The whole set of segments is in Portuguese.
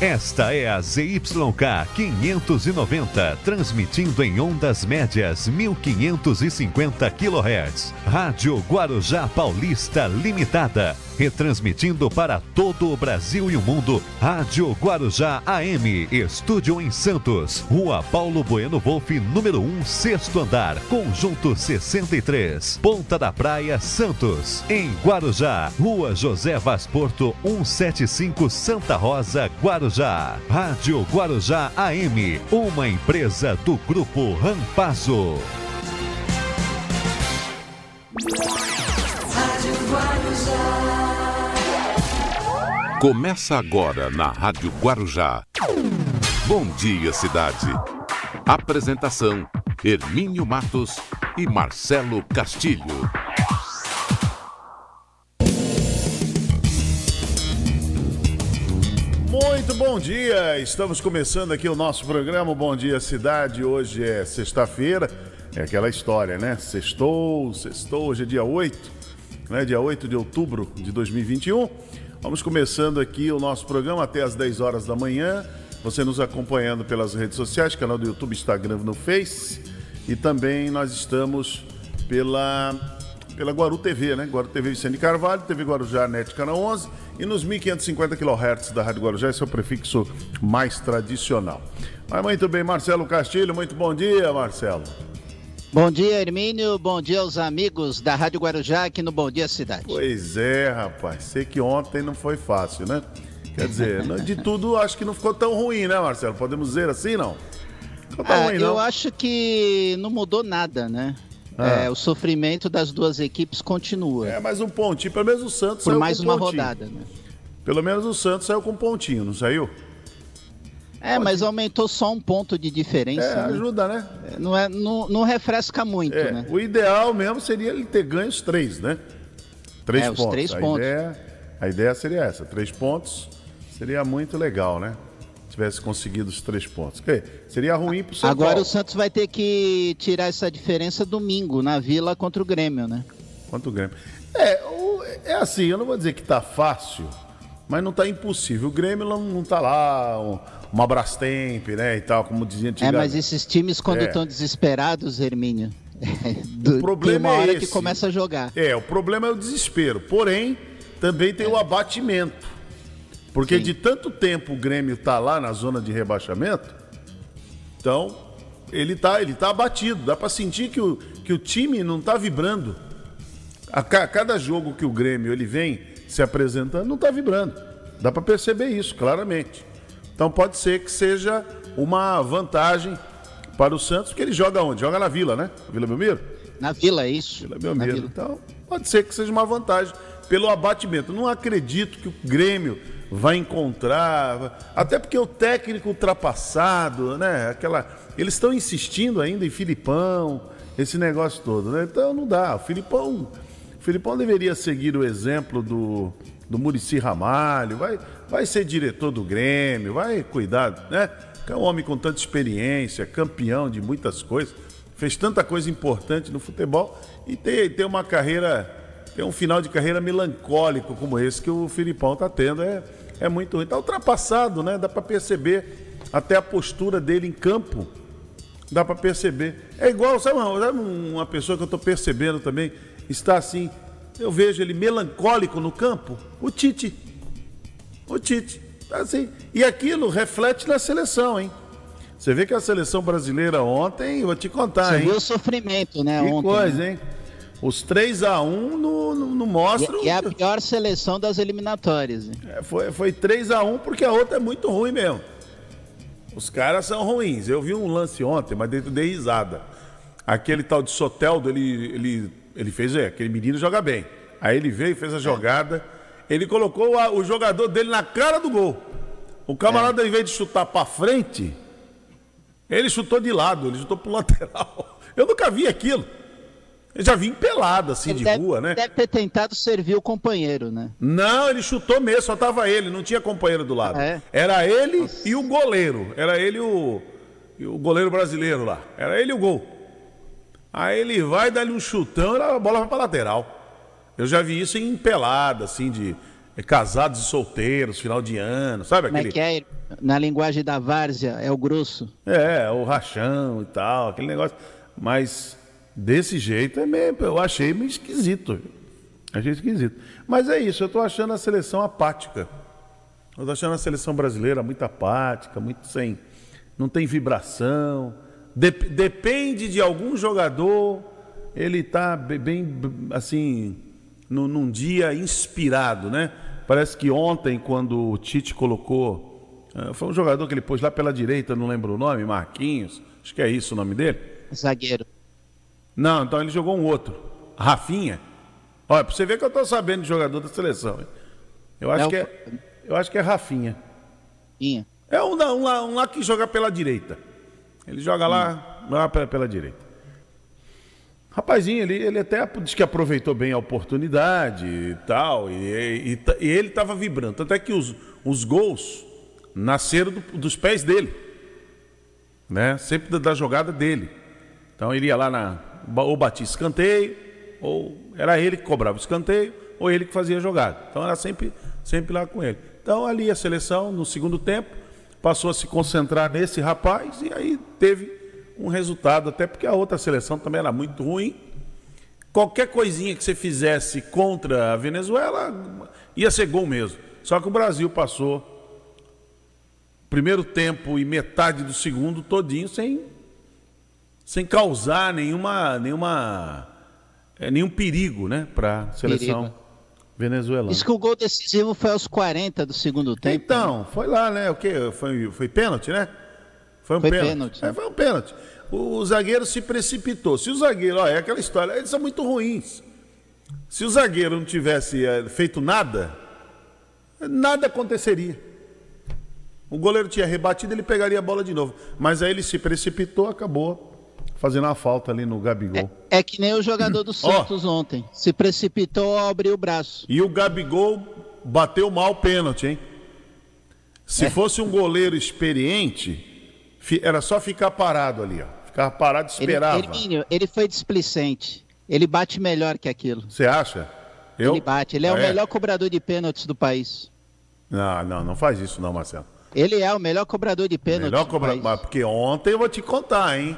Esta é a ZYK 590, transmitindo em ondas médias 1550 kHz. Rádio Guarujá Paulista Limitada, retransmitindo para todo o Brasil e o mundo. Rádio Guarujá AM, estúdio em Santos, Rua Paulo Bueno Wolff, número 1, sexto andar, conjunto 63, Ponta da Praia, Santos. Em Guarujá, Rua José Vaz Porto, 175 Santa Rosa, Guarujá. Guarujá. Rádio Guarujá AM, uma empresa do Grupo Rampazo. Começa agora na Rádio Guarujá. Bom dia, cidade. Apresentação: Hermínio Matos e Marcelo Castilho. Muito bom dia! Estamos começando aqui o nosso programa Bom Dia Cidade. Hoje é sexta-feira, é aquela história, né? Sextou, sextou, hoje é dia 8, né? Dia 8 de outubro de 2021. Vamos começando aqui o nosso programa até às 10 horas da manhã. Você nos acompanhando pelas redes sociais, canal do YouTube, Instagram, no Face. E também nós estamos pela, pela Guaru TV, né? Guaru TV Vicente Carvalho, TV Guarujá Net Canal 11 e nos 1550 kHz da Rádio Guarujá, esse é o prefixo mais tradicional. Mas muito bem, Marcelo Castilho, muito bom dia, Marcelo. Bom dia, Hermínio. Bom dia aos amigos da Rádio Guarujá aqui no Bom Dia Cidade. Pois é, rapaz. Sei que ontem não foi fácil, né? Quer dizer, de tudo acho que não ficou tão ruim, né, Marcelo? Podemos dizer assim, não? Ficou tão ah, ruim, não? Eu acho que não mudou nada, né? Ah. É, o sofrimento das duas equipes continua. É, mas um pontinho, pelo menos o Santos Por mais uma pontinho. rodada, né? Pelo menos o Santos saiu com um pontinho, não saiu? É, mas aumentou só um ponto de diferença. É, né? ajuda, né? Não, é, não, não refresca muito, é, né? O ideal mesmo seria ele ter ganho os três, né? Três é, pontos. Os três a pontos. Ideia, a ideia seria essa, três pontos seria muito legal, né? tivesse conseguido os três pontos. Seria ruim para o São Agora Paulo. o Santos vai ter que tirar essa diferença domingo, na Vila, contra o Grêmio, né? Contra o Grêmio. É, é assim, eu não vou dizer que está fácil, mas não está impossível. O Grêmio não está lá, uma Brastemp, né, e tal, como dizia antigamente. É, mas esses times, quando estão é. desesperados, Hermínio, do, o problema tem uma hora é que começa a jogar. É, o problema é o desespero. Porém, também tem é. o abatimento. Porque Sim. de tanto tempo o Grêmio está lá na zona de rebaixamento, então ele está ele tá abatido. Dá para sentir que o, que o time não está vibrando. A, a, cada jogo que o Grêmio ele vem se apresentando, não está vibrando. Dá para perceber isso claramente. Então pode ser que seja uma vantagem para o Santos, porque ele joga onde? Joga na Vila, né? Vila Belmiro? Na Vila, é isso. Vila Belmiro. Então pode ser que seja uma vantagem pelo abatimento. Não acredito que o Grêmio vai encontrar, até porque o técnico ultrapassado, né? Aquela, eles estão insistindo ainda em Filipão, esse negócio todo, né? Então não dá. O Filipão, o Filipão deveria seguir o exemplo do do Murici Ramalho, vai vai ser diretor do Grêmio, vai cuidar, né? É um homem com tanta experiência, campeão de muitas coisas, fez tanta coisa importante no futebol e tem, tem uma carreira tem um final de carreira melancólico como esse que o Filipão está tendo. É, é muito ruim. Está ultrapassado, né? Dá para perceber até a postura dele em campo. Dá para perceber. É igual, sabe uma, sabe uma pessoa que eu estou percebendo também, está assim, eu vejo ele melancólico no campo? O Tite. O Tite. Assim. E aquilo reflete na seleção, hein? Você vê que a seleção brasileira ontem, vou te contar, Você hein? Você viu o sofrimento, né? Que ontem, coisa, né? hein? Os 3 a 1 não, não, não mostram. E, é a pior seleção das eliminatórias. É, foi, foi 3 a 1 porque a outra é muito ruim mesmo. Os caras são ruins. Eu vi um lance ontem, mas dentro de risada. Aquele tal de Soteldo, ele, ele, ele fez, é, aquele menino joga bem. Aí ele veio, fez a jogada, ele colocou a, o jogador dele na cara do gol. O camarada, é. em vez de chutar para frente, ele chutou de lado, ele chutou pro lateral. Eu nunca vi aquilo. Eu já vim pelado, assim, ele de deve, rua, né? Deve ter tentado servir o companheiro, né? Não, ele chutou mesmo, só tava ele, não tinha companheiro do lado. É. Era ele Nossa. e o goleiro. Era ele o, o goleiro brasileiro lá. Era ele o gol. Aí ele vai dar-lhe um chutão e a bola vai pra lateral. Eu já vi isso em pelada, assim, de. é, casados e solteiros, final de ano, sabe Como é que é? Na linguagem da várzea, é o grosso. É, o rachão e tal, aquele negócio. Mas desse jeito é meio, eu achei meio esquisito. Achei esquisito. Mas é isso, eu tô achando a seleção apática. Eu tô achando a seleção brasileira muito apática, muito sem. Não tem vibração. Dep- depende de algum jogador, ele tá be- bem, assim, no- num dia inspirado, né? Parece que ontem, quando o Tite colocou. ah, Foi um jogador que ele pôs lá pela direita, não lembro o nome, Marquinhos, acho que é isso o nome dele. Zagueiro. Não, então ele jogou um outro. Rafinha. Olha, pra você ver que eu tô sabendo de jogador da seleção. hein? Eu acho, É que, é, eu acho que é Rafinha. Tinha. É um, um, lá- um lá que joga pela direita. Ele joga lá, lá pela, pela direita. Rapazinho, ele, ele até diz que aproveitou bem a oportunidade e tal, e, e- e- ele estava vibrando. Tanto é que os, os gols nasceram do- dos pés dele. Né? Sempre da, da jogada dele. Então ele ia lá na. Ou batia escanteio, ou era ele que cobrava o escanteio, ou ele que fazia a jogada. Então era sempre, sempre lá com ele. Então ali a seleção, no segundo tempo, passou a se concentrar nesse rapaz e aí teve um resultado, até porque a outra seleção também era muito ruim. Qualquer coisinha que você fizesse contra a Venezuela ia ser gol mesmo. Só que o Brasil passou primeiro tempo e metade do segundo todinho sem sem causar nenhuma nenhuma é, nenhum perigo, né, para a seleção Perigo. Venezuelana. Diz que o gol decisivo foi aos 40 do segundo tempo. Então, foi lá, né? O quê? Foi, foi pênalti, né? Foi um Foi pênalti. pênalti. É, foi um pênalti. O, o zagueiro se precipitou. Se o zagueiro, ó, é aquela história, eles são muito ruins. Se o zagueiro não tivesse eh, feito nada, nada aconteceria. O goleiro tinha rebatido, ele pegaria a bola de novo. Mas aí ele se precipitou, acabou fazendo uma falta ali no Gabigol. É que nem o jogador do. Santos ontem. Se precipitou ao abrir o braço. E o Gabigol bateu mal o pênalti, hein? Se fosse um goleiro experiente, era só ficar parado ali, ó. Ficava parado e Ele, esperava. Hermínio, ele foi displicente. Ele bate melhor que aquilo. Você acha? Eu? Ele bate. Ele é, o Ah, melhor cobrador de pênaltis do país. Não, não, não faz isso não, Marcelo. Ele é o melhor cobrador de pênaltis Melhor país. mas porque ontem eu vou te contar, hein?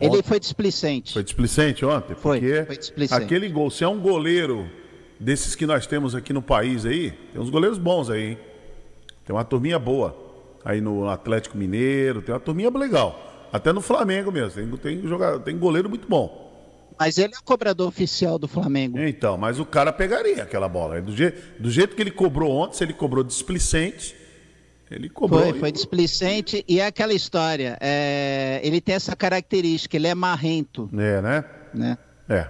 Ele Ontem- foi displicente. Foi displicente ontem? Foi, Porque foi displicente. aquele gol, se é um goleiro desses que nós temos aqui no país aí, tem uns goleiros bons aí, hein? Tem uma turminha boa aí no Atlético Mineiro, tem uma turminha legal. Até no Flamengo mesmo, tem, tem, jogador, tem goleiro muito bom. Mas ele é o cobrador oficial do Flamengo. Então, mas o cara pegaria aquela bola. Do, je, do jeito que ele cobrou ontem, se ele cobrou displicente, ele cobrou. Foi, foi displicente e é aquela história. é, ele tem essa característica, ele é marrento, É, né? né? É.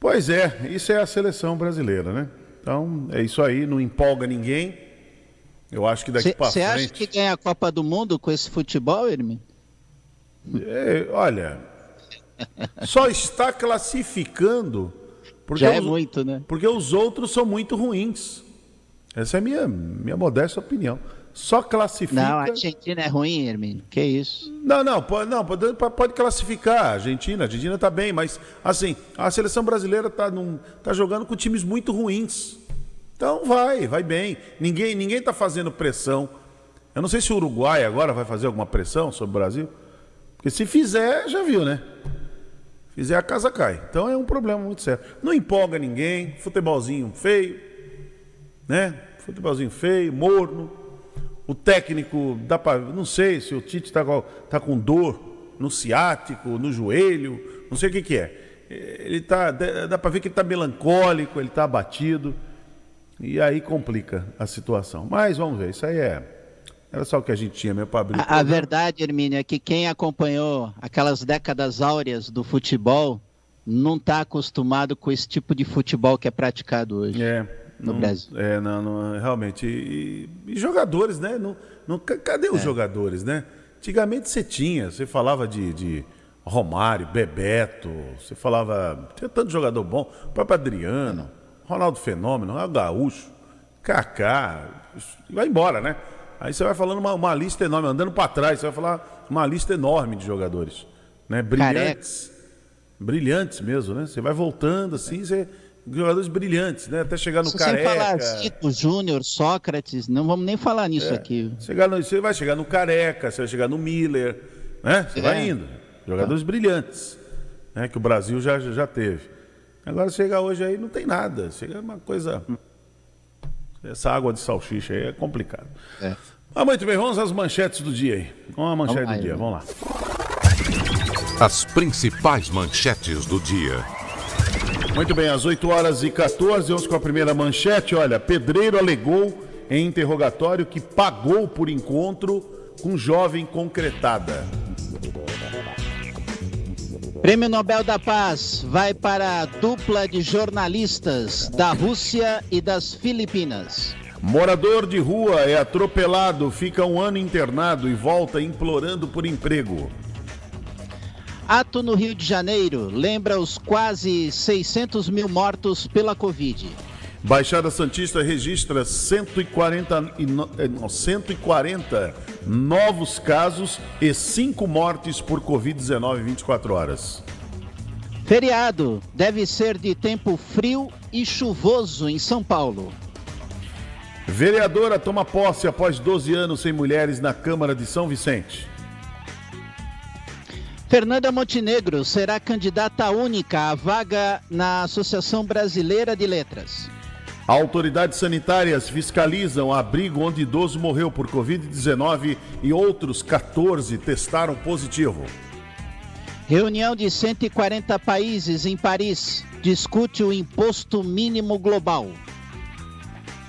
Pois é, isso é a seleção brasileira, né? Então, é isso aí, não empolga ninguém. Eu acho que daqui para Você acha frente. que ganha a Copa do Mundo com esse futebol, Hermínio? É, olha, só está classificando porque, Já é os, muito, né? porque os outros são muito ruins. Essa é a minha, minha modesta opinião. Só classifica. Não, a Argentina é ruim, Hermínio. Que isso? Não, não, pode, não, pode, pode classificar a Argentina. A Argentina está bem, mas assim, a seleção brasileira está tá jogando com times muito ruins. Então vai, vai bem. Ninguém ninguém está fazendo pressão. Eu não sei se o Uruguai agora vai fazer alguma pressão sobre o Brasil. Porque se fizer, já viu, né? Fizer, a casa cai. Então é um problema muito sério. Não empolga ninguém, futebolzinho feio, né? Futebolzinho feio, morno. O técnico, dá pra, não sei se o Tite está com, tá com dor no ciático, no joelho, não sei o que, que é. Ele tá, dá para ver que ele está melancólico, ele está abatido. E aí complica a situação. Mas vamos ver, isso aí é. Era só o que a gente tinha mesmo para abrir. o A, a verdade, Hermínio, é que quem acompanhou aquelas décadas áureas do futebol não está acostumado com esse tipo de futebol que é praticado hoje. É, no não- Brasil. É, não, não, realmente. E, e- jogadores, né? Não, não- ca- cadê É. os jogadores, né? Antigamente você tinha, você falava de, de Romário, Bebeto, você falava. Tinha tanto jogador bom, o próprio Adriano, Ronaldo Fenômeno, Ronaldo Gaúcho, Kaká, vai embora, né? Aí você vai falando uma, uma lista enorme, andando para trás, você vai falar uma lista enorme de jogadores, né? Brilhantes brilhantes mesmo, né? Você vai voltando assim, você jogadores brilhantes, né? Até chegar no Sem Careca. falar Zico, Júnior, Sócrates, não vamos nem falar nisso aqui. Chegar no- você vai chegar no Careca, você vai chegar no Miller, né? Você É. vai indo. Jogadores brilhantes, né? Que o Brasil já, já teve. Agora chega hoje aí não tem nada. Chega uma coisa. Essa água de salsicha aí é complicado. É. Mas muito bem, vamos às manchetes do dia aí. Vamos à manchete Vamos lá, do dia, vamos lá. As principais manchetes do dia. Muito bem, às 8 horas e 14, vamos com a primeira manchete. Olha, Pedreiro alegou em interrogatório que pagou por encontro com jovem concretada. Prêmio Nobel da Paz vai para a dupla de jornalistas da Rússia e das Filipinas. Morador de rua é atropelado, fica um ano internado e volta implorando por emprego. Ato no Rio de Janeiro lembra os quase 600 mil mortos pela Covid. Baixada Santista registra 140, e no- eh, não, 140 novos casos e 5 mortes por Covid-19 em 24 horas. Feriado deve ser de tempo frio e chuvoso em São Paulo. Vereadora toma posse após 12 anos sem mulheres na Câmara de São Vicente. Fernanda Montenegro será candidata única à vaga na Associação Brasileira de Letras. Autoridades sanitárias fiscalizam abrigo onde idoso morreu por Covid-19 e outros 14 testaram positivo. Reunião de 140 países em Paris discute o imposto mínimo global.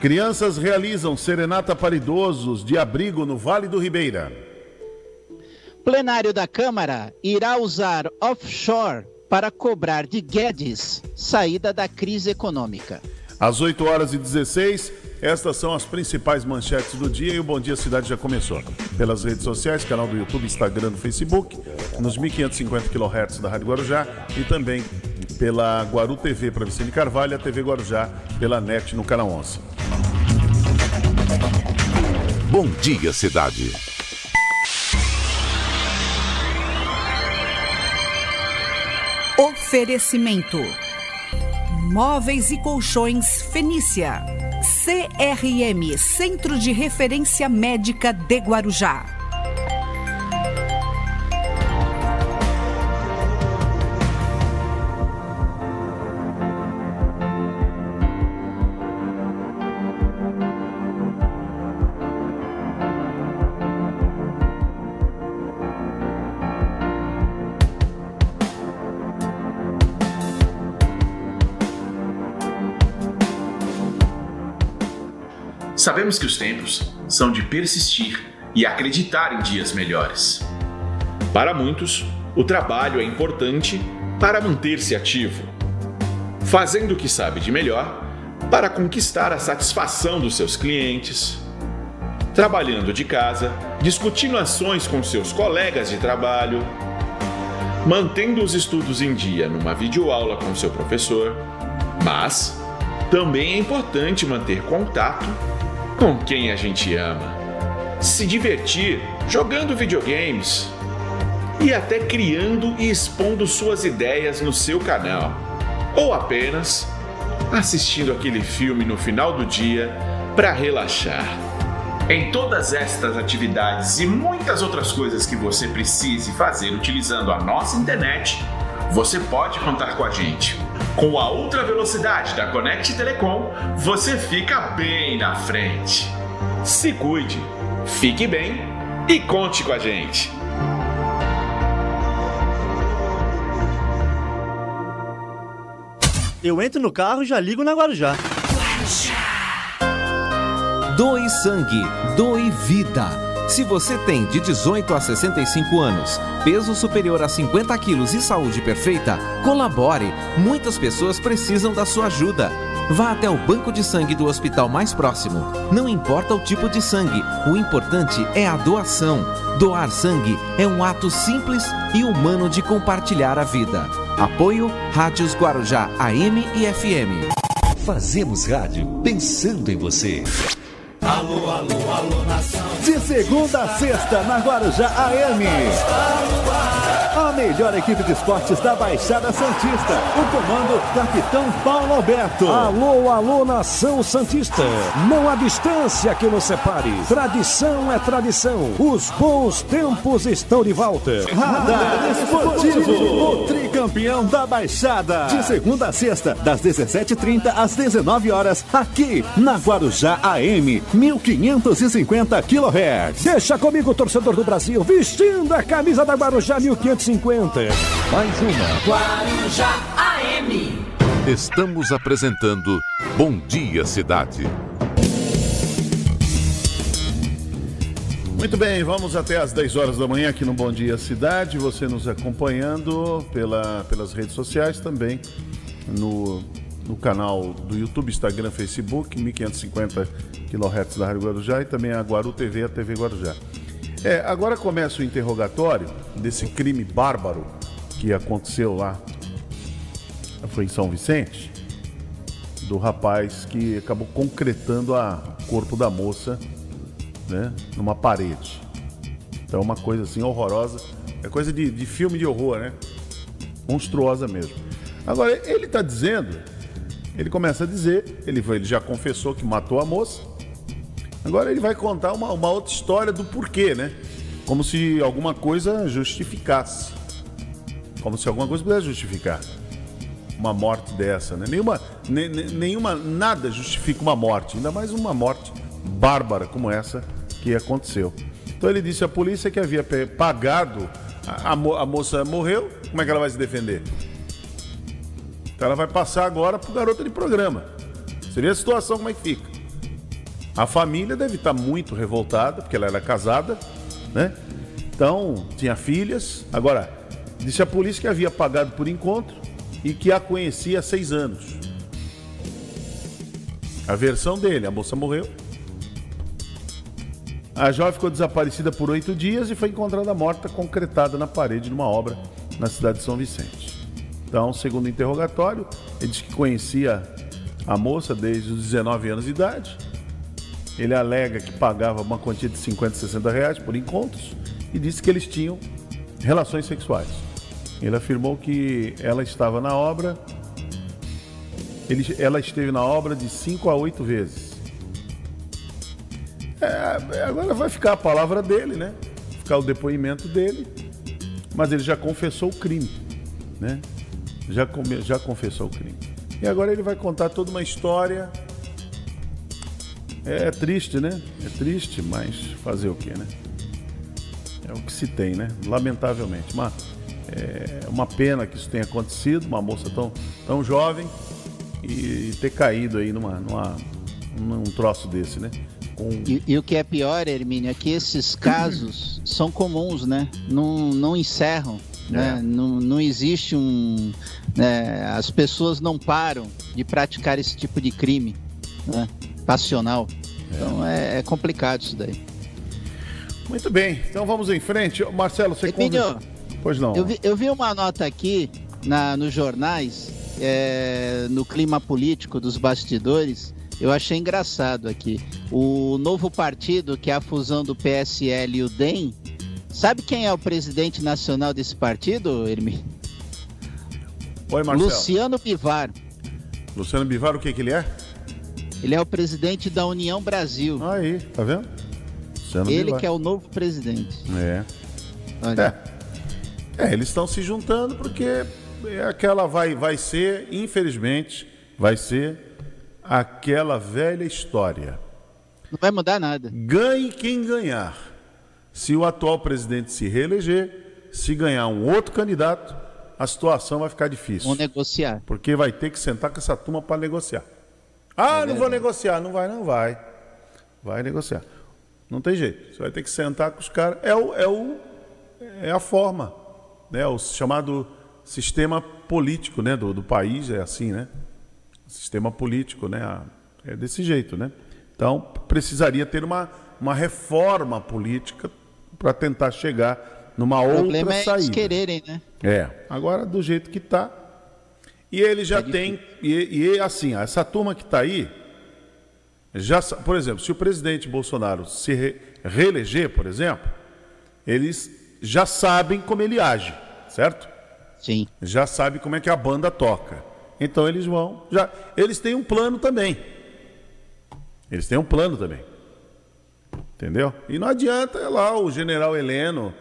Crianças realizam serenata para idosos de abrigo no Vale do Ribeira. Plenário da Câmara irá usar offshore para cobrar de Guedes saída da crise econômica. Às 8 horas e 16, estas são as principais manchetes do dia e o Bom Dia Cidade já começou. Pelas redes sociais, canal do YouTube, Instagram, Facebook, nos 1550 kHz da Rádio Guarujá e também pela Guaru TV para Vicente Carvalho e a TV Guarujá pela NET no canal 11. Bom dia, cidade. Oferecimento: Móveis e Colchões Fenícia. CRM Centro de Referência Médica de Guarujá. Sabemos que os tempos são de persistir e acreditar em dias melhores. Para muitos, o trabalho é importante para manter-se ativo, fazendo o que sabe de melhor para conquistar a satisfação dos seus clientes, trabalhando de casa, discutindo ações com seus colegas de trabalho, mantendo os estudos em dia numa videoaula com seu professor, mas também é importante manter contato com quem a gente ama, se divertir jogando videogames e até criando e expondo suas ideias no seu canal, ou apenas assistindo aquele filme no final do dia para relaxar. Em todas estas atividades e muitas outras coisas que você precise fazer utilizando a nossa internet, você pode contar com a gente. Com a ultra velocidade da Connect Telecom, você fica bem na frente. Se cuide, fique bem e conte com a gente. Eu entro no carro e já ligo na Guarujá. Doe sangue, doe vida. Se você tem de 18 a 65 anos, peso superior a 50 quilos e saúde perfeita, colabore. Muitas pessoas precisam da sua ajuda. Vá até o banco de sangue do hospital mais próximo. Não importa o tipo de sangue, o importante é a doação. Doar sangue é um ato simples e humano de compartilhar a vida. Apoio Rádios Guarujá AM e FM. Fazemos rádio pensando em você. De segunda a sexta, na Guarujá AM. A melhor equipe de esportes da Baixada Santista. O comando Capitão Paulo Alberto. Alô, alô, nação Santista. Não há distância que nos separe. Tradição é tradição. Os bons tempos estão de volta. Radar Esportivo. O tricampeão da Baixada. De segunda a sexta, das 17h30 às 19 horas, aqui na Guarujá AM, 1550 kHz. Deixa comigo, torcedor do Brasil, vestindo a camisa da Guarujá 1550. Mais uma. Guarujá AM. Estamos apresentando Bom Dia Cidade. Muito bem, vamos até às 10 horas da manhã aqui no Bom Dia Cidade. Você nos acompanhando pela, pelas redes sociais também, no, no canal do YouTube, Instagram, Facebook, 1550 kHz da Rádio Guarujá e também a Guaru TV, a TV Guarujá. É, agora começa o interrogatório desse crime bárbaro que aconteceu lá, foi em São Vicente, do rapaz que acabou concretando a- corpo da moça né, numa parede. Então é uma coisa assim horrorosa, é coisa de, de filme de horror, né? Monstruosa mesmo. Agora, ele está dizendo, ele começa a dizer, ele, ele já confessou que matou a moça, agora ele vai contar uma, uma outra história do porquê, né? Como se alguma coisa justificasse. Como se alguma coisa pudesse justificar uma morte dessa, né? Nenhuma, ne- ne- nenhuma, nada justifica uma morte, ainda mais uma morte bárbara como essa que aconteceu. Então ele disse à polícia que havia pagado, a, a moça morreu, como é que ela vai se defender? Então ela vai passar agora pro garoto de programa. Seria a situação como é que fica? A família deve estar muito revoltada, porque ela era casada, né? Então, tinha filhas. Agora, disse a polícia que havia pagado por encontro e que a conhecia há seis anos. A versão dele, a moça morreu. A jovem ficou desaparecida por oito dias e foi encontrada morta, concretada na parede de uma obra na cidade de São Vicente. Então, segundo o interrogatório, ele disse que conhecia a moça desde os 19 anos de idade. Ele alega que pagava uma quantia de 50, 60 reais por encontros e disse que eles tinham relações sexuais. Ele afirmou que ela estava na obra, ele- ela esteve na obra de 5 a 8 vezes. É, agora vai ficar a palavra dele, né? Ficar o depoimento dele. Mas ele já confessou o crime, né? Já, já confessou o crime. E agora ele vai contar toda uma história. É, triste, né? É triste, mas fazer o quê, né? É o que se tem, né? Lamentavelmente. Uma, é uma pena que isso tenha acontecido, uma moça tão, tão jovem e, ter caído aí numa, numa, num troço desse, né? Com... E, e o que é pior, Hermínio, é que esses casos são comuns, né? Não, não encerram, né? É. Não, não existe um... né? As pessoas não param de praticar esse tipo de crime né? Passional. Então é, é complicado isso daí. Muito bem, então vamos em frente. Marcelo, você Emílio, Pois não. Eu vi, eu vi uma nota aqui na, nos jornais, é, no clima político dos bastidores, eu achei engraçado aqui. O novo partido, que é a fusão do PSL e o DEM, sabe quem é o presidente nacional desse partido, Hermínio? Oi, Marcelo. Luciano Bivar. Luciano Bivar, o que, que ele é? Ele é o presidente da União Brasil. Aí, tá vendo? Luciano Ele que é o novo presidente. É. É. É, eles estão se juntando porque é aquela vai, vai ser, infelizmente, vai ser aquela velha história. Não vai mudar nada. Ganhe quem ganhar. Se o atual presidente se reeleger, se ganhar um outro candidato, a situação vai ficar difícil. Vão negociar. Porque vai ter que sentar com essa turma para negociar. Ah, não vou negociar. Não vai, não vai. Vai negociar. Não tem jeito. Você vai ter que sentar com os caras. É, o, é, o, é a forma. Né? O chamado sistema político né? do, do país. É assim, né? Sistema político, né? A- É desse jeito, né? Então, precisaria ter uma, uma reforma política para tentar chegar numa O outra problema é saída. eles quererem, né? É, agora do jeito que tá. E ele já tem. E, e assim, essa turma que está aí. Já, por exemplo, se o presidente Bolsonaro se re- reeleger, por exemplo, eles já sabem como ele age, certo? Sim. Já sabe como é que a banda toca. Então eles vão, já, eles têm um plano também. Eles têm um plano também. Entendeu? E não adianta lá o general Heleno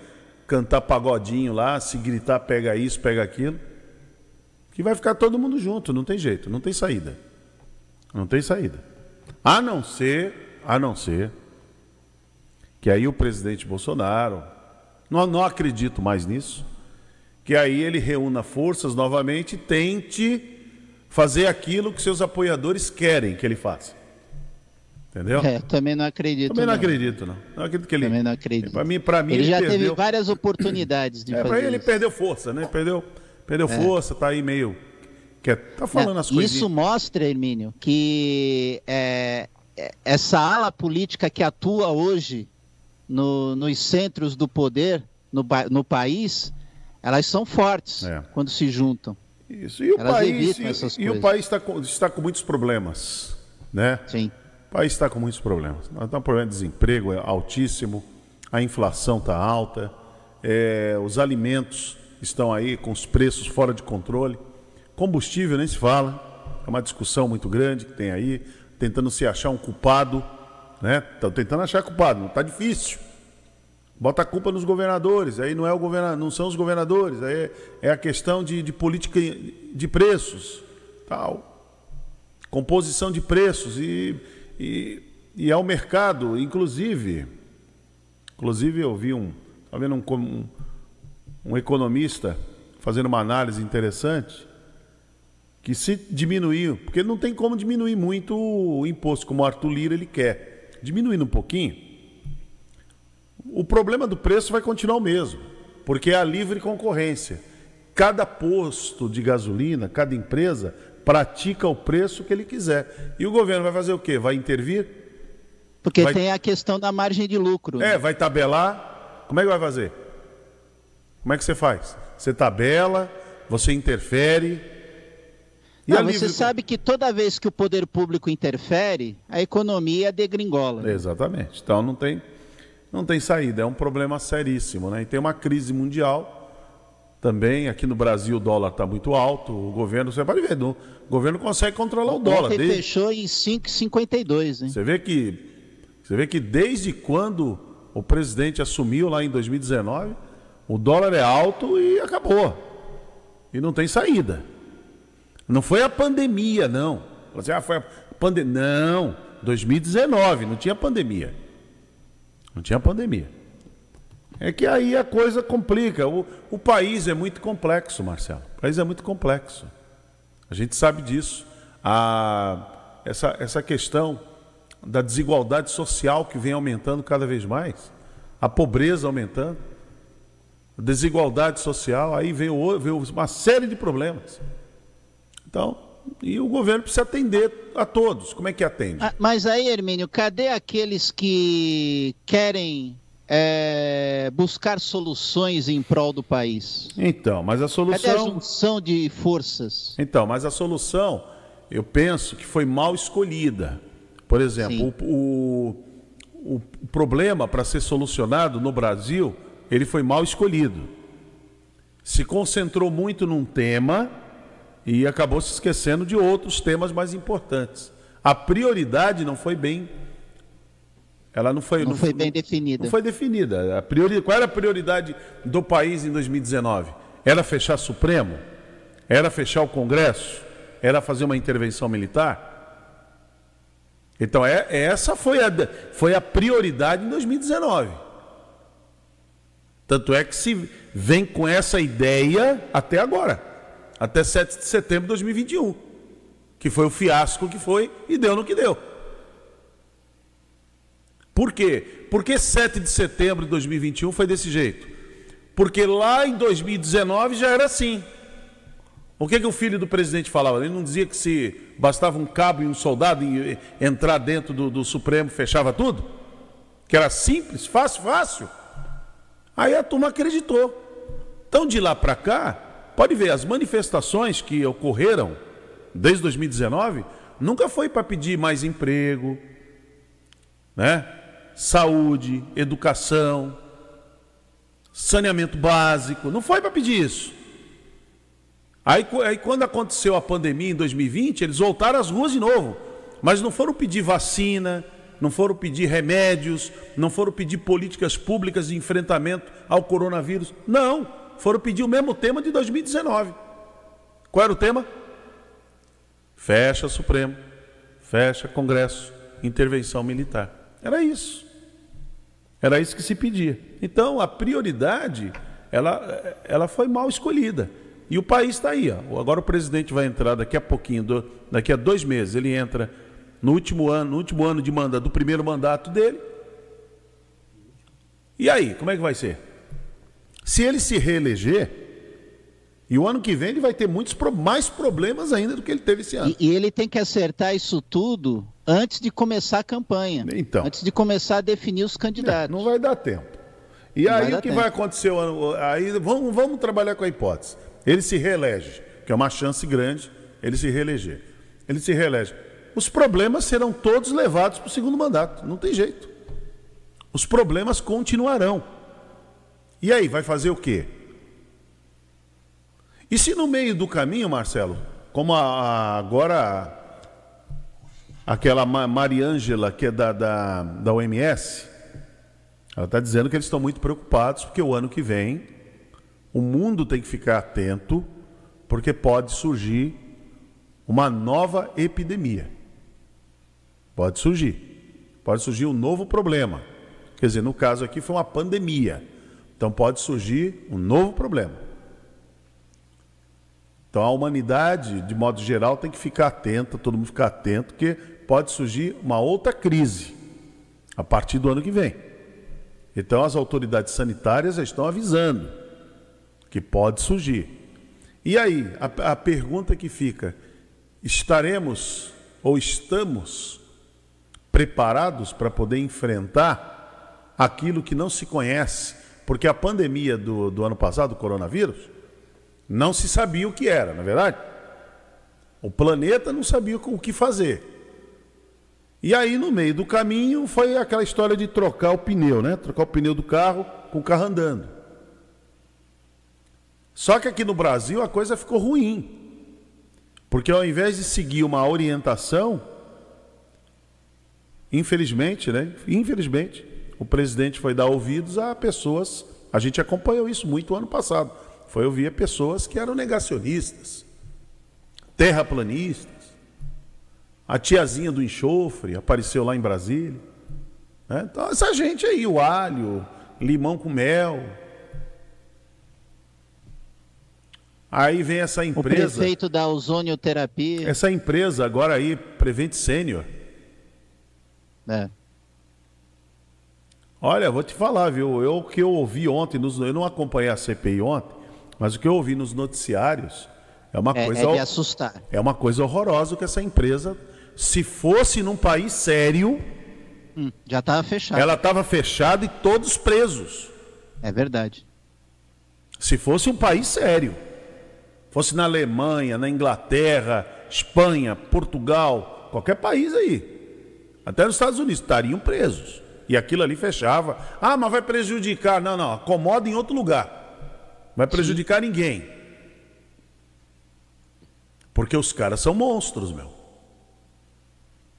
cantar pagodinho lá, se gritar pega isso, pega aquilo. Que vai ficar todo mundo junto, não tem jeito, não tem saída. Não tem saída. A não ser, a não ser que aí o presidente Bolsonaro, não, não acredito mais nisso, que aí ele reúna forças novamente e tente fazer aquilo que seus apoiadores querem que ele faça. Entendeu? É, também não acredito. Também não, não, acredito, não. Não acredito que ele. Também não acredito. Para mim, para mim, ele, ele já perdeu... teve várias oportunidades de é, fazer. Para ele isso. perdeu força, né? Perdeu, perdeu É. força, tá aí meio. Quer, tá falando É, as coisas. Isso mostra, Hermínio, que é, é, essa ala política que atua hoje no- nos centros do poder no, no país, elas são fortes É. quando se juntam. Isso. E o Elas país, e, e o país está com, está com muitos problemas, né? Sim. O país está com muitos problemas. Nós temos um problema de desemprego é altíssimo, a inflação está alta, é, os alimentos estão aí com os preços fora de controle, combustível nem se fala, é uma discussão muito grande que tem aí, tentando se achar um culpado, né? Estão tentando achar culpado, não está difícil. Bota a culpa nos governadores, aí não, é o governa, não são os governadores, aí é, é a questão de, de política de preços, tal. Composição de preços e, e, e ao mercado, inclusive, inclusive eu vi um, tá vendo um, um, um economista fazendo uma análise interessante, que se diminuir, porque não tem como diminuir muito o imposto, como o Arthur Lira ele quer, diminuindo um pouquinho, o problema do preço vai continuar o mesmo, porque é a livre concorrência. Cada posto de gasolina, cada empresa pratica o preço que ele quiser. E o governo vai fazer o quê? Vai intervir? Porque Vai- tem a questão da margem de lucro. né? É, vai tabelar. Como é que vai fazer? Como é que você faz? Você tabela, você interfere. E Não, você livre- sabe que toda vez que o poder público interfere, a economia degringola. Exatamente. Então não tem, não tem saída. É um problema seríssimo, né? E tem uma crise mundial também. Aqui no Brasil o dólar está muito alto. O governo, você pode ver, o governo consegue controlar o dólar. Desde- fechou em 5,52, hein? Você vê que você vê que desde quando o presidente assumiu lá em 2019, o dólar é alto e acabou. E não tem saída. Não foi a pandemia, não. Você ah, foi a pandemia. Não, 2019, não tinha pandemia. Não tinha pandemia. É que aí a coisa complica. O, o país é muito complexo, Marcelo. O país é muito complexo. A gente sabe disso. A, essa, essa questão da desigualdade social que vem aumentando cada vez mais, a pobreza aumentando, desigualdade social, aí vem, uma série de problemas. Então, e o governo precisa atender a todos. Como é que atende? Ah, mas aí, Hermínio, cadê aqueles que querem é, buscar soluções em prol do país? Então, mas a Cadê a solução. junção de forças? Então, mas a solução, eu penso que foi mal escolhida. Por exemplo, o, o, o problema para ser solucionado no Brasil, ele foi mal escolhido. Se concentrou muito num tema e acabou se esquecendo de outros temas mais importantes. A prioridade não foi bem. Ela não foi, Não foi bem definida. não foi definida. A priori... Qual era a prioridade do país em 2019? Era fechar Supremo? Era fechar o Congresso? Era fazer uma intervenção militar? Então, é, essa foi a, foi a prioridade em 2019. Tanto é que se vem com essa ideia até agora, até 7 de setembro de 2021, que foi o fiasco que foi e deu no que deu. Por quê? Porque 7 de setembro de 2021 foi desse jeito? Porque lá em 2019 já era assim. O que, que o filho do presidente falava? Ele não dizia que se bastava um cabo e um soldado e- entrar dentro do, do Supremo fechava tudo? Que era simples, fácil, fácil. Aí a turma acreditou. Então de lá para cá, pode ver, as manifestações que ocorreram desde 2019 nunca foi para pedir mais emprego, né? saúde, educação. saneamento básico. Não foi para pedir isso. Aí, aí, quando aconteceu a pandemia em 2020, eles voltaram às ruas de novo. Mas não foram pedir vacina, não foram pedir remédios, não foram pedir políticas públicas de enfrentamento ao coronavírus. Não, foram pedir o mesmo tema de 2019. Qual era o tema? Fecha Supremo, fecha Congresso, intervenção militar. Era isso. Era isso que se pedia. Então, a prioridade, ela, ela foi mal escolhida. E o país está aí. Ó. Agora o presidente vai entrar daqui a pouquinho, daqui a dois meses, ele entra no último ano, no último ano de mandato, do primeiro mandato dele. E aí, como é que vai ser? Se ele se reeleger, e o ano que vem ele vai ter muitos mais problemas ainda do que ele teve esse ano. E, e ele tem que acertar isso tudo antes de começar a campanha. Então. Antes de começar a definir os candidatos. Não vai dar tempo. E não aí o que tempo. vai acontecer? Aí vamos, vamos trabalhar com a hipótese. Ele se reelege, que é uma chance grande ele se reeleger. Ele se reelege. Os problemas serão todos levados para o segundo mandato. Não tem jeito. Os problemas continuarão. E aí, vai fazer o quê? E se no meio do caminho, Marcelo, como a, a, agora aquela Mariângela, que é da, da, da OMS, ela está dizendo que eles estão muito preocupados porque o ano que vem o mundo tem que ficar atento porque pode surgir uma nova epidemia. Pode surgir. Pode surgir um novo problema. Quer dizer, no caso aqui foi uma pandemia. Então pode surgir um novo problema. Então a humanidade, de modo geral, tem que ficar atenta, todo mundo ficar atento, porque pode surgir uma outra crise a partir do ano que vem. Então as autoridades sanitárias já estão avisando que pode surgir. E aí, a, a pergunta que fica: estaremos ou estamos preparados para poder enfrentar aquilo que não se conhece, porque a pandemia do, do ano passado, do coronavírus, não se sabia o que era, não é verdade? O planeta não sabia o que fazer. E aí, no meio do caminho, foi aquela história de trocar o pneu, né? Trocar o pneu do carro com o carro andando. Só que aqui no Brasil a coisa ficou ruim. Porque ao invés de seguir uma orientação, Infelizmente, né? Infelizmente, o presidente foi dar ouvidos a pessoas. A gente acompanhou isso muito ano passado. Foi ouvir pessoas que eram negacionistas, terraplanistas. A tiazinha do enxofre apareceu lá em Brasília. Né? Então, essa gente aí, o alho, limão com mel. Aí vem essa empresa. O prefeito da ozonioterapia. Essa empresa agora aí, Prevent Sênior é. Olha, vou te falar, viu? Eu que eu ouvi ontem, nos, eu não acompanhei a CPI ontem, mas o que eu ouvi nos noticiários é uma é, coisa. É de assustar. É uma coisa horrorosa que essa empresa, se fosse num país sério. Hum, já estava fechada. Ela estava fechada e todos presos. É verdade. Se fosse um país sério, fosse na Alemanha, na Inglaterra, Espanha, Portugal, qualquer país aí até nos Estados Unidos, estariam presos. E aquilo ali fechava. Ah, mas vai prejudicar. Não, não, acomoda em outro lugar. Vai prejudicar Sim. ninguém. Porque os caras são monstros, meu.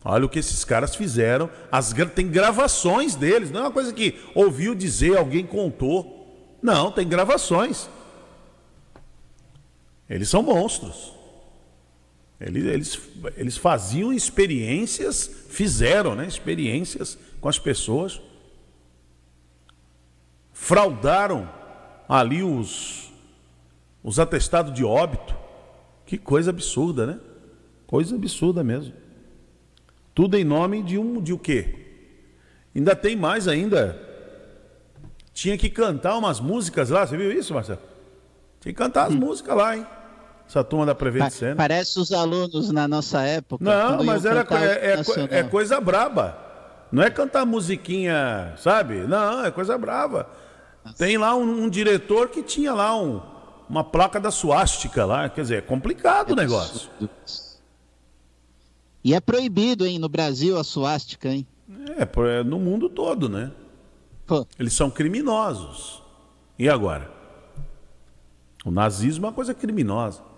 Olha o que esses caras fizeram. As, tem gravações deles. Não é uma coisa que ouviu dizer, alguém contou. Não, tem gravações. Eles são monstros. Eles, eles, eles faziam experiências, fizeram né, experiências com as pessoas, fraudaram ali os, os atestados de óbito. Que coisa absurda, né? Coisa absurda mesmo. Tudo em nome de um de o quê? Ainda tem mais ainda. Tinha que cantar umas músicas lá, você viu isso, Marcelo? Tinha que cantar as hum. músicas lá, hein? Essa turma da Prevent Sênior. Parece os alunos na nossa época. Não, mas era, é, é, é, coisa braba. Não é cantar musiquinha, sabe? Não, é coisa brava. Tem lá um, um, diretor que tinha lá um, uma placa da suástica lá. Quer dizer, é complicado é o negócio. E é proibido, hein, no Brasil a suástica, hein? É, no mundo todo, né? Pô. Eles são criminosos. E agora? O nazismo é uma coisa criminosa.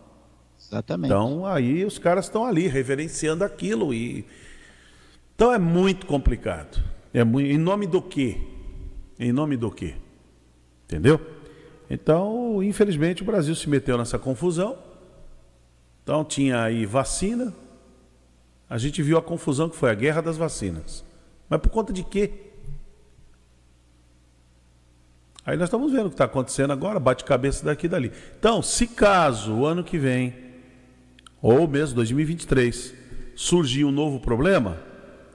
Exatamente. Então aí os caras estão ali reverenciando aquilo e então é muito complicado. É muito... em nome do quê? Em nome do quê? Entendeu? Então, infelizmente, o Brasil se meteu nessa confusão. Então tinha aí vacina. A gente viu a confusão que foi a guerra das vacinas. Mas por conta de quê? Aí nós estamos vendo o que está acontecendo agora, bate cabeça daqui e dali. Então, se caso o ano que vem, ou mesmo 2023, surgir um novo problema,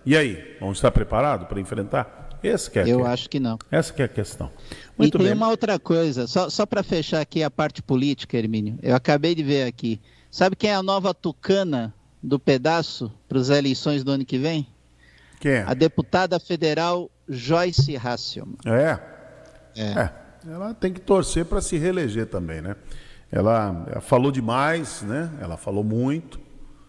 e aí? Vamos estar preparados para enfrentar? Esse que é Eu que... acho que não. Essa que é a questão. Muito e tem bem. uma outra coisa, só, só para fechar aqui a parte política, Hermínio. Eu acabei de ver aqui. Sabe quem é a nova tucana do pedaço para as eleições do ano que vem? Quem é? A deputada federal Joyce Hasselman. É. É. é. Ela tem que torcer para se reeleger também, né? Ela, ela, falou demais, né? Ela falou muito.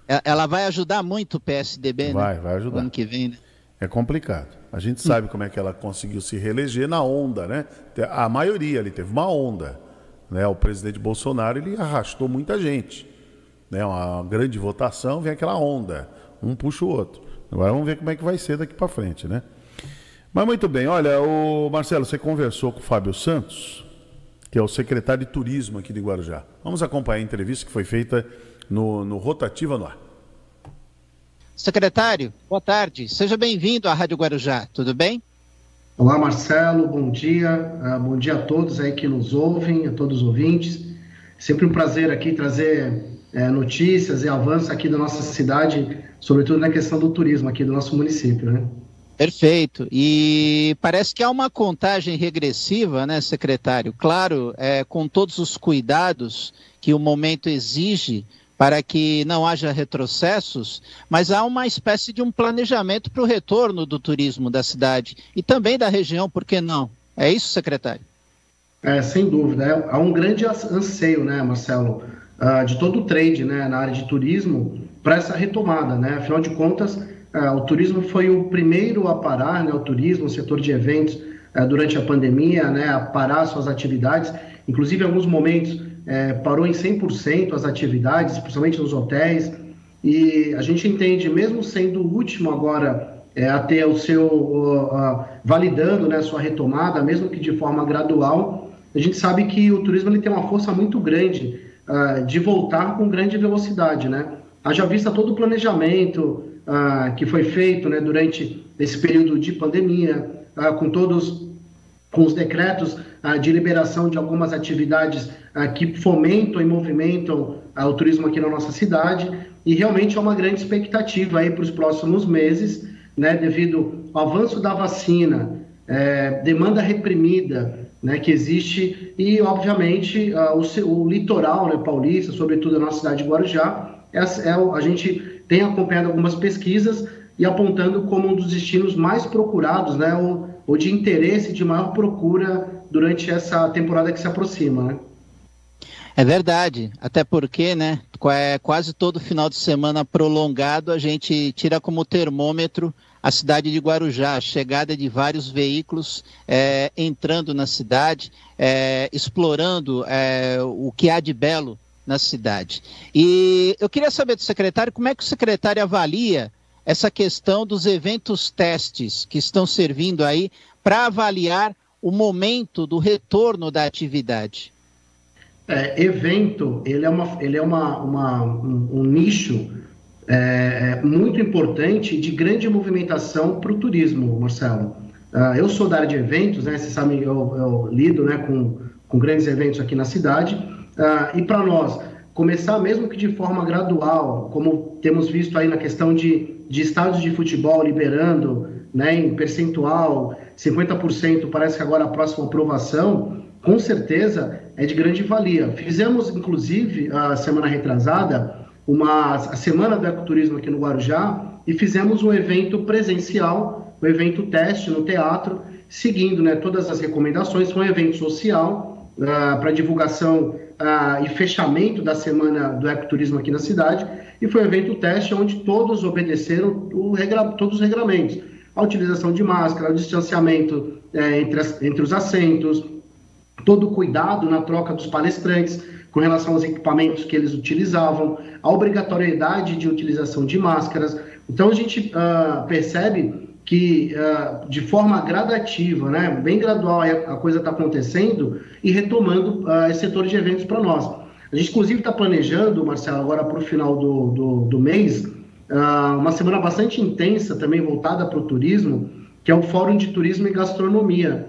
Ela, ela vai ajudar muito o PSDB, vai, né? Vai, ajudar. ano que vem, né? É complicado. A gente sabe como é que ela conseguiu se reeleger na onda, né? A maioria ali teve uma onda. Né? O presidente Bolsonaro ele arrastou muita gente. Né? Uma grande votação, vem aquela onda. Um puxa o outro. Agora vamos ver como é que vai ser daqui para frente, né? Mas muito bem, olha, o Marcelo, você conversou com o Fábio Santos, que é o secretário de turismo aqui de Guarujá. Vamos acompanhar a entrevista que foi feita no, no Rotativa no Ar. Secretário, boa tarde. Seja bem-vindo à Rádio Guarujá, tudo bem? Olá, Marcelo, bom dia. Uh, bom dia a todos aí que nos ouvem, a todos os ouvintes. Sempre um prazer aqui trazer é, notícias e avanços aqui da nossa cidade, sobretudo na questão do turismo aqui do nosso município, né? Perfeito. E parece que há uma contagem regressiva, né, secretário? Claro, é, com todos os cuidados que o momento exige para que não haja retrocessos, mas há uma espécie de um planejamento para o retorno do turismo da cidade e também da região, por que não? É isso, secretário? É, sem dúvida. É, há um grande anseio, né, Marcelo, uh, de todo o trade né, na área de turismo para essa retomada. Né? Afinal de contas, uh, o turismo foi o primeiro a parar, né, o turismo, o setor de eventos, uh, durante a pandemia, né, a parar suas atividades. Inclusive, em alguns momentos, é, parou em 100% as atividades, principalmente nos hotéis, e a gente entende, mesmo sendo o último agora é, a ter o seu, validando né, sua retomada, mesmo que de forma gradual, a gente sabe que o turismo ele tem uma força muito grande uh, de voltar com grande velocidade, né? Haja vista todo o planejamento uh, que foi feito né, durante esse período de pandemia, com todos com os decretos de liberação de algumas atividades que fomentam e movimentam o turismo aqui na nossa cidade. E realmente é uma grande expectativa aí para os próximos meses, né, devido ao avanço da vacina, é, demanda reprimida, né, que existe e obviamente o, o, litoral, né, paulista, sobretudo a nossa cidade de Guarujá, é, é, a gente tem acompanhado algumas pesquisas e apontando como um dos destinos mais procurados, né, ou, ou de interesse de maior procura durante essa temporada que se aproxima, né? É verdade, até porque, né, é quase todo final de semana prolongado a gente tira como termômetro a cidade de Guarujá, a chegada de vários veículos é, entrando na cidade, é, explorando é, o que há de belo na cidade. E eu queria saber do secretário como é que o secretário avalia essa questão dos eventos testes que estão servindo aí para avaliar o momento do retorno da atividade. É, evento, ele é, uma, ele é uma, uma um, um, nicho é, é muito importante de grande movimentação para o turismo, Marcelo. Uh, eu sou da área de eventos, né? Você sabe, eu, eu lido né, com, com grandes eventos aqui na cidade. Uh, e para nós, começar mesmo que de forma gradual, como temos visto aí na questão de, de estádios de futebol liberando né, em percentual, 50% parece que agora a próxima aprovação, com certeza é de grande valia. Fizemos, inclusive, a semana retrasada, uma, a Semana do Ecoturismo aqui no Guarujá e fizemos um evento presencial, um evento teste no teatro, seguindo né, todas as recomendações. Foi um evento social uh, para divulgação e fechamento da Semana do Ecoturismo aqui na cidade e foi um evento teste onde todos obedeceram regra, todos os regramentos. A utilização de máscara, o distanciamento é, entre, as, entre os assentos, todo o cuidado na troca dos palestrantes com relação aos equipamentos que eles utilizavam, a obrigatoriedade de utilização de máscaras. Então a gente uh, percebe que uh, de forma gradativa, né, bem gradual a coisa está acontecendo e retomando uh, esse setor de eventos para nós. A gente inclusive está planejando, Marcelo, agora para o final do, do, do mês, uh, uma semana bastante intensa também voltada para o turismo, que é o Fórum de Turismo e Gastronomia.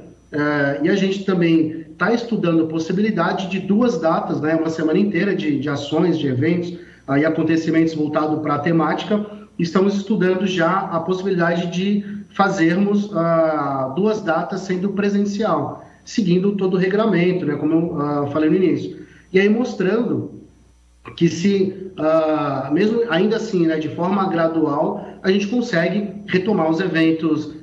e a gente também está estudando a possibilidade de duas datas, né, uma semana inteira de, de ações, de eventos e acontecimentos voltados para a temática, estamos estudando já a possibilidade de fazermos uh, duas datas sendo presencial, seguindo todo o regramento, né, como eu uh, falei no início. E aí mostrando que se, uh, mesmo ainda assim, né, de forma gradual, a gente consegue retomar os eventos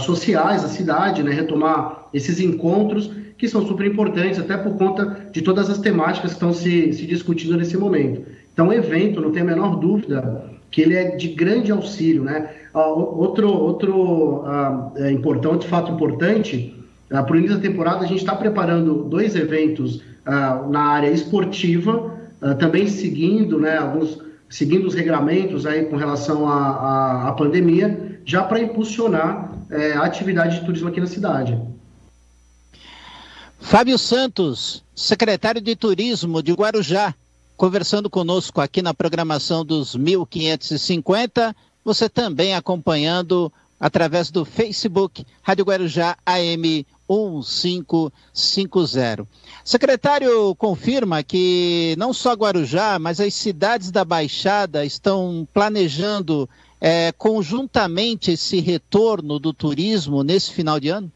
sociais da cidade, né, retomar esses encontros que são super importantes, até por conta de todas as temáticas que estão se, se discutindo nesse momento. Então, o evento, não tem a menor dúvida, que ele é de grande auxílio, né? outro outro uh, importante, fato importante, uh, para o início da temporada a gente está preparando dois eventos uh, na área esportiva, também seguindo, né, alguns seguindo os regramentos aí com relação à, à, pandemia, já para impulsionar é, a atividade de turismo aqui na cidade. Fábio Santos, secretário de Turismo de Guarujá, conversando conosco aqui na programação dos 1550. Você também acompanhando através do Facebook Rádio Guarujá AM 1550. Secretário confirma que não só Guarujá, mas as cidades da Baixada estão planejando é, conjuntamente esse retorno do turismo nesse final de ano?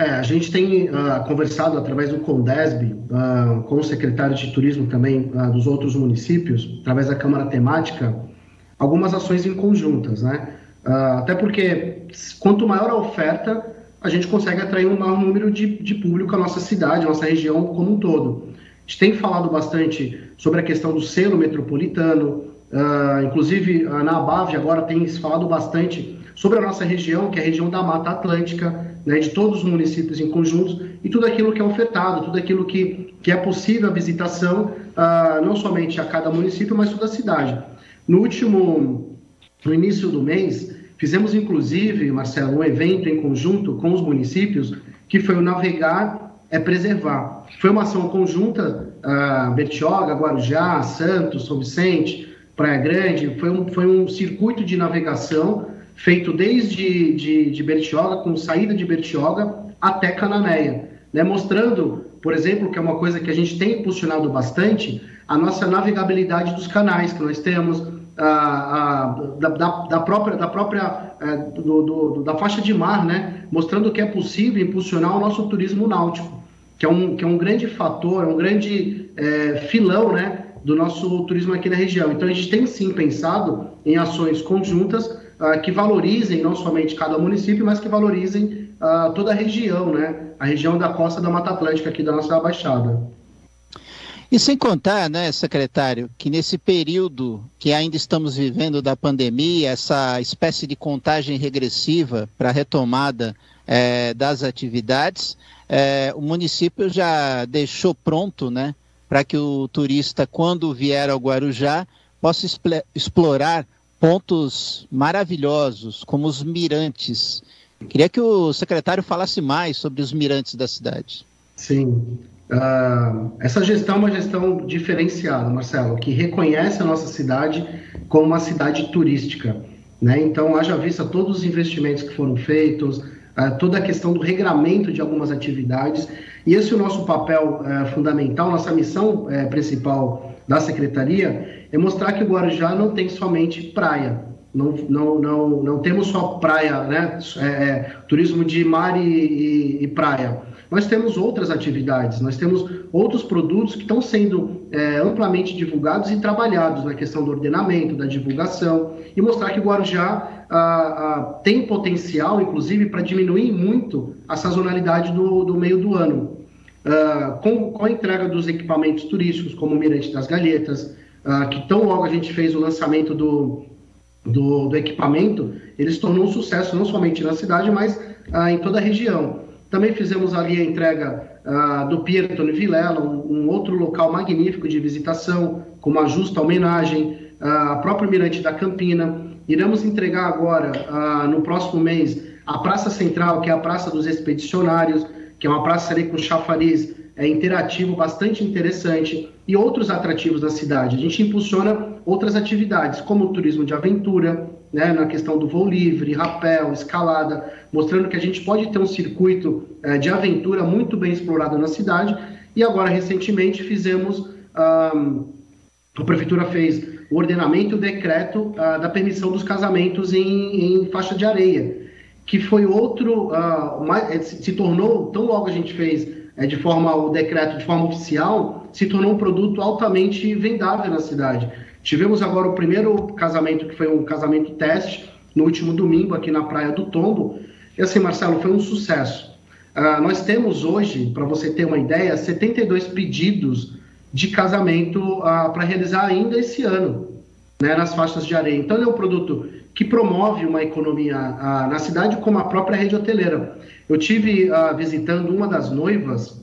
É, a gente tem uh, conversado através do Condesb, uh, com o secretário de turismo também uh, dos outros municípios, através da Câmara Temática, algumas ações em conjuntas, né? até porque quanto maior a oferta, a gente consegue atrair um maior número de, de público à nossa cidade, à nossa região como um todo. A gente tem falado bastante sobre a questão do selo metropolitano, inclusive na ABAV agora tem se falado bastante sobre a nossa região, que é a região da Mata Atlântica, né, de todos os municípios em conjunto e tudo aquilo que é ofertado, tudo aquilo que, que é possível a visitação, uh, não somente a cada município, mas toda a cidade. No último, no início do mês, fizemos inclusive, Marcelo, um evento em conjunto com os municípios, que foi o Navegar é Preservar. Foi uma ação conjunta, uh, Bertioga, Guarujá, Santos, São Vicente, Praia Grande, foi um, foi um circuito de navegação feito desde de, de Bertioga, com saída de Bertioga até Cananéia, né? mostrando, por exemplo, que é uma coisa que a gente tem impulsionado bastante, a nossa navegabilidade dos canais que nós temos, a, a, da, da, própria, da, própria é, do, do, da faixa de mar, né? mostrando que é possível impulsionar o nosso turismo náutico, que é um, que é um grande fator, é um grande é, filão né? do nosso turismo aqui na região. Então, a gente tem sim pensado em ações conjuntas uh, que valorizem não somente cada município, mas que valorizem uh, toda a região, né? A região da costa da Mata Atlântica aqui da nossa Baixada. E sem contar, né, secretário, que nesse período que ainda estamos vivendo da pandemia, essa espécie de contagem regressiva para a retomada é, das atividades, é, o município já deixou pronto, né, para que o turista, quando vier ao Guarujá, possa explorar pontos maravilhosos, como os mirantes. Queria que o secretário falasse mais sobre os mirantes da cidade. Sim. Uh, essa gestão é uma gestão diferenciada, Marcelo, que reconhece a nossa cidade como uma cidade turística. Né? Então, haja vista todos os investimentos que foram feitos, uh, toda a questão do regramento de algumas atividades. E esse é o nosso papel uh, fundamental, nossa missão uh, principal da secretaria é mostrar que o Guarujá não tem somente praia. Não, não, não, não temos só praia, né? É, é, turismo de mar e, e, e, praia. Nós temos outras atividades, nós temos outros produtos que estão sendo é, amplamente divulgados e trabalhados na questão do ordenamento, da divulgação, e mostrar que o Guarujá ah, ah, tem potencial, inclusive, para diminuir muito a sazonalidade do, do meio do ano. Ah, com, com a entrega dos equipamentos turísticos, como o Mirante das Galhetas, uh, que tão logo a gente fez o lançamento do, do, do, equipamento, ele se tornou um sucesso não somente na cidade, mas uh, em toda a região. Também fizemos ali a entrega uh, do Pier Tony Vilela, um, um, outro local magnífico de visitação, com uma justa homenagem, a própria Mirante da Campina. Iremos entregar agora, no próximo mês, a Praça Central, que é a Praça dos Expedicionários, que é uma praça ali com chafariz é, interativo bastante interessante e outros atrativos da cidade. A gente impulsiona outras atividades, como o turismo de aventura, né, na questão do voo livre, rapel, escalada, mostrando que a gente pode ter um circuito é, de aventura muito bem explorado na cidade. E agora, recentemente, fizemos, a Prefeitura fez o ordenamento o decreto ah, da permissão dos casamentos em, em, faixa de areia, que foi outro, uh, mais, se tornou, tão logo a gente fez é, de forma, o decreto de forma oficial, se tornou um produto altamente vendável na cidade. Tivemos agora o primeiro casamento, que foi um casamento teste, no último domingo, aqui na Praia do Tombo. E assim, Marcelo, foi um sucesso. Uh, nós temos hoje, para você ter uma ideia, 72 pedidos de casamento uh, para realizar ainda esse ano, né, nas faixas de areia. Então, ele é um produto que promove uma economia uh, na cidade, como a própria rede hoteleira. Eu tive visitando uma das noivas,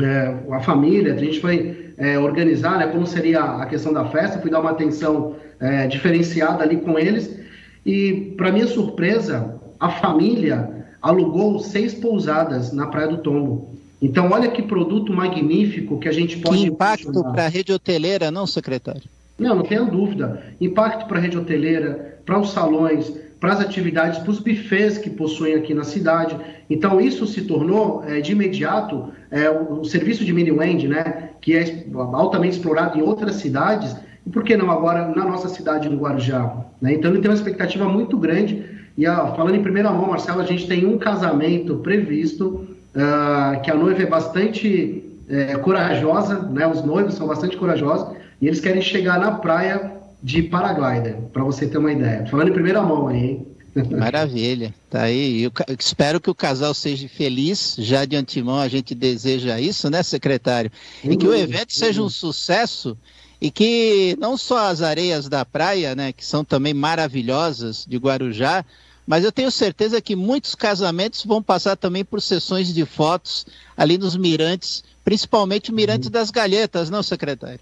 é, a família, a gente foi é, organizar né, como seria a questão da festa, fui dar uma atenção é, diferenciada ali com eles. E, para minha surpresa, a família alugou seis pousadas na Praia do Tombo. Então, olha que produto magnífico que a gente pode. Que impacto para a rede hoteleira, não, secretário? Não, não tenha dúvida. Impacto para a rede hoteleira, para os salões, para as atividades, para os bufês que possuem aqui na cidade. Então, isso se tornou, é, de imediato, é, o, o, serviço de mini-wend, né, que é altamente explorado em outras cidades, e por que não agora na nossa cidade, no Guarujá? Né? Então, ele tem uma expectativa muito grande. E, ó, falando em primeira mão, Marcelo, a gente tem um casamento previsto, uh, que a noiva é bastante é, corajosa, né? os noivos são bastante corajosos, e eles querem chegar na praia de paraglider, para você ter uma ideia. Falando em primeira mão aí, hein? Maravilha, tá aí. Eu espero que o casal seja feliz. Já de antemão a gente deseja isso, né, secretário? E que o evento seja um sucesso e que não só as areias da praia, né, que são também maravilhosas de Guarujá, mas eu tenho certeza que muitos casamentos vão passar também por sessões de fotos ali nos mirantes, principalmente o mirante uhum. das galhetas, não, secretário?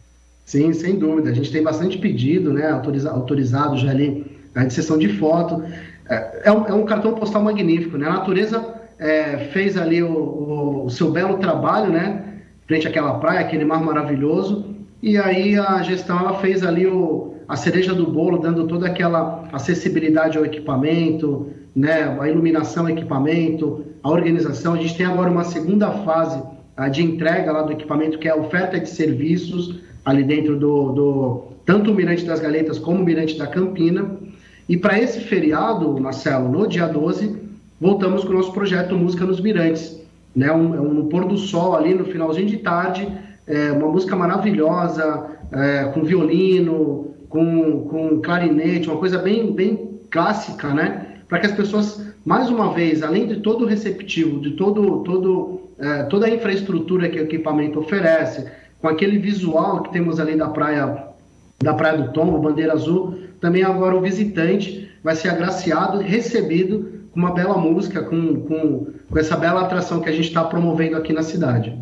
Sim, sem dúvida. A gente tem bastante pedido, né, autoriza, autorizado já ali a de sessão de foto. É, é, um, é um, cartão postal magnífico, né? A natureza é, fez ali o, o, o, seu belo trabalho, né, frente àquela praia, aquele mar maravilhoso, e aí a gestão ela fez ali o, a cereja do bolo, dando toda aquela acessibilidade ao equipamento, né, a iluminação equipamento, a organização. A gente tem agora uma segunda fase a, de entrega lá do equipamento, que é a oferta de serviços, ali dentro do, do tanto o Mirante das Galetas como o Mirante da Campina. E para esse feriado, Marcelo, no dia 12, voltamos com o nosso projeto Música nos Mirantes. Né? Um, um pôr do sol ali no finalzinho de tarde, é, uma música maravilhosa, é, com violino, com, com clarinete, uma coisa bem, bem clássica, né? Para que as pessoas, mais uma vez, além de todo o receptivo, de todo, todo, é, toda a infraestrutura que o equipamento oferece, com aquele visual que temos ali da praia da Praia do Tombo, bandeira azul, também agora o visitante vai ser agraciado, recebido com uma bela música, com, com, com essa bela atração que a gente está promovendo aqui na cidade.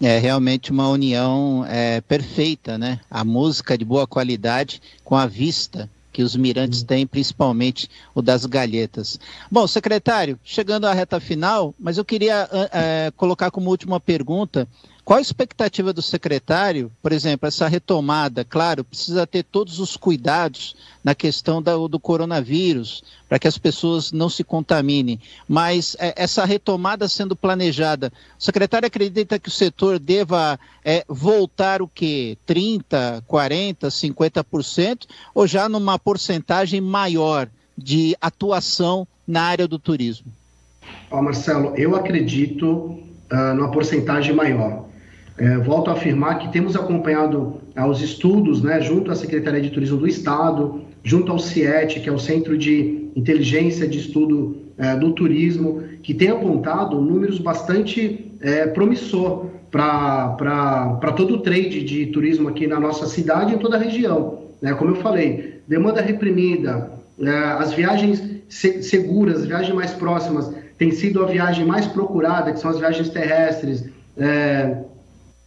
É realmente uma união é, perfeita, né? A música de boa qualidade com a vista que os mirantes têm, principalmente o das galhetas. Bom, secretário, chegando à reta final, mas eu queria é, colocar como última pergunta qual a expectativa do secretário, por exemplo, essa retomada? Claro, precisa ter todos os cuidados na questão do, do coronavírus, para que as pessoas não se contaminem, mas é, essa retomada sendo planejada, o secretário acredita que o setor deva é, voltar o quê? 30%, 40%, 50%, ou já numa porcentagem maior de atuação na área do turismo? Oh, Marcelo, eu acredito uh, numa porcentagem maior. É, volto a afirmar que temos acompanhado ah, os estudos, né, junto à Secretaria de Turismo do Estado, junto ao CIET, que é o Centro de Inteligência de Estudo é, do Turismo, que tem apontado números bastante é, promissor para todo o trade de turismo aqui na nossa cidade e em toda a região. Né? Como eu falei, demanda reprimida, é, as viagens seguras, as viagens mais próximas tem sido a viagem mais procurada, que são as viagens terrestres. É,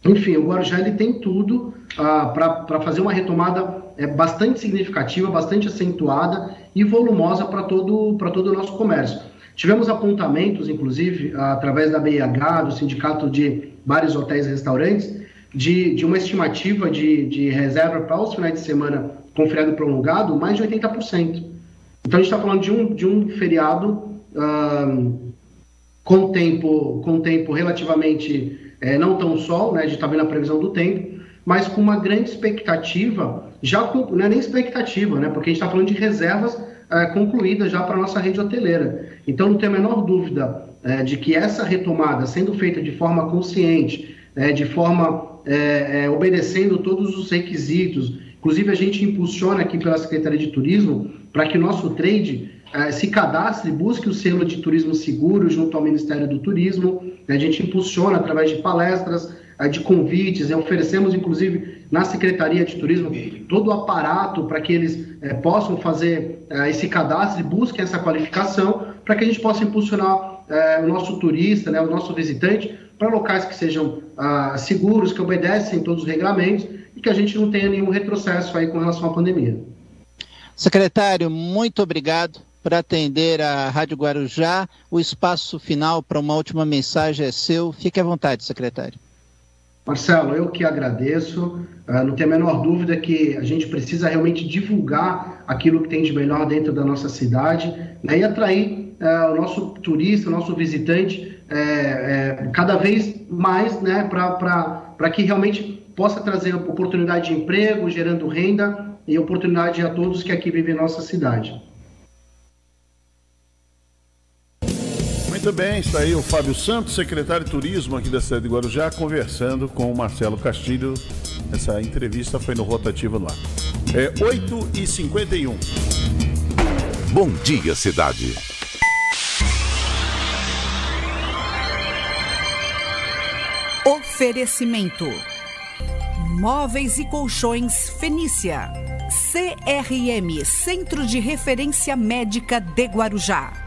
enfim, o Guarujá ele tem tudo ah, para fazer uma retomada é, bastante significativa, bastante acentuada e volumosa para todo, todo o nosso comércio. Tivemos apontamentos, inclusive, através da BIH, do Sindicato de Bares, Hotéis e Restaurantes, de, de uma estimativa de, de reserva para os finais de semana com feriado prolongado, mais de 80%. Então, a gente está falando de um, de um feriado com, tempo, com tempo relativamente é, não tão sol, né, a gente está vendo a previsão do tempo, mas com uma grande expectativa, já com, não é nem expectativa, né, porque a gente está falando de reservas é, concluídas já para a nossa rede hoteleira. Então, não tem a menor dúvida é, de que essa retomada, sendo feita de forma consciente, é, de forma é, é, obedecendo todos os requisitos, inclusive a gente impulsiona aqui pela Secretaria de Turismo para que nosso trade é, se cadastre, busque o selo de turismo seguro junto ao Ministério do Turismo. A gente impulsiona através de palestras, é, de convites, é, oferecemos inclusive na Secretaria de Turismo todo o aparato para que eles é, possam fazer esse cadastro e busquem essa qualificação para que a gente possa impulsionar o nosso turista, né, o nosso visitante, para locais que sejam ah, seguros, que obedecem todos os regulamentos e que a gente não tenha nenhum retrocesso aí com relação à pandemia. Secretário, muito obrigado por atender a Rádio Guarujá. O espaço final para uma última mensagem é seu. Fique à vontade, secretário. Marcelo, eu que agradeço. Uh, não tem a menor dúvida que a gente precisa realmente divulgar aquilo que tem de melhor dentro da nossa cidade né, e atrair uh, o nosso turista, o nosso visitante é, é, cada vez mais né, para que realmente possa trazer oportunidade de emprego, gerando renda e oportunidade a todos que aqui vivem em nossa cidade. Muito bem, está aí o Fábio Santos, secretário de Turismo aqui da cidade de Guarujá, conversando com o Marcelo Castilho. Essa entrevista foi no Rotativo no ar. É 8h51. Bom dia, cidade. Oferecimento: Móveis e Colchões Fenícia. CRM Centro de Referência Médica de Guarujá.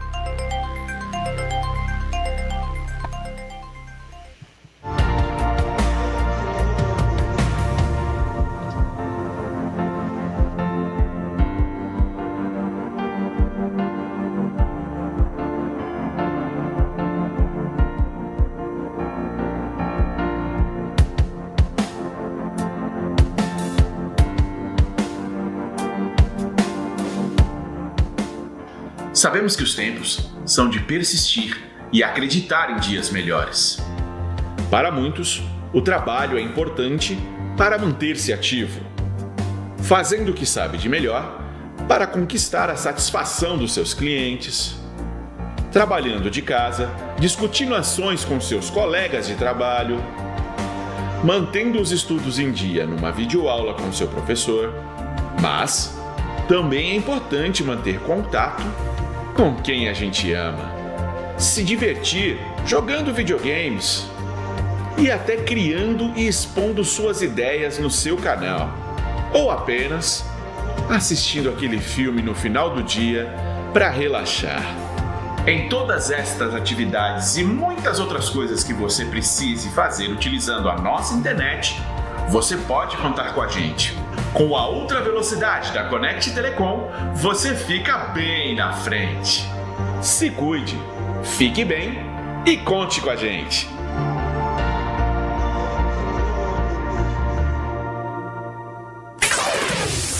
Sabemos que os tempos são de persistir e acreditar em dias melhores. Para muitos, o trabalho é importante para manter-se ativo, fazendo o que sabe de melhor para conquistar a satisfação dos seus clientes, trabalhando de casa, discutindo ações com seus colegas de trabalho, mantendo os estudos em dia numa videoaula com seu professor, mas também é importante manter contato com quem a gente ama, se divertir jogando videogames e até criando e expondo suas ideias no seu canal, ou apenas assistindo aquele filme no final do dia para relaxar. Em todas estas atividades e muitas outras coisas que você precise fazer utilizando a nossa internet, você pode contar com a gente. Com a ultra velocidade da Connect Telecom, você fica bem na frente. Se cuide, fique bem e conte com a gente.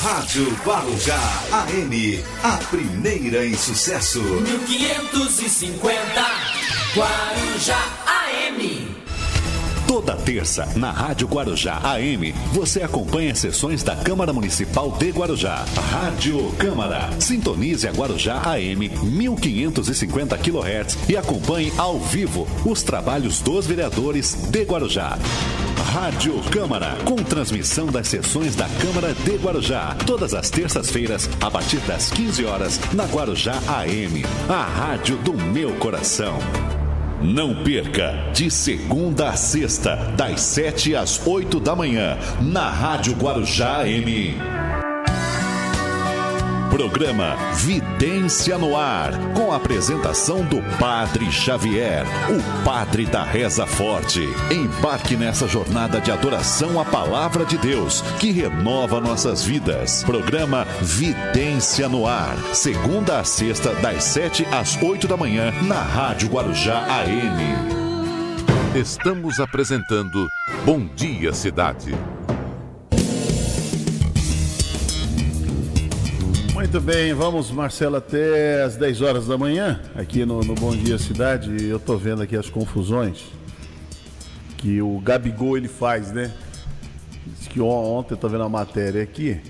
Rádio Guarujá AM, a primeira em sucesso. 1550 Guarujá. Toda terça, na Rádio Guarujá AM, você acompanha sessões da Câmara Municipal de Guarujá. Rádio Câmara. Sintonize a Guarujá AM 1550 kHz e acompanhe ao vivo os trabalhos dos vereadores de Guarujá. Rádio Câmara, com transmissão das sessões da Câmara de Guarujá, todas as terças-feiras, a partir das 15 horas, na Guarujá AM, a rádio do meu coração. Não perca, de segunda a sexta, das 7 às 8 da manhã, na Rádio Guarujá M. Programa Vidência no Ar, com a apresentação do Padre Xavier, o Padre da Reza Forte. Embarque nessa jornada de adoração à Palavra de Deus, que renova nossas vidas. Programa Vidência no Ar, segunda a sexta, das sete às oito da manhã, na Rádio Guarujá AM. Estamos apresentando Bom Dia Cidade. Muito bem, vamos, Marcelo, até às 10 horas da manhã, aqui no, no Bom Dia Cidade. Eu tô vendo aqui as confusões que o Gabigol ele faz, né? Diz que on- ontem eu tô vendo a matéria aqui.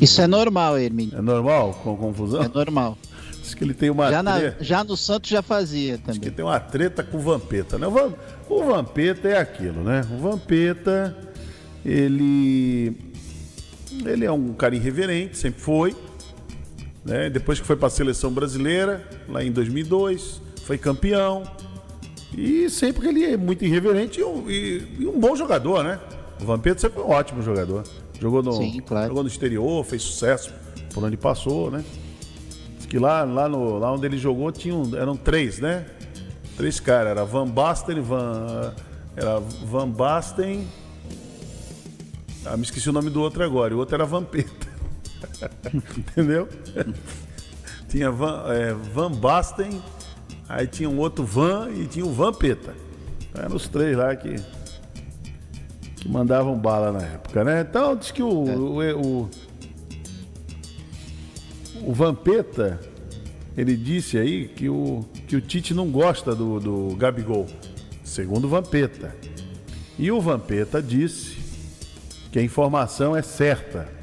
Isso é normal, Hermínio. É normal com confusão? É normal. Diz que ele tem uma Já, na- já no Santos já fazia também. que tem uma treta com o Vampeta, né? O, Vam- o Vampeta é aquilo, né? O Vampeta, ele ele é um cara irreverente, sempre foi, né? Depois que foi para a seleção brasileira, lá em 2002, foi campeão. E sempre ele é muito irreverente e um, e- e um bom jogador, né? O Vampeta sempre foi um ótimo jogador. Jogou no, Sim, claro. jogou no exterior, fez sucesso por onde passou, né? Diz que lá, lá, no, lá onde ele jogou tinham, eram três, né? Três caras. Era Van Basten, Van. Era Van Basten. Ah, me esqueci o nome do outro agora. E o outro era Vampeta. Entendeu? tinha Van, é, Van Basten, aí tinha um outro Van e tinha o Vampeta. Eram os três lá que. que mandavam bala na época, né? Então diz que o, o, o, o Vampeta, ele disse aí que o, que o Tite não gosta do, do Gabigol, segundo o Vampeta. E o Vampeta disse que a informação é certa.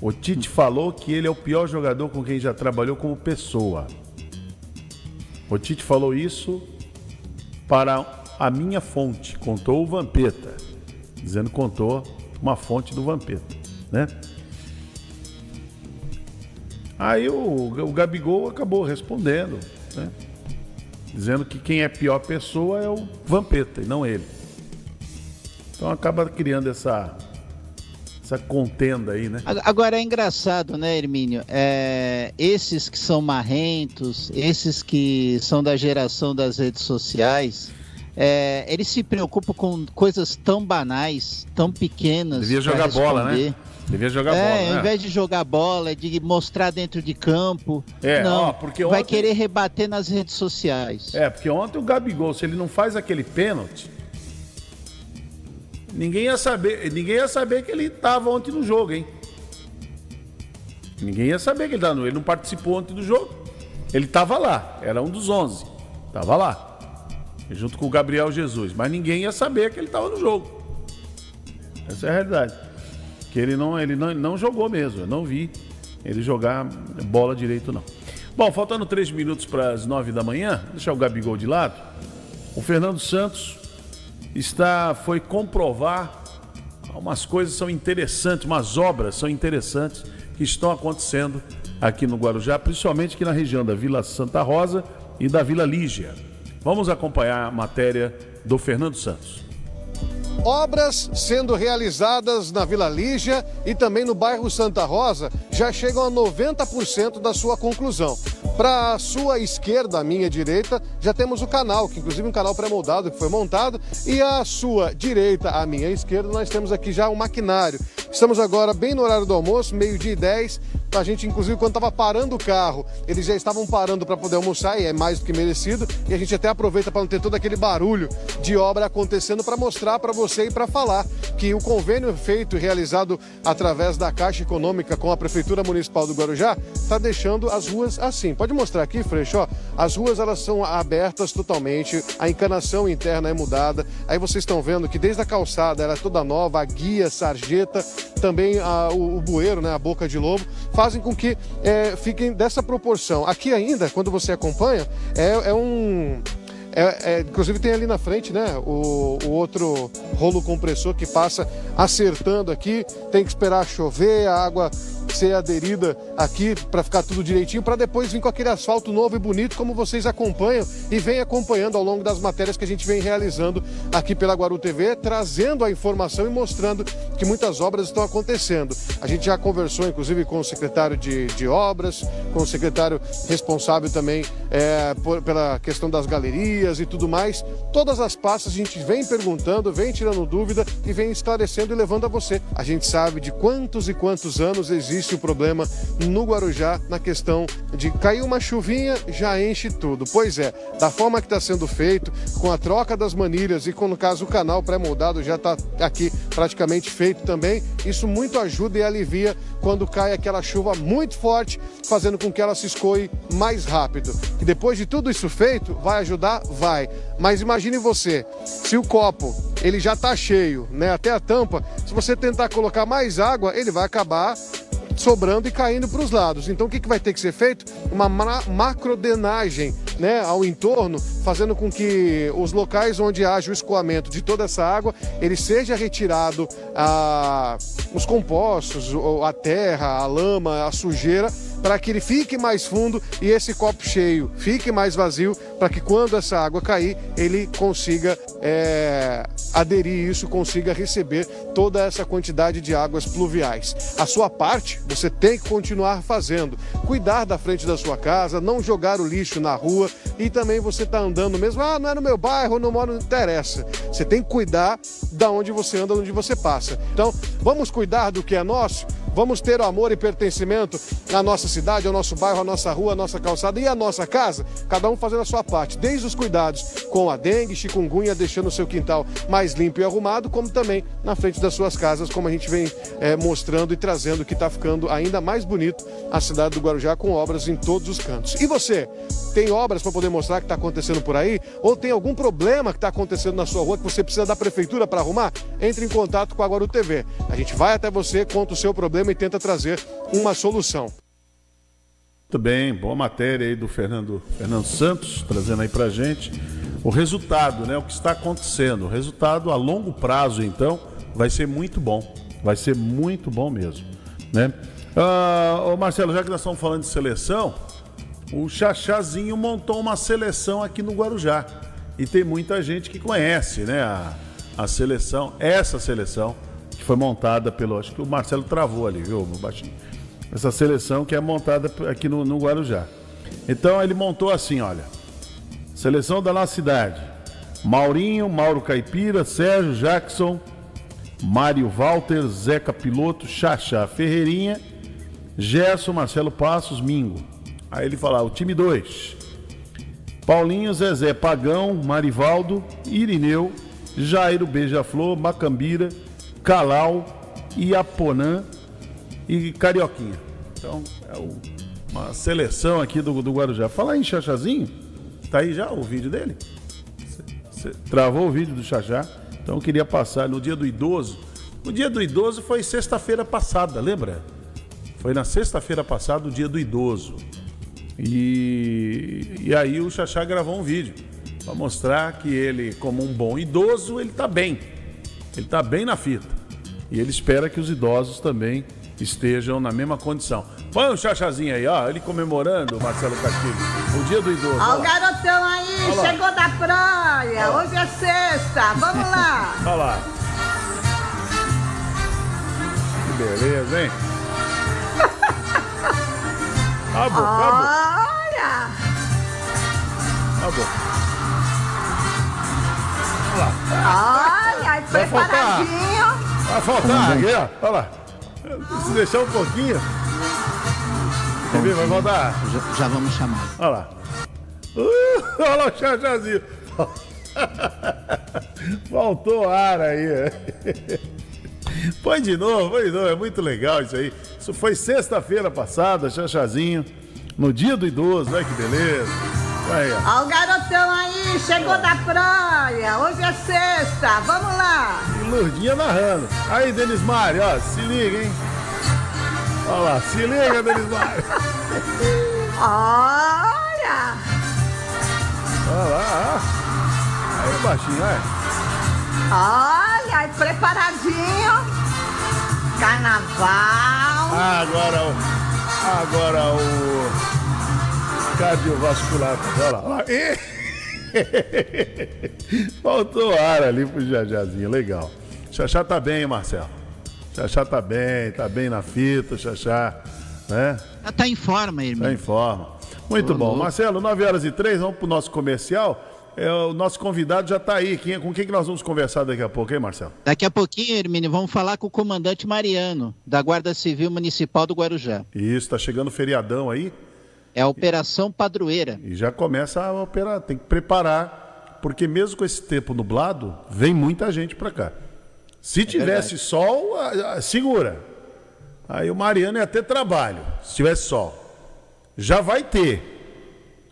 O Tite falou que ele é o pior jogador com quem já trabalhou como pessoa. O Tite falou isso para a minha fonte, contou o Vampeta, dizendo contou uma fonte do Vampeta, né? Aí o, o Gabigol acabou respondendo, né? Dizendo que quem é pior pessoa é o Vampeta e não ele. Então acaba criando essa, essa contenda aí, né? Ag- Agora é engraçado, né, Hermínio? É, esses que são marrentos, esses que são da geração das redes sociais, é, eles se preocupam com coisas tão banais, tão pequenas. Devia jogar bola, né? Devia jogar é, bola, ao né? invés de jogar bola, de mostrar dentro de campo. É, não, ó, porque vai ontem- querer rebater nas redes sociais. É, porque ontem o Gabigol, se ele não faz aquele pênalti, ninguém ia saber, ninguém ia saber que ele estava ontem no jogo, hein? Ninguém ia saber que ele estava no, ele não participou ontem do jogo. Ele estava lá, era um dos 11. Tava lá. Junto com o Gabriel Jesus, mas ninguém ia saber que ele estava no jogo. Essa é a realidade. Que ele não, ele não, não jogou mesmo, eu não vi ele jogar bola direito, não. Bom, faltando três minutos para as nove da manhã, deixar o Gabigol de lado. O Fernando Santos está, foi comprovar umas coisas são interessantes, umas obras são interessantes que estão acontecendo aqui no Guarujá, principalmente aqui na região da Vila Santa Rosa e da Vila Lígia. Vamos acompanhar a matéria do Fernando Santos. Obras sendo realizadas na Vila Lígia e também no bairro Santa Rosa já chegam a 90% da sua conclusão. Para a sua esquerda, a minha direita, já temos o canal, que inclusive um canal pré-moldado que foi montado, e à sua direita, à minha esquerda, nós temos aqui já o maquinário. Estamos agora bem no horário do almoço, meio-dia e 10. A gente, inclusive, quando estava parando o carro, eles já estavam parando para poder almoçar, e é mais do que merecido. E a gente até aproveita para não ter todo aquele barulho de obra acontecendo para mostrar para você e para falar que o convênio feito e realizado através da Caixa Econômica com a Prefeitura Municipal do Guarujá está deixando as ruas assim. Pode mostrar aqui, Freixo? ó. As ruas elas são abertas totalmente, a encanação interna é mudada. Aí vocês estão vendo que desde a calçada ela é toda nova, a guia, sarjeta, também a- o, o bueiro, né, a boca de lobo, fazem com que é, fiquem dessa proporção. Aqui ainda, quando você acompanha, é, é um É, é, inclusive tem ali na frente, né, o, o outro rolo compressor que passa acertando aqui. Tem que esperar chover, a água ser aderida aqui para ficar tudo direitinho, para depois vir com aquele asfalto novo e bonito, como vocês acompanham e vem acompanhando ao longo das matérias que a gente vem realizando aqui pela Guaru TV, trazendo a informação e mostrando que muitas obras estão acontecendo. A gente já conversou, inclusive, com o secretário de, de obras, com o secretário responsável também é, por, pela questão das galerias e tudo mais. Todas as pastas a gente vem perguntando, vem tirando dúvida e vem esclarecendo e levando a você. A gente sabe de quantos e quantos anos existe o problema no Guarujá na questão de cair uma chuvinha, já enche tudo. Pois é, da forma que está sendo feito, com a troca das manilhas e com, no caso, o canal pré-moldado já está aqui praticamente feito também, isso muito ajuda e alivia quando cai aquela chuva muito forte, fazendo com que ela se escoe mais rápido. E depois de tudo isso feito, vai ajudar? Vai. Mas imagine você, se o copo ele já está cheio, né, até a tampa, se você tentar colocar mais água, ele vai acabar sobrando e caindo para os lados. Então o que, que vai ter que ser feito? Uma macrodenagem né, ao entorno, fazendo com que os locais onde haja o escoamento de toda essa água, ele seja retirado a, os compostos, a terra, a lama, a sujeira, para que ele fique mais fundo e esse copo cheio fique mais vazio, para que quando essa água cair, ele consiga é, aderir isso, consiga receber toda essa quantidade de águas pluviais. A sua parte você tem que continuar fazendo. Cuidar da frente da sua casa, não jogar o lixo na rua e também você está andando mesmo, ah, não é no meu bairro, não moro, não interessa. Você tem que cuidar da onde você anda, onde você passa. Então, vamos cuidar do que é nosso Vamos ter o amor e pertencimento à nossa cidade, ao nosso bairro, à nossa rua, à nossa calçada e à nossa casa, cada um fazendo a sua parte, desde os cuidados com a dengue, chikungunya, deixando o seu quintal mais limpo e arrumado, como também na frente das suas casas, como a gente vem é, mostrando e trazendo que está ficando ainda mais bonito a cidade do Guarujá com obras em todos os cantos. E você, tem obras para poder mostrar que está acontecendo por aí? Ou tem algum problema que está acontecendo na sua rua que você precisa da prefeitura para arrumar? Entre em contato com a Guaru TV. A gente vai até você, conta o seu problema e tenta trazer uma solução. Muito bem, boa matéria aí do Fernando, Fernando Santos, trazendo aí pra gente o resultado, né? O que está acontecendo. O resultado a longo prazo, então, vai ser muito bom. Vai ser muito bom mesmo, né? Ah, ô Marcelo, já que nós estamos falando de seleção, o Chachazinho montou uma seleção aqui no Guarujá. E tem muita gente que conhece, né? A, a seleção, essa seleção foi montada pelo. Acho que o Marcelo travou ali, viu, baixinho? Essa seleção que é montada aqui no, no Guarujá. Então ele montou assim, olha. Seleção da nossa cidade. Maurinho, Mauro Caipira, Sérgio Jackson, Mário Walter, Zeca Piloto, Xaxá Ferreirinha, Gerson, Marcelo Passos, Mingo. Aí ele fala, o time 2. Paulinho, Zezé, Pagão, Marivaldo, Irineu, Jairo Beija-Flor, Macambira, Calau, Iaponã e Carioquinha. Então, é o, uma seleção aqui do, do Guarujá. Falar em Chachazinho, tá aí já o vídeo dele? Você travou o vídeo do Chachá, então eu queria passar no dia do idoso. O dia do idoso foi sexta-feira passada, lembra? Foi na sexta-feira passada, o dia do idoso. E, e aí o Chachá gravou um vídeo para mostrar que ele, como um bom idoso, ele está bem. Ele está bem na fita. E ele espera que os idosos também estejam na mesma condição. Põe um chachazinho aí, ó, ele comemorando, Marcelo Castilho, o dia do idoso. Ó, o garotão aí, chegou da praia, Olha. hoje é sexta, vamos lá. Olha lá. Que beleza, hein? Acabou, acabou. Olha! Acabou. Olha lá. Olha, preparadinho. Vai faltar aqui, ó. Olha lá. Se deixar um pouquinho. Quer ver? Vai voltar. Já, já, vamos chamar. Olha lá. Uh, olha lá o chachazinho. Faltou ar aí. Põe de novo, põe de novo. É muito legal isso aí. Isso foi sexta-feira passada, chachazinho. No dia do idoso, olha que beleza. Aí, ó. ó o garotão aí, chegou da praia. Hoje é sexta, vamos lá. E Lurdinha narrando. Aí, Denis Mário, ó, se liga, hein? Olha lá, se liga, Denis Mário. Olha! Olha lá, ó. Aí, baixinho, vai. Olha, aí preparadinho. Carnaval. Agora o. Agora o. Cardiovascular. Olha lá. Olha lá. Faltou ar ali pro Jajazinho. Legal. Xaxá tá bem, hein, Marcelo? Xaxá tá bem, tá bem na fita, Xaxá. Né? Ela tá em forma, irmão. Tá em forma. Muito bom. Marcelo, 9 horas e 3, vamos pro nosso comercial. É, o nosso convidado já tá aí. Quem, com quem que nós vamos conversar daqui a pouco, hein, Marcelo? Daqui a pouquinho, Hermínio, vamos falar com o comandante Mariano, da Guarda Civil Municipal do Guarujá. Isso, tá chegando o feriadão aí. É a Operação Padroeira. E já começa a operar, tem que preparar, porque mesmo com esse tempo nublado, vem muita gente para cá. Se tivesse sol, a- a- segura. Aí o Mariano ia ter trabalho, se tivesse sol. Já vai ter.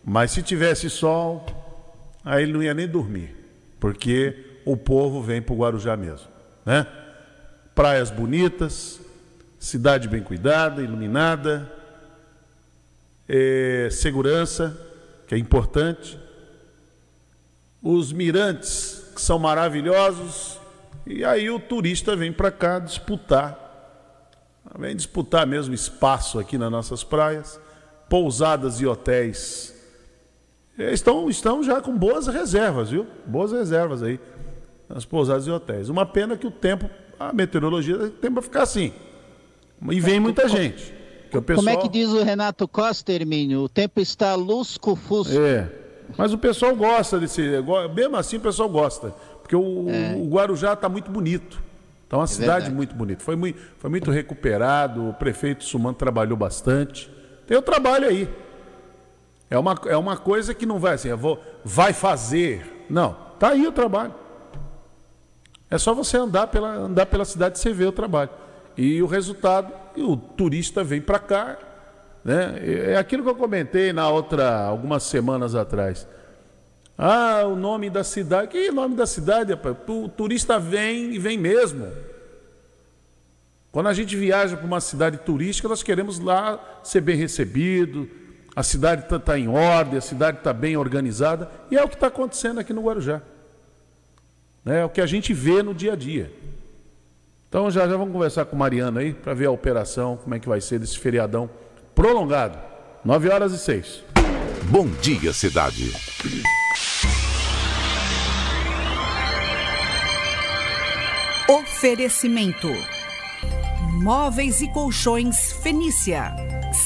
Mas se tivesse sol, aí ele não ia nem dormir. Porque o povo vem para o Guarujá mesmo. Né? Praias bonitas, cidade bem cuidada, iluminada, eh, segurança, que é importante, os mirantes, que são maravilhosos, e aí o turista vem para cá disputar, vem disputar mesmo espaço aqui nas nossas praias, pousadas e hotéis eh, estão, estão já com boas reservas, viu? Boas reservas aí, nas pousadas e hotéis. Uma pena que o tempo, a meteorologia tem para ficar assim, e vem muita gente. O Como é pessoal- que diz o Renato Costa, Hermínio? O tempo está lusco-fusco. É. Mas o pessoal gosta desse. Mesmo assim, o pessoal gosta. Porque o, o Guarujá está muito bonito. Está uma cidade verdade. muito bonita. Foi muito, foi muito recuperado. O prefeito Sumano trabalhou bastante. Tem o trabalho aí. É uma, é uma coisa que não vai assim, vou, vai fazer. Não. Tá aí o trabalho. É só você andar pela, andar pela cidade e você vê o trabalho. E o resultado, e o turista vem para cá, né? É aquilo que eu comentei na outra, algumas semanas atrás. Ah, o nome da cidade. Que nome da cidade, rapaz? O turista vem e vem mesmo. Quando a gente viaja para uma cidade turística, nós queremos lá ser bem recebido, a cidade está em ordem, a cidade está bem organizada, e é o que está acontecendo aqui no Guarujá. Né? É o que a gente vê no dia a dia. Então já, já vamos conversar com o Mariano aí para ver a operação, como é que vai ser desse feriadão prolongado. 9 horas e 6. Bom dia, cidade. Oferecimento: Móveis e Colchões Fenícia.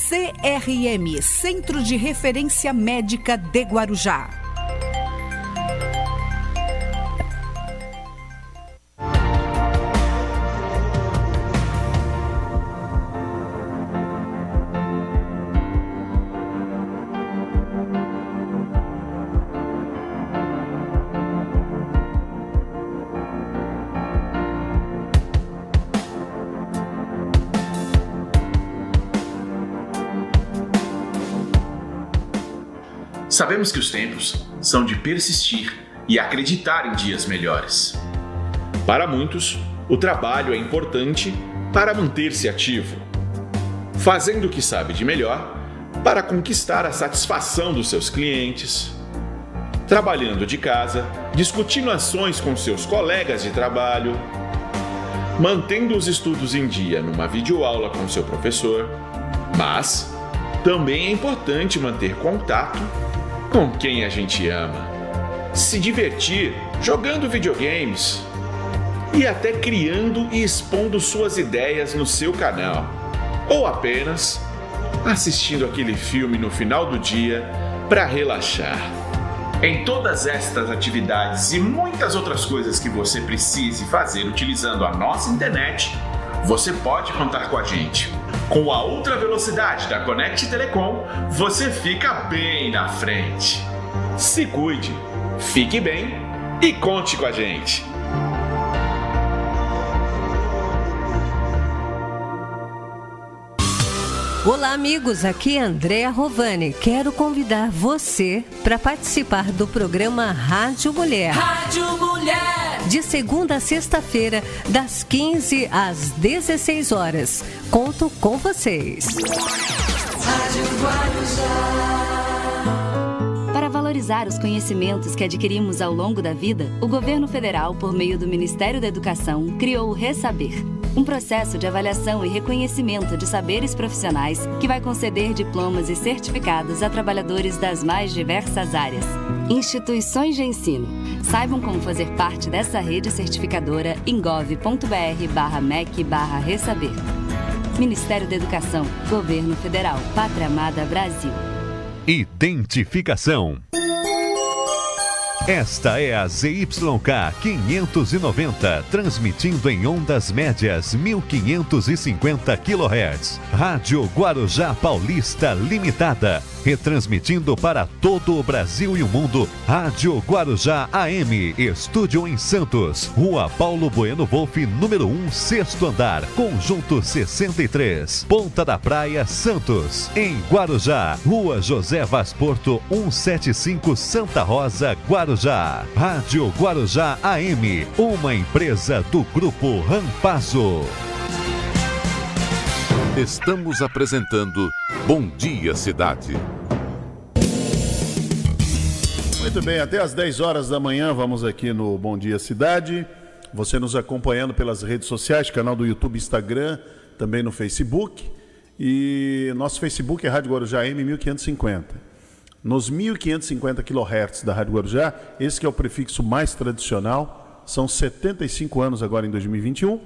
CRM Centro de Referência Médica de Guarujá. Sabemos que os tempos são de persistir e acreditar em dias melhores. Para muitos, o trabalho é importante para manter-se ativo, fazendo o que sabe de melhor para conquistar a satisfação dos seus clientes, trabalhando de casa, discutindo ações com seus colegas de trabalho, mantendo os estudos em dia numa videoaula com seu professor, mas também é importante manter contato com quem a gente ama, se divertir jogando videogames e até criando e expondo suas ideias no seu canal, ou apenas assistindo aquele filme no final do dia para relaxar. Em todas estas atividades e muitas outras coisas que você precise fazer utilizando a nossa internet, você pode contar com a gente. Com a ultra velocidade da Connect Telecom, você fica bem na frente. Se cuide, fique bem e conte com a gente. Olá, amigos. Aqui é Andréa Rovani. Quero convidar você para participar do programa Rádio Mulher. Rádio Mulher. De segunda a sexta-feira, das 15 às 16 horas. Conto com vocês. Rádio Guarujá. Para valorizar valorizar os conhecimentos que adquirimos ao longo da vida, o governo federal, por meio do Ministério da Educação, criou o Resaber um processo de avaliação e reconhecimento de saberes profissionais que vai conceder diplomas e certificados a trabalhadores das mais diversas áreas. Instituições de ensino. Saibam como fazer parte dessa rede certificadora em gov.br/mec/ressaber. Ministério da Educação, Governo Federal, Pátria Amada Brasil. Identificação. Esta é a ZYK 590, transmitindo em ondas médias 1550 kHz. Rádio Guarujá Paulista Limitada, retransmitindo para todo o Brasil e o mundo. Rádio Guarujá AM, estúdio em Santos, Rua Paulo Bueno Wolff, número 1, sexto andar, conjunto 63, Ponta da Praia, Santos. Em Guarujá, Rua José Vaz Porto, 175 Santa Rosa, Guarujá. Guarujá. Rádio Guarujá AM, uma empresa do Grupo Rampazo. Estamos apresentando Bom Dia Cidade. Muito bem, até às 10 horas da manhã vamos aqui no Bom Dia Cidade. Você nos acompanhando pelas redes sociais, canal do YouTube, Instagram, também no Facebook. E nosso Facebook é Rádio Guarujá M 1550 nos 1550 kHz da Rádio Guarujá, esse que é o prefixo mais tradicional, são 75 anos agora em 2021,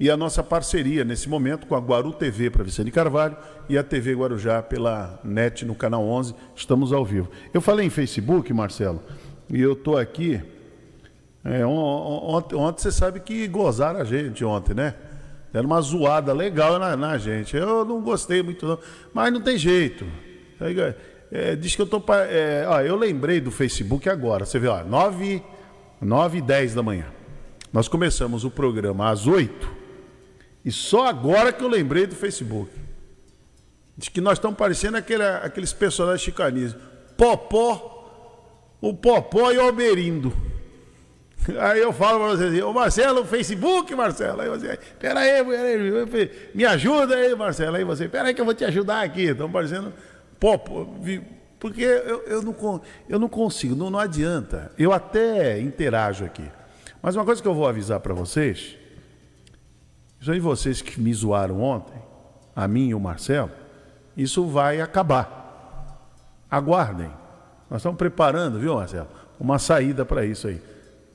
e a nossa parceria nesse momento com a Guaru TV para Vicente Carvalho e a TV Guarujá pela NET no canal 11, estamos ao vivo. Eu falei em Facebook, Marcelo, e eu estou aqui, é, ontem, ontem você sabe que gozaram a gente ontem, né? Era uma zoada legal na, na gente. Eu não gostei muito, não, mas não tem jeito. É, diz que eu tô. É, ó, eu lembrei do Facebook agora. Você vê, ó, 9, 9 e 10 da manhã. Nós começamos o programa às 8 e só agora que eu lembrei do Facebook. Diz que nós estamos parecendo aquele, aqueles personagens chicanistas. Popó, o Popó e o Alberindo. Aí eu falo para vocês, assim, ô Marcelo, Facebook, Marcelo. Aí você, peraí, peraí, me ajuda aí, Marcelo. Aí você, peraí que eu vou te ajudar aqui. Estamos parecendo Porque eu, eu, não, eu não consigo, não, não adianta. Eu até interajo aqui. Mas uma coisa que eu vou avisar para vocês, aí vocês que me zoaram ontem, a mim e o Marcelo, isso vai acabar. Aguardem. Nós estamos preparando, viu, Marcelo? Uma saída para isso aí.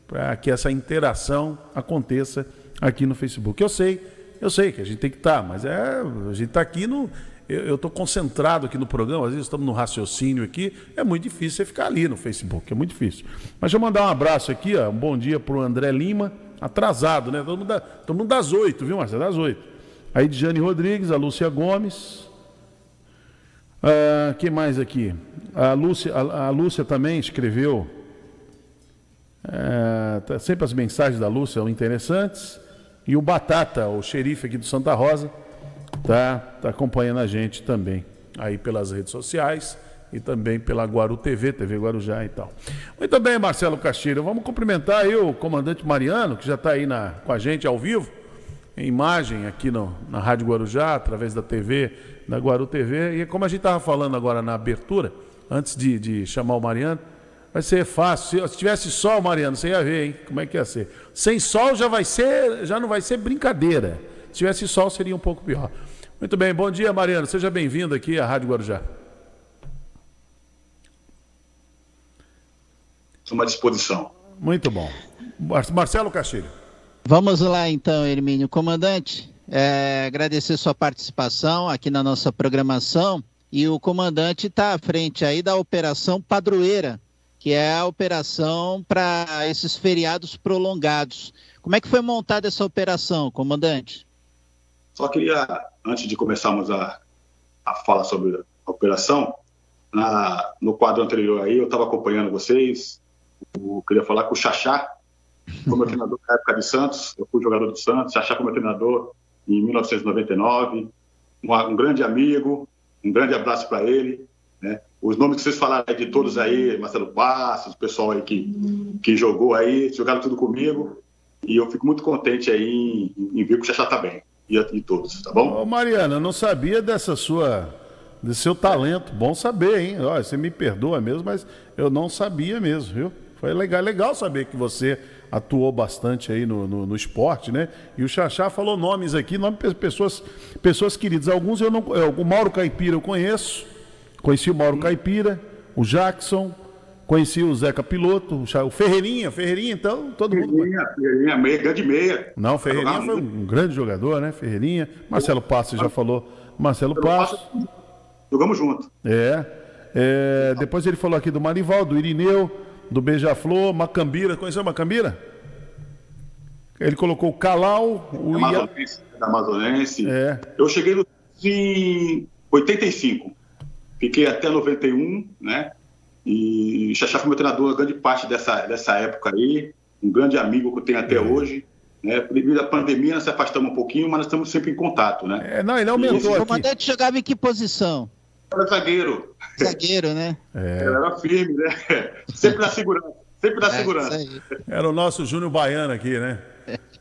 Para que essa interação aconteça aqui no Facebook. Eu sei, eu sei que a gente tem que estar, tá, mas é, a gente está aqui no eu estou concentrado aqui no programa, às vezes estamos no raciocínio aqui, é muito difícil você ficar ali no Facebook, é muito difícil. Mas deixa eu mandar um abraço aqui, ó, um bom dia para o André Lima, atrasado, né? Todo mundo, da, todo mundo das oito, viu, Marcelo? Das oito. Aí de Jane Rodrigues, a Lúcia Gomes. Ah, quem mais aqui? A Lúcia, a, a Lúcia também escreveu. É, tá, sempre as mensagens da Lúcia são interessantes. E o Batata, o xerife aqui do Santa Rosa, tá, tá acompanhando a gente também aí pelas redes sociais e também pela Guaru TV, TV Guarujá e tal. Muito bem, Marcelo Castilho, vamos cumprimentar aí o comandante Mariano, que já está aí na, com a gente ao vivo, em imagem aqui no, na Rádio Guarujá, através da TV, da Guaru TV. E como a gente estava falando agora na abertura, antes de, de chamar o Mariano, vai ser fácil. Se tivesse sol, Mariano, você ia ver, hein? Como é que ia ser. Sem sol já vai ser, já não vai ser brincadeira. Se tivesse sol, seria um pouco pior. Muito bem, bom dia, Mariano. Seja bem-vindo aqui à Rádio Guarujá. Estou à disposição. Muito bom. Marcelo Castilho. Vamos lá então, Hermínio. Comandante, é, agradecer sua participação aqui na nossa programação. E o comandante está à frente aí da Operação Padroeira, que é a operação para esses feriados prolongados. Como é que foi montada essa operação, comandante? Só queria, antes de começarmos a, a falar sobre a operação, na, no quadro anterior aí, eu estava acompanhando vocês, eu queria falar com o Xaxá, como treinador na época de Santos, eu fui jogador do Santos, Xaxá como treinador em 1999, um, um grande amigo, um grande abraço para ele, né? Os nomes que vocês falaram de todos aí, Marcelo Passos, o pessoal aí que, que jogou aí, jogaram tudo comigo, e eu fico muito contente aí em, em ver que o Xaxá está bem e, e todos, tá bom? Ô, Mariana, eu não sabia dessa sua de seu talento. Bom saber, hein? Olha, você me perdoa mesmo, mas eu não sabia mesmo, viu? Foi legal, legal saber que você atuou bastante aí no, no, no esporte, né? E o Xaxá falou nomes aqui, nomes de pessoas, pessoas queridas. Alguns eu não. é, O Mauro Caipira eu conheço. Conheci o Mauro Caipira, o Jackson, conheci o Zeca Piloto, o Ferreirinha, Ferreirinha, então, todo mundo. Ferreirinha, Ferreirinha, meia, grande meia. Não, Ferreirinha foi um grande jogador, né? Ferreirinha. Marcelo Passos já falou. Marcelo Passos. Jogamos junto. É. É, Depois ele falou aqui do Marival, do Irineu, do Beija-Flor, Macambira. Conheceu Macambira? Ele colocou o Calau, o Ia... Amazonense, da Amazonense. É. Eu cheguei no, em 85. Fiquei até 91, né? E Xaxá foi meu treinador grande parte dessa, dessa época aí. Um grande amigo que eu tenho até hoje. Né? Devido à pandemia, nós se afastamos um pouquinho, mas nós estamos sempre em contato, né? É, não, ele aumentou O aqui. comandante jogava em que posição? Era zagueiro. Zagueiro, né? É. Era firme, né? Sempre na segurança. Sempre na É, segurança. Era o nosso Júnior Baiano aqui, né?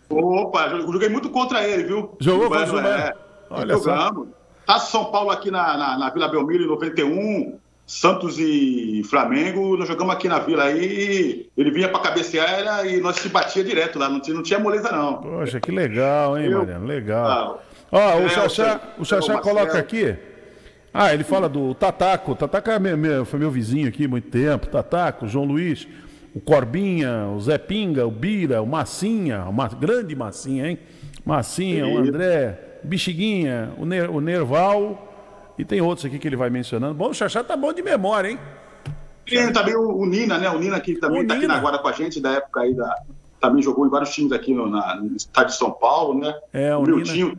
Opa, eu joguei muito contra ele, viu? Jogou contra o é, Baiano? Olha só. jogamos. Tá São Paulo aqui na, na, na Vila Belmiro em 91, Santos e Flamengo, nós jogamos aqui na Vila aí, ele vinha pra cabecear era, e nós se batia direto lá, não tinha, não tinha moleza não. Poxa, que legal, hein, Eu- Mariano? Legal. Ah, Ó, o é, Xaxá, o o Xaxá coloca aqui. Ah, ele fala do Tataco. O Tataco é meu- meu- foi meu vizinho aqui há muito tempo. Tataco, João Luiz, o Corbinha, o Zé Pinga, o Bira, o Massinha, o Ma- grande Massinha, hein? Massinha, o Isso. André, Bexiguinha, o, Ner- o Nerval. E tem outros aqui que ele vai mencionando. Bom, o Xaxá tá bom de memória, hein? Tem também o, o Nina, né? O Nina que também O tá aqui Nina. na guarda com a gente, da época aí da. Também jogou em vários times aqui no, na- no estado de São Paulo, né? É, o o Nina.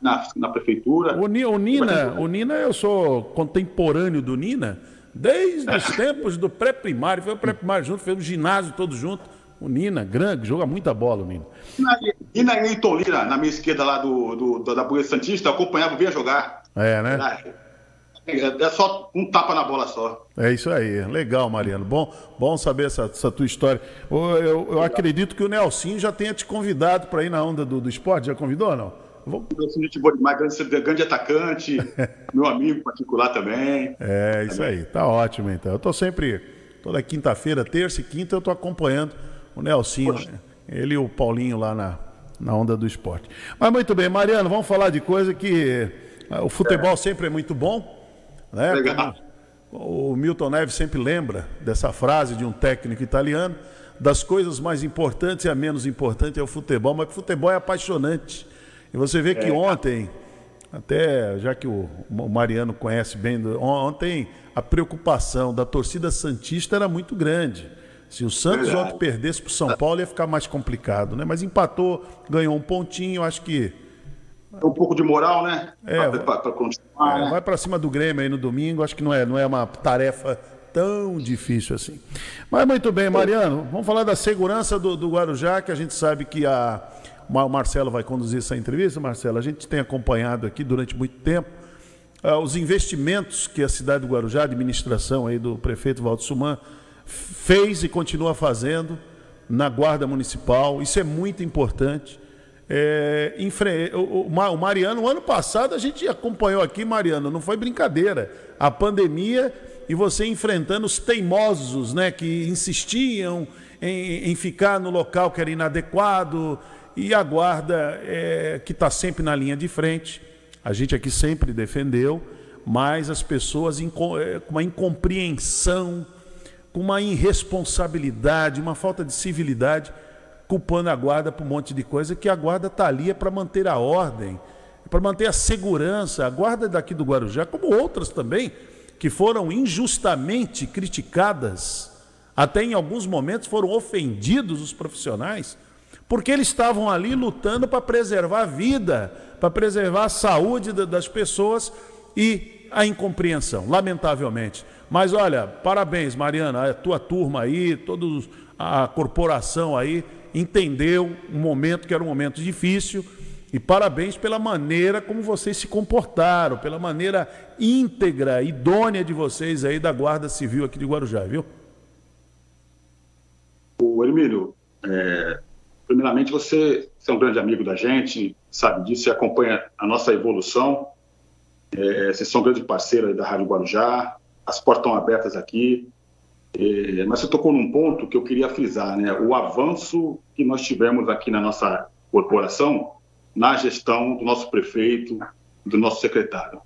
na, na prefeitura. O, Ni- o Nina, o Nina, eu sou contemporâneo do Nina desde os tempos do pré-primário. Foi o pré-primário junto, fez o ginásio todo junto. O Nina, grande, joga muita bola, o Nina. E na Eiton Lira, na minha esquerda lá do, do, da Boia Santista, acompanhava, via jogar. É, né? É, é só um tapa na bola só. É isso aí. Legal, Mariano. Bom, bom saber essa, essa tua história. Eu, eu- eu acredito que o Nelsinho já tenha te convidado para ir na onda do, do esporte. Já convidou ou não? Vou- gente boa demais, grande, grande atacante, meu amigo particular também. É, isso aí. Tá ótimo, então. Eu tô sempre, toda quinta-feira, terça e quinta, eu tô acompanhando o Nelsinho, ele e o Paulinho lá na, na onda do esporte. Mas muito bem, Mariano, vamos falar de coisa que o futebol sempre é muito bom, né? Legal. O Milton Neves sempre lembra dessa frase de um técnico italiano, das coisas mais importantes e a menos importante é o futebol, mas o futebol é apaixonante. E você vê que É. ontem, até já que o Mariano conhece bem, ontem a preocupação da torcida Santista era muito grande. Se o Santos ontem perdesse para o São Paulo ia ficar mais complicado, né? Mas empatou, ganhou um pontinho, acho que Um pouco de moral, né? É, continuar, é, né? vai para cima do Grêmio aí no domingo, acho que não é, não é uma tarefa tão difícil assim. Mas muito bem, Mariano, vamos falar da segurança do, do Guarujá, que a gente sabe que a, o Marcelo vai conduzir essa entrevista. Marcelo, a gente tem acompanhado aqui durante muito tempo ah, os investimentos que a cidade do Guarujá, a administração aí do prefeito Valdo Suman, fez e continua fazendo na Guarda Municipal. Isso é muito importante. É, em fre- o, o ano passado a gente acompanhou aqui, Mariano, não foi brincadeira. A pandemia e você enfrentando os teimosos, né, que insistiam em, em ficar no local que era inadequado e a guarda é, que está sempre na linha de frente. A gente aqui sempre defendeu, mas as pessoas é, com uma incompreensão, com uma irresponsabilidade, uma falta de civilidade, culpando a guarda por um monte de coisa, que a guarda está ali é para manter a ordem, para manter a segurança. A guarda daqui do Guarujá, como outras também, que foram injustamente criticadas, até em alguns momentos foram ofendidos os profissionais, porque eles estavam ali lutando para preservar a vida, para preservar a saúde da- das pessoas e a incompreensão, lamentavelmente. Mas olha, parabéns, Mariana, a tua turma aí, todos a corporação aí entendeu um momento que era um momento difícil e parabéns pela maneira como vocês se comportaram, pela maneira íntegra, idônea de vocês aí da Guarda Civil aqui de Guarujá, viu? O Hermílio, é, primeiramente você, você é um grande amigo da gente, sabe disso e acompanha a nossa evolução. É, vocês são grandes parceiros da Rádio Guarujá, as portas estão abertas aqui. É, mas você tocou num ponto que eu queria frisar, né? O avanço que nós tivemos aqui na nossa corporação na gestão do nosso prefeito, do nosso secretário.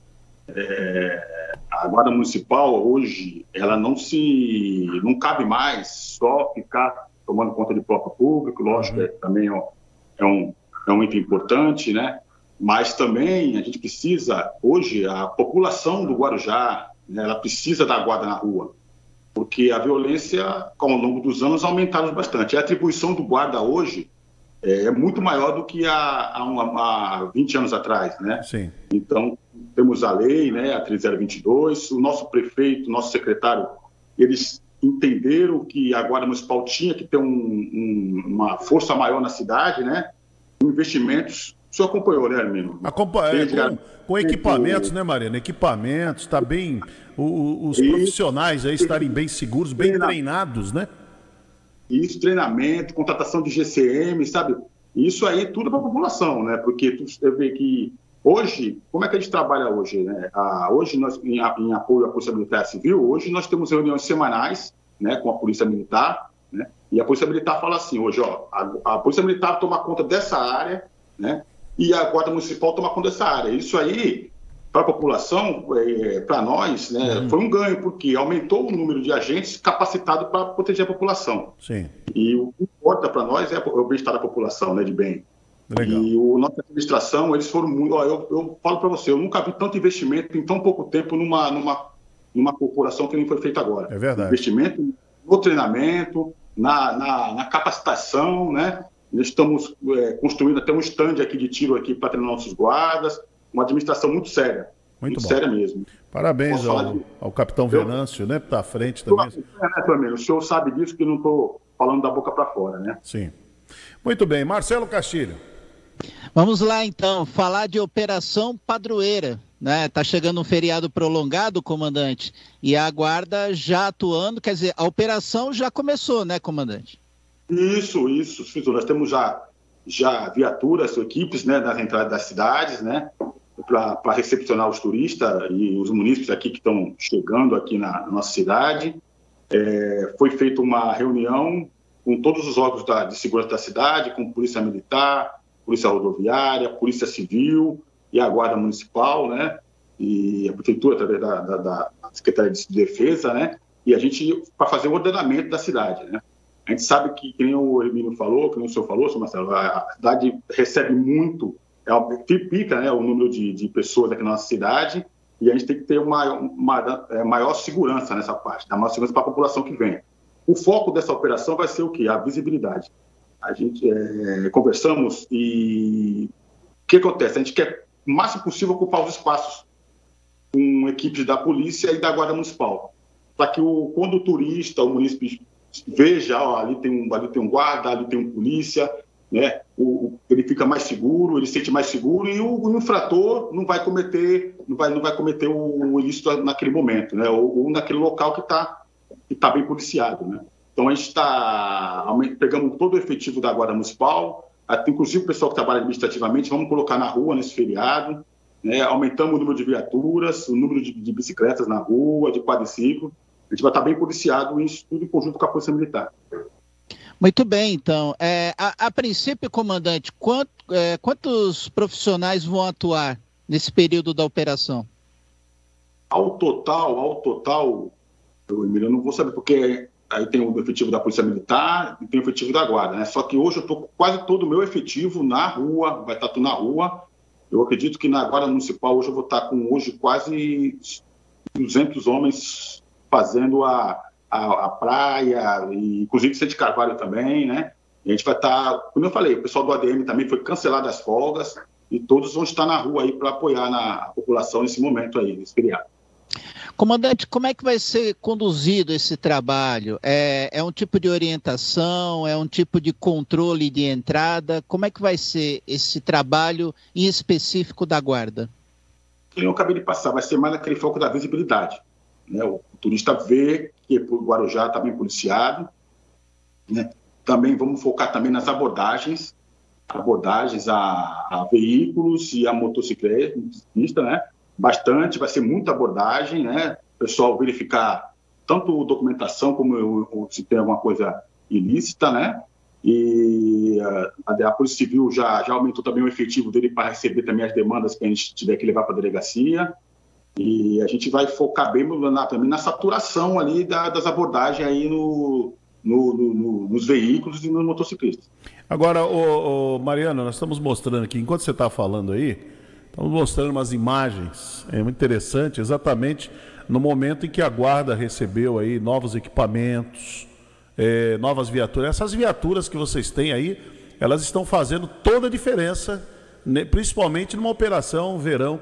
É, a guarda municipal hoje, ela não se, não cabe mais só ficar tomando conta de próprio público, lógico, uhum. é, também é, é um, é um item importante, né? Mas também a gente precisa, hoje, a população do Guarujá, né, ela precisa da guarda na rua, porque a violência, ao longo dos anos, aumentaram bastante. A atribuição do guarda hoje é, é muito maior do que há, há, uma, há 20 anos atrás, né? Sim. Então, temos a lei, né, a 3022, o nosso prefeito, nosso secretário, eles entenderam que a Guarda Municipal tinha que ter um, um, uma força maior na cidade, né? Investimentos. O senhor acompanhou, né, Armino? Acompanhei, com, com, equipamentos, né, Mariana? Equipamentos, está bem. O, os profissionais aí estarem bem seguros, bem treinados, né? Isso, treinamento, contratação de GCM, sabe? Isso aí tudo para a população, né? Porque tu, vê que hoje, como é que a gente trabalha hoje, né? Ah, hoje, nós, em, em, apoio à Polícia Militar Civil, hoje nós temos reuniões semanais né, com a Polícia Militar, né? E a Polícia Militar fala assim, hoje, ó, a, a Polícia Militar toma conta dessa área, né? E a Guarda Municipal toma conta dessa área. Isso aí para a população, é, para nós, né, uhum. foi um ganho, porque aumentou o número de agentes capacitados para proteger a população. Sim. E o que importa para nós é o bem-estar da população, né, de bem. Legal. E o nossa administração, eles foram muito. Ó, eu, eu falo para você, eu nunca vi tanto investimento em tão pouco tempo numa, numa, numa corporação que nem foi feito agora. É verdade. Investimento no treinamento, na, na, na capacitação, né? Nós estamos é, construindo até um stand aqui de tiro aqui para treinar nossos guardas uma administração muito séria. Muito, muito séria mesmo. Parabéns ao, de... ao, capitão Venâncio, né? Está à frente também. É, né, O senhor sabe disso que não estou falando da boca para fora, né? Sim. Muito bem. Marcelo Castilho. Vamos lá então, falar de Operação Padroeira. Né? Tá chegando um feriado prolongado, comandante, e a guarda já atuando, quer dizer, a operação já começou, né, comandante? Isso, isso, Nós temos já, já viaturas, equipes né, nas entradas das cidades, né? para recepcionar os turistas e os munícipes aqui que estão chegando aqui na, na nossa cidade. É, foi feita uma reunião com todos os órgãos da, de segurança da cidade, com Polícia Militar, Polícia Rodoviária, Polícia Civil e a Guarda Municipal, né? E a Prefeitura, através da, da, da Secretaria de Defesa, né? E a gente, para fazer o ordenamento da cidade, né? A gente sabe que, que nem o Hermínio falou, que nem o senhor falou, senhor Marcelo, a cidade recebe muito é, triplica né, o número de, de, pessoas aqui na nossa cidade e a gente tem que ter uma, uma é, maior segurança nessa parte, dar maior segurança para a população que vem. O foco dessa operação vai ser o quê? A visibilidade. A gente é, conversamos e o que acontece? A gente quer o máximo possível ocupar os espaços com equipes da polícia e da guarda municipal, para que o, quando o turista, o município veja, ó, ali tem um ali tem um guarda, ali tem um polícia, né? O, ele fica mais seguro, ele se sente mais seguro e o, o, infrator não vai cometer, não vai, não vai cometer o, o ilícito naquele momento, né? Ou, ou naquele local que está que tá bem policiado, né? Então a gente está pegamos todo o efetivo da guarda municipal, inclusive o pessoal que trabalha administrativamente, vamos colocar na rua nesse feriado, né? Aumentamos o número de viaturas, o número de, de bicicletas na rua, de quadriciclo. A gente vai estar tá bem policiado isso tudo em conjunto com a polícia militar. Muito bem, então. É, a, a, princípio, comandante, quant, é, quantos profissionais vão atuar nesse período da operação? Ao total, ao total, eu, Emílio, não vou saber, porque aí tem o efetivo da Polícia Militar e tem o efetivo da Guarda, né? Só que hoje eu estou com quase todo o meu efetivo na rua, vai estar tudo na rua. Eu acredito que na Guarda Municipal hoje eu vou estar com hoje quase 200 homens fazendo a, a, a praia, e, inclusive Sede Carvalho também, né? E a gente vai estar, tá, como eu falei, o pessoal do ADM também foi cancelado as folgas e todos vão estar na rua aí para apoiar na, a população nesse momento aí, nesse feriado. Comandante, como é que vai ser conduzido esse trabalho? É, é, um tipo de orientação? É um tipo de controle de entrada? Como é que vai ser esse trabalho em específico da guarda? Eu acabei de passar, vai ser mais naquele foco da visibilidade. Né? O turista vê que o Guarujá está bem policiado. Né? Também vamos focar também nas abordagens, abordagens a, a veículos e a motocicleta, né? bastante, vai ser muita abordagem, né? O pessoal verificar tanto documentação como se tem alguma coisa ilícita, né? E a, a Polícia Civil já, já aumentou também o efetivo dele para receber também as demandas que a gente tiver que levar para a delegacia. E a gente vai focar bem na, também na saturação ali da, das abordagens aí no, no, no, nos veículos e nos motociclistas. Agora, ô, ô, Mariano, nós estamos mostrando aqui, enquanto você está falando aí, estamos mostrando umas imagens, é muito interessante, exatamente no momento em que a guarda recebeu aí novos equipamentos, é, novas viaturas. Essas viaturas que vocês têm aí, elas estão fazendo toda a diferença, principalmente numa operação verão,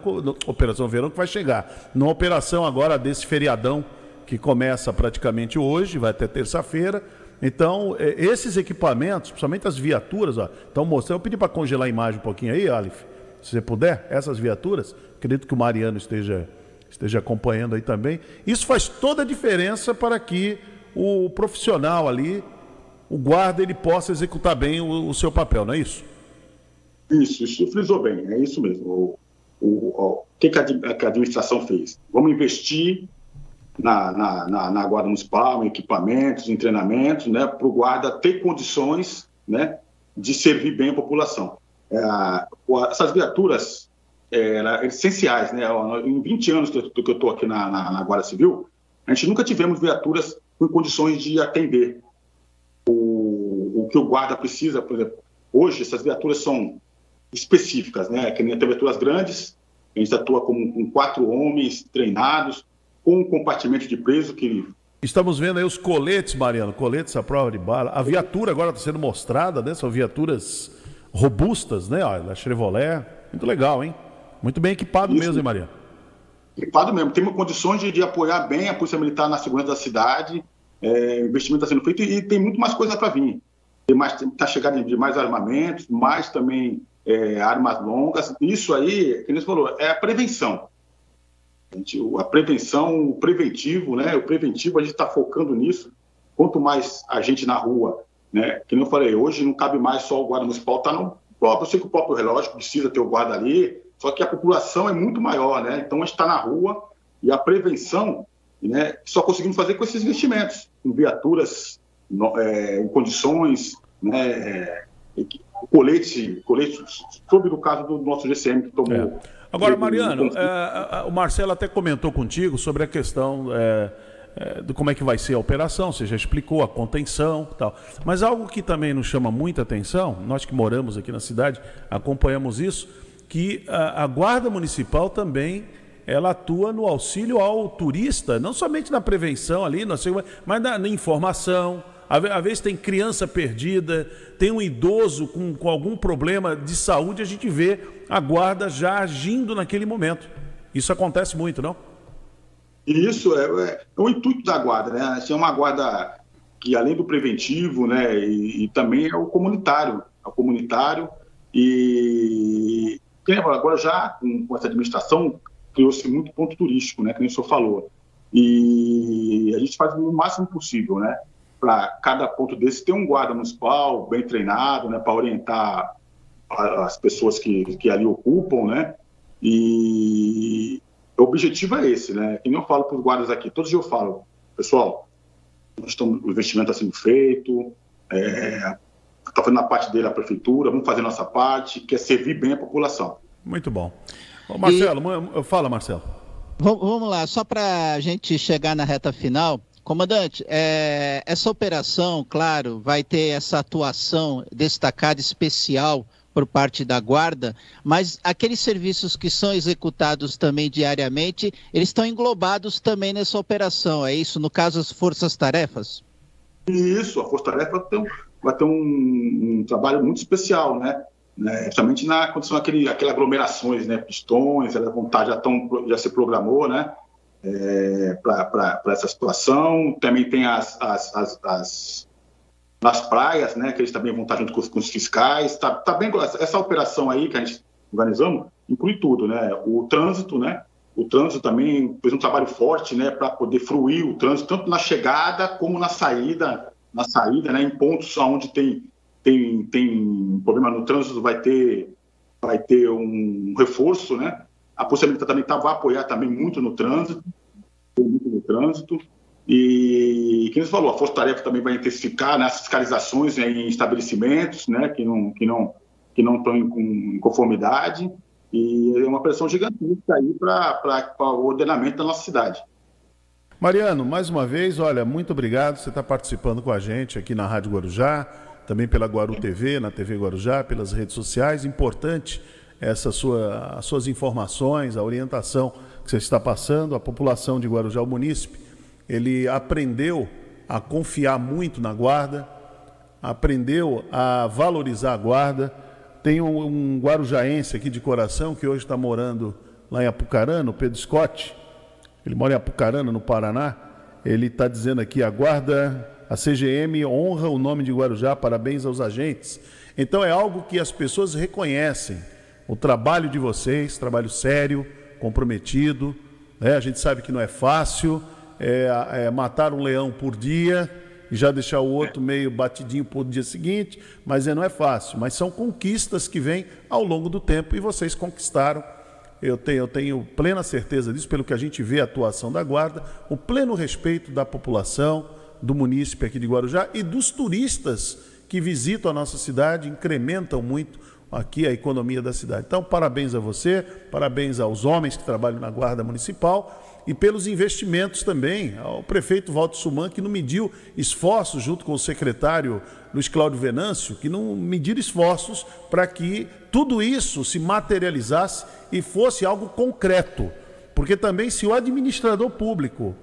operação verão que vai chegar, numa operação agora desse feriadão que começa praticamente hoje, vai até terça-feira. Então, é, esses equipamentos, principalmente as viaturas, estão mostrando. Eu pedi para congelar a imagem um pouquinho aí, Alif, se você puder, essas viaturas. Acredito que o Mariano esteja, esteja acompanhando aí também. Isso faz toda a diferença para que o profissional ali, o guarda, ele possa executar bem o, o seu papel, não é isso? Isso, isso frisou bem, é isso mesmo. O, o, o que, que a administração fez? Vamos investir na, na, na, na Guarda Municipal, em equipamentos, em treinamentos, né, para o guarda ter condições né, de servir bem a população. É, essas viaturas é, eram essenciais. Né, em 20 anos que eu estou aqui na, na, Guarda Civil, a gente nunca tivemos viaturas com condições de atender o, o que o guarda precisa. Por exemplo, hoje essas viaturas são específicas, né, que nem viaturas grandes, a gente atua com, com quatro homens treinados, com um compartimento de preso que. Estamos vendo aí os coletes, Mariano, coletes à prova de bala. A viatura agora está sendo mostrada, né? São viaturas robustas, né? Olha, da Chevrolet. Muito legal, hein? Muito bem equipado Isso. mesmo, hein, Mariano? Equipado mesmo. Temos condições de, de, apoiar bem a Polícia Militar na segurança da cidade. É, o investimento está sendo feito e, e, tem muito mais coisa para vir. Está chegando de mais armamentos, mais também é, armas longas. Isso aí, que você falou, é a prevenção. A, gente, a prevenção, o preventivo, né? O preventivo, a gente está focando nisso. Quanto mais a gente na rua, né? Que eu falei, hoje não cabe mais só o guarda municipal, tá no próprio, eu sei que o próprio relógio precisa ter o guarda ali, só que a população é muito maior, né? Então a gente está na rua e a prevenção, né? Só conseguimos fazer com esses investimentos, com viaturas é, em condições, né? É, colete, colete, sobre o caso do nosso GCM que tomou. É. Agora, Mariano, é, o Marcelo até comentou contigo sobre a questão é, é, de como é que vai ser a operação, você já explicou a contenção e tal. Mas algo que também nos chama muita atenção, nós que moramos aqui na cidade, acompanhamos isso, que a, a Guarda Municipal também ela atua no auxílio ao turista, não somente na prevenção ali, mas na, na informação, às vezes tem criança perdida, tem um idoso com, com algum problema de saúde, a gente vê a guarda já agindo naquele momento. Isso acontece muito, não? Isso é, é, é o intuito da guarda, né? Assim, é uma guarda que além do preventivo, né, e, e também é o comunitário, é o comunitário e agora já com, com essa administração criou-se muito ponto turístico, né, que nem o senhor falou. E a gente faz o máximo possível, né? Para cada ponto desse ter um guarda municipal bem treinado, né, para orientar as pessoas que, que ali ocupam, né? E o objetivo é esse, né? Que nem eu falo para os guardas aqui, todos os dias eu falo, pessoal, estamos, o investimento está sendo feito, está é, tá fazendo a parte dele a prefeitura, vamos fazer nossa parte, que é servir bem a população. Muito bom. Ô, Marcelo, e... fala, Marcelo. Vamos lá, só para a gente chegar na reta final, Comandante, é, essa operação, claro, vai ter essa atuação destacada especial por parte da guarda, mas aqueles serviços que são executados também diariamente, eles estão englobados também nessa operação, é isso? No caso, as forças-tarefas? Isso, a força-tarefa vai ter um, um, trabalho muito especial, né? né? Justamente na condição daquele, aquelas aglomerações, né? Pistões, a vontade já, tão, já se programou, né? É, para essa situação. Também tem as, as, as, as, nas praias, né, que eles também vão estar junto com os, com os fiscais. Tá, tá bem, essa operação aí que a gente organizamos inclui tudo, né? O trânsito, né? O trânsito também fez um trabalho forte, né, para poder fruir o trânsito tanto na chegada como na saída, na saída, né, em pontos onde tem tem tem problema no trânsito vai ter vai ter um reforço, né? A Polícia Militar também tá, vai apoiar também muito no trânsito, muito no trânsito. E, quem você falou, a Força Tarefa também vai intensificar né, fiscalizações né, em estabelecimentos né, que não que não que não estão em, conformidade. E é uma pressão gigantesca aí para o ordenamento da nossa cidade. Mariano, mais uma vez, olha, muito obrigado. Você está participando com a gente aqui na Rádio Guarujá, também pela Guaru TV, na TV Guarujá, pelas redes sociais. Importante essa sua, as suas informações, a orientação que você está passando. A população de Guarujá, o munícipe, ele aprendeu a confiar muito na guarda, aprendeu a valorizar a guarda. Tem um, um guarujaense aqui de coração que hoje está morando lá em Apucarana, o Pedro Scott. Ele mora em Apucarana, no Paraná. Ele está dizendo aqui: a guarda, a CGM honra o nome de Guarujá, parabéns aos agentes. Então é algo que as pessoas reconhecem. O trabalho de vocês, trabalho sério, comprometido. Né? A gente sabe que não é fácil é, é, matar um leão por dia e já deixar o outro meio batidinho para o dia seguinte, mas é, não é fácil. Mas são conquistas que vêm ao longo do tempo e vocês conquistaram. Eu tenho, eu tenho plena certeza disso, pelo que a gente vê a atuação da Guarda, o pleno respeito da população, do munícipe aqui de Guarujá e dos turistas que visitam a nossa cidade, incrementam muito aqui a economia da cidade. Então, parabéns a você, parabéns aos homens que trabalham na Guarda Municipal e pelos investimentos também ao prefeito Walter Suman, que não mediu esforços, junto com o secretário Luiz Cláudio Venâncio, que não mediram esforços para que tudo isso se materializasse e fosse algo concreto. Porque também, se o administrador público,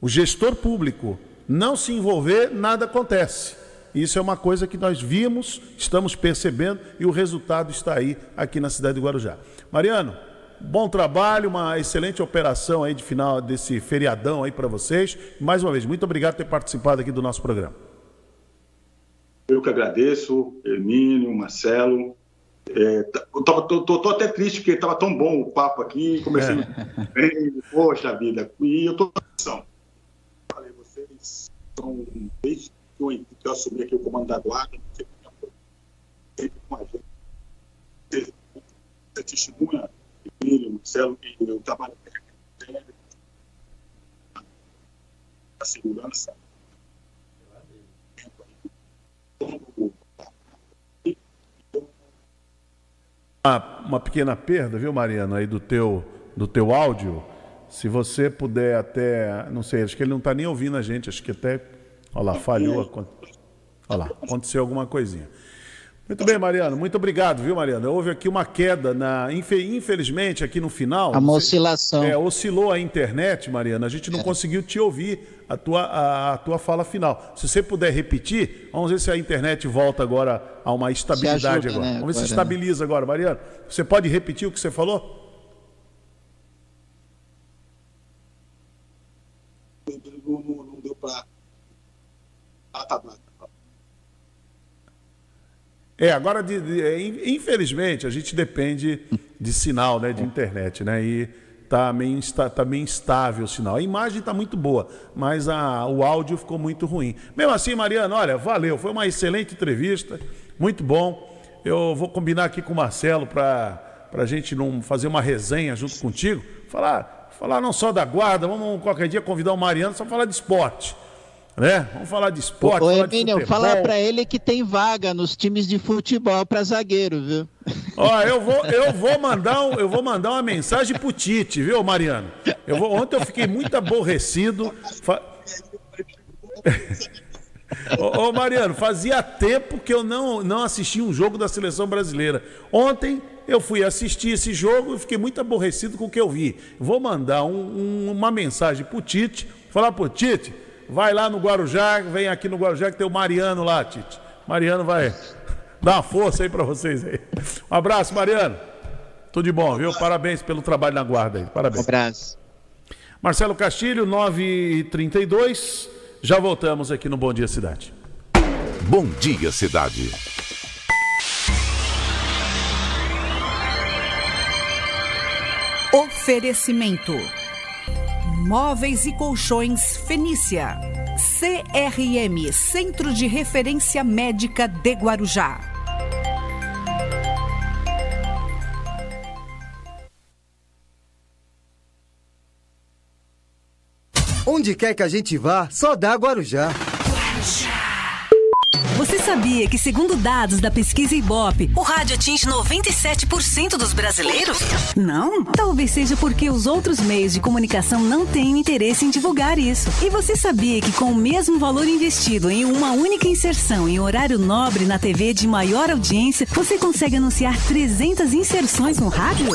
o gestor público, não se envolver, nada acontece. Isso é uma coisa que nós vimos, estamos percebendo e o resultado está aí, aqui na cidade de Guarujá. Mariano, Bom trabalho, uma excelente operação aí de final desse feriadão aí para vocês. Mais uma vez, muito obrigado por ter participado aqui do nosso programa. Eu que agradeço, Hermínio, Marcelo. É, tô, tô, tô, tô, até triste porque estava tão bom o papo aqui, comecei é. bem, poxa vida, e eu estou atenção. Falei, vocês são, que eu, assumi aqui o comando da guarda, sempre com a gente. Você testemunha Emílio, Marcelo, que eu trabalho a segurança. Uma, uma pequena perda, viu, Mariano, aí do teu, do teu áudio. Se você puder até, não sei, acho que ele não está nem ouvindo a gente, acho que até, olha lá, falhou. Olha lá, aconteceu alguma coisinha. Muito bem, Mariano. Muito obrigado, viu, Mariano? Houve aqui uma queda, na, infelizmente, aqui no final. Uma oscilação. É, oscilou a internet, Mariano. A gente não é. conseguiu te ouvir a tua, a, a, tua fala final. Se você puder repetir, vamos ver se a internet volta agora a uma estabilidade ajuda, agora. Né, vamos ver agora, se estabiliza agora, Mariano. Você pode repetir o que você falou? Não, não deu para. Ah, tá. É, agora, de, de, é, infelizmente, a gente depende de sinal, né, de internet, né, e tá meio, tá meio instável o sinal. A imagem está muito boa, mas a, o áudio ficou muito ruim. Mesmo assim, Mariana, olha, valeu, foi uma excelente entrevista, muito bom. Eu vou combinar aqui com o Marcelo para a gente não fazer uma resenha junto contigo, falar, falar não só da guarda, vamos qualquer dia convidar o Mariano só falar de esporte né? Vamos falar de esporte. Ô, Emílio, fala para ele que tem vaga nos times de futebol para zagueiro, viu? Ó, eu vou, eu vou mandar, um, eu vou mandar uma mensagem pro Tite, viu, Mariano? Eu vou, ontem eu fiquei muito aborrecido. Fa... ô, ô, Mariano, fazia tempo que eu não, não assisti um jogo da seleção brasileira. Ontem eu fui assistir esse jogo e fiquei muito aborrecido com o que eu vi. Vou mandar um, um, uma mensagem pro Tite, falar pro Tite vai lá no Guarujá, vem aqui no Guarujá que tem o Mariano lá, Tite. Mariano vai dar uma força aí para vocês aí. Um abraço, Mariano. Tudo de bom, viu? Parabéns pelo trabalho na guarda aí. Parabéns. Um abraço. Marcelo Castilho, 9h32. Já voltamos aqui no Bom Dia Cidade. Bom Dia Cidade. Oferecimento Móveis e Colchões Fenícia. CRM Centro de Referência Médica de Guarujá. Onde quer que a gente vá, só dá Guarujá. Você sabia que, segundo dados da pesquisa Ibope, o rádio atinge 97% dos brasileiros? Não? Talvez seja porque os outros meios de comunicação não têm interesse em divulgar isso. E você sabia que, com o mesmo valor investido em uma única inserção em horário nobre na TV de maior audiência, você consegue anunciar 300 inserções no rádio?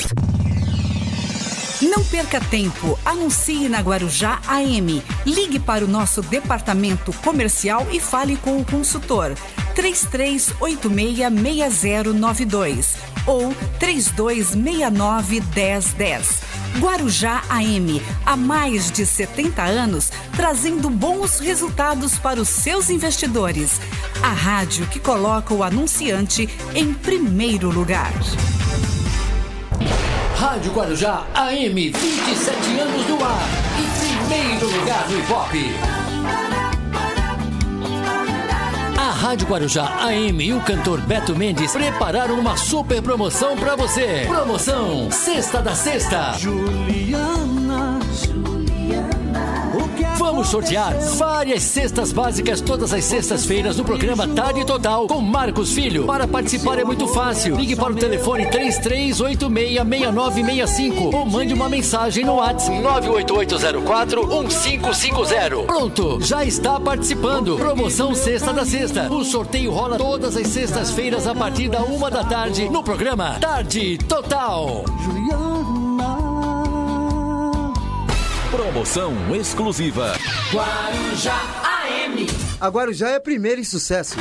Não perca tempo. Anuncie na Guarujá AM. Ligue para o nosso departamento comercial e fale com o consultor. 33866092 ou 32691010. Guarujá AM, há mais de 70 anos, trazendo bons resultados para os seus investidores. A rádio que coloca o anunciante em primeiro lugar. Rádio Guarujá AM, 27 anos no ar e primeiro lugar no Ibope. A Rádio Guarujá AM e o cantor Beto Mendes prepararam uma super promoção para você. Promoção Sexta da Sexta. Juliana, Vamos sortear várias cestas básicas todas as sextas-feiras no programa Tarde Total com Marcos Filho. Para participar é muito fácil. Ligue para o telefone 33866965 ou mande uma mensagem no WhatsApp 988041550. Pronto, já está participando. Promoção Sexta da Sexta. O sorteio rola todas as sextas-feiras a partir da uma da tarde no programa Tarde Total. Promoção exclusiva. Guarujá AM. A Guarujá é primeiro em sucesso.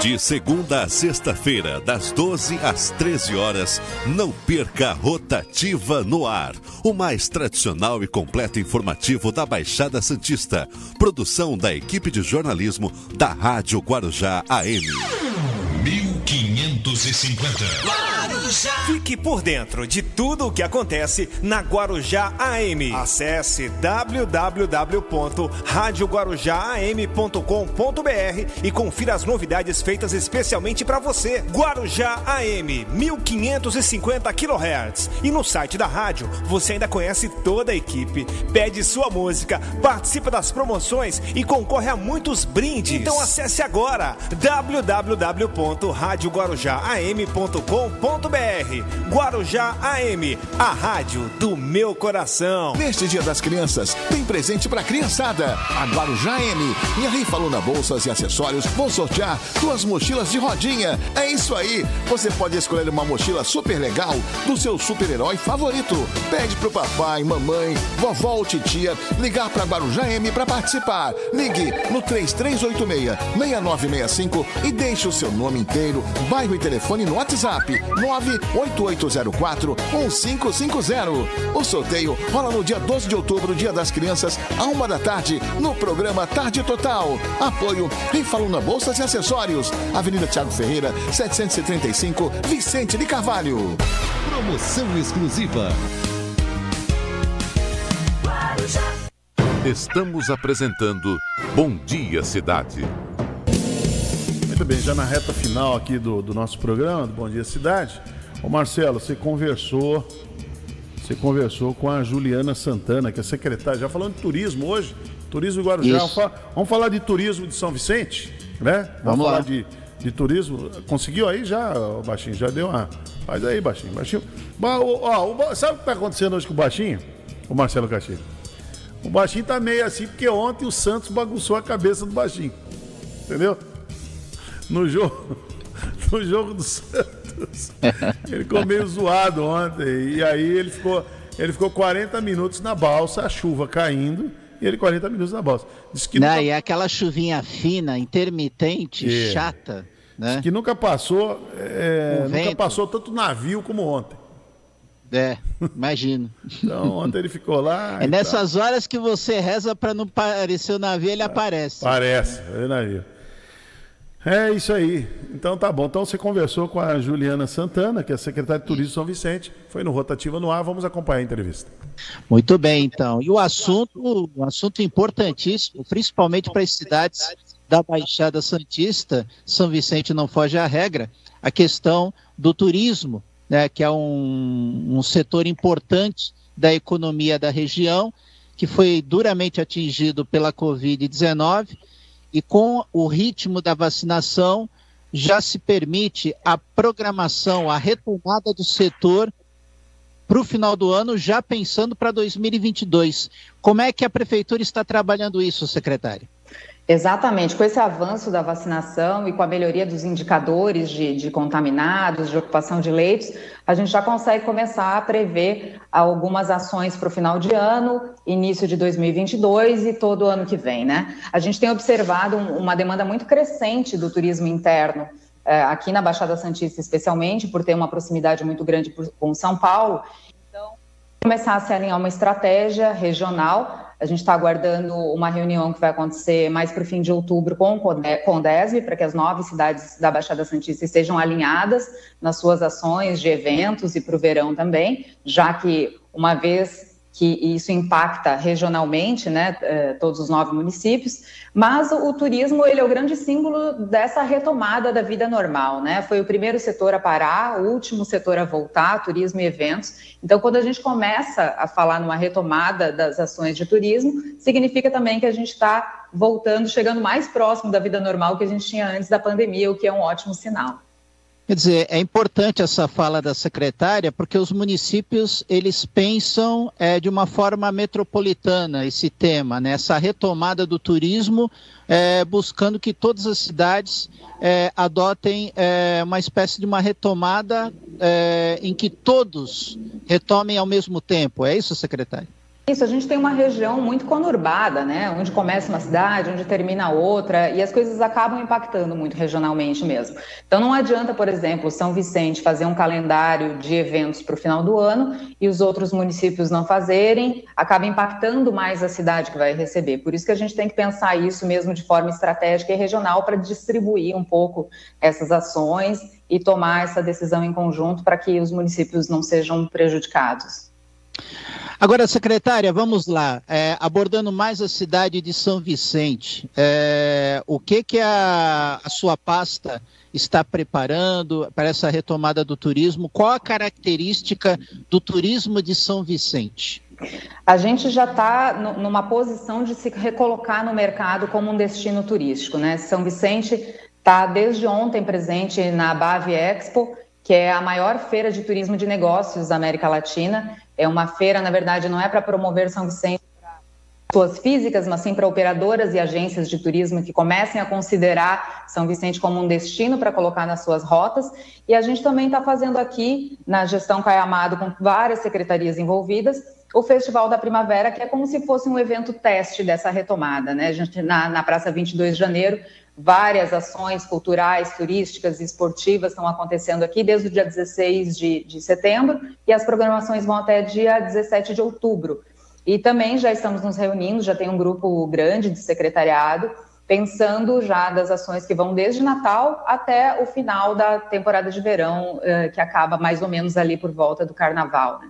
De segunda a sexta-feira, das 12 às 13 horas, não perca a Rotativa no Ar, o mais tradicional e completo informativo da Baixada Santista. Produção da equipe de jornalismo da Rádio Guarujá AM. 1550. Fique por dentro de tudo o que acontece na Guarujá AM. Acesse www.radioguarujam.com.br e confira as novidades feitas especialmente para você. Guarujá AM, 1550 kHz. E no site da rádio você ainda conhece toda a equipe, pede sua música, participa das promoções e concorre a muitos brindes. Então acesse agora www.radioguarujam.com.br. Guarujá AM, a rádio do meu coração. Neste Dia das Crianças, tem presente pra criançada. A Guarujá AM e a Rifa Bolsas e Acessórios vão sortear duas mochilas de rodinha. É isso aí! Você pode escolher uma mochila super legal do seu super-herói favorito. Pede pro papai, mamãe, vovó ou titia ligar pra Guarujá AM pra participar. Ligue no 3386-6965 e deixe o seu nome inteiro, bairro e telefone no WhatsApp 98804-1550. O sorteio rola no dia 12 de outubro, Dia das Crianças, a uma da tarde, no programa Tarde Total. Apoio Rifa Luna Bolsas e Acessórios. Avenida Tiago Ferreira, 735, Vicente de Carvalho. Promoção exclusiva. Estamos apresentando Bom Dia Cidade. Muito bem, já na reta final aqui do, do nosso programa, do Bom Dia Cidade. Ô Marcelo, você conversou, você conversou com a Juliana Santana, que é secretária, já falando de turismo hoje, turismo em Guarujá. Vamos, fa vamos, falar de turismo de São Vicente, né? Vamos, vamos falar de, de turismo. Conseguiu aí já, Baixinho? Já deu uma. Faz aí, Baixinho. Baixinho. Ba- ó, o sabe o que está acontecendo hoje com o Baixinho? O Marcelo Castilho. O Baixinho tá meio assim, porque ontem o Santos bagunçou a cabeça do Baixinho. Entendeu? No jogo, no jogo do Santos. Ele ficou meio zoado ontem. E aí ele ficou, ele ficou 40 minutos na balsa, a chuva caindo, e ele 40 minutos na balsa. Diz que Não, nunca, e é aquela chuvinha fina, intermitente, É. chata, né? que nunca passou, é, nunca vento. passou tanto navio como ontem. É, imagino. Então ontem ele ficou lá. É nessas horas que você reza para não parecer o navio, ele aparece. Parece, é navio. É isso aí. Então tá bom. Então você conversou com a Juliana Santana, que é secretária de Turismo São Vicente. Foi no Rotativa no Ar. Vamos acompanhar a entrevista. Muito bem, então. E o assunto, um assunto importantíssimo, principalmente para as cidades da Baixada Santista, São Vicente não foge à regra, a questão do turismo, né, que é um, um setor importante da economia da região, que foi duramente atingido pela Covid-19, e com o ritmo da vacinação, já se permite a programação, a retomada do setor para o final do ano, já pensando para 2022. Como é que a prefeitura está trabalhando isso, secretário? Exatamente, com esse avanço da vacinação e com a melhoria dos indicadores de, de, contaminados, de ocupação de leitos, a gente já consegue começar a prever algumas ações para o final de ano, início de 2022 e todo ano que vem, né? A gente tem observado uma demanda muito crescente do turismo interno, eh, aqui na Baixada Santista especialmente, por ter uma proximidade muito grande com São Paulo. Começar a se alinhar uma estratégia regional. A gente está aguardando uma reunião que vai acontecer mais para o fim de outubro com o Condesb, para que as nove cidades da Baixada Santista estejam alinhadas nas suas ações de eventos e para o verão também, já que uma vez que isso impacta regionalmente, né, eh, todos os nove municípios, mas o, turismo ele é o grande símbolo dessa retomada da vida normal, né? Foi o primeiro setor a parar, o último setor a voltar, turismo e eventos. Então, quando a gente começa a falar numa retomada das ações de turismo, significa também que a gente está voltando, chegando mais próximo da vida normal que a gente tinha antes da pandemia, o que é um ótimo sinal. Quer dizer, é importante essa fala da secretária, porque os municípios eles pensam é, de uma forma metropolitana esse tema, né? essa retomada do turismo, é, buscando que todas as cidades é, adotem é, uma espécie de uma retomada é, em que todos retomem ao mesmo tempo. É isso, secretária? Isso, a gente tem uma região muito conurbada, né? Onde começa uma cidade, onde termina outra, e as coisas acabam impactando muito regionalmente mesmo. Então não adianta, por exemplo, São Vicente fazer um calendário de eventos para o final do ano e os outros municípios não fazerem, acaba impactando mais a cidade que vai receber. Por isso que a gente tem que pensar isso mesmo de forma estratégica e regional para distribuir um pouco essas ações e tomar essa decisão em conjunto para que os municípios não sejam prejudicados. Agora, secretária, vamos lá, é, abordando mais a cidade de São Vicente, é, o que que a, a, sua pasta está preparando para essa retomada do turismo? Qual a característica do turismo de São Vicente? A gente já está numa posição de se recolocar no mercado como um destino turístico, né? São Vicente está desde ontem presente na Bave Expo, que é a maior feira de turismo de negócios da América Latina é uma feira, na verdade, não é para promover São Vicente para pessoas físicas, mas sim para operadoras e agências de turismo que comecem a considerar São Vicente como um destino para colocar nas suas rotas. E a gente também está fazendo aqui, na gestão Caiamado, com várias secretarias envolvidas, o Festival da Primavera, que é como se fosse um evento teste dessa retomada. Né? A gente, na, na Praça 22 de Janeiro, Várias ações culturais, turísticas e esportivas estão acontecendo aqui desde o dia 16 de, de setembro e as programações vão até dia 17 de outubro. E também já estamos nos reunindo, já tem um grupo grande de secretariado, pensando já das ações que vão desde Natal até o final da temporada de verão, eh, que acaba mais ou menos ali por volta do Carnaval. Né?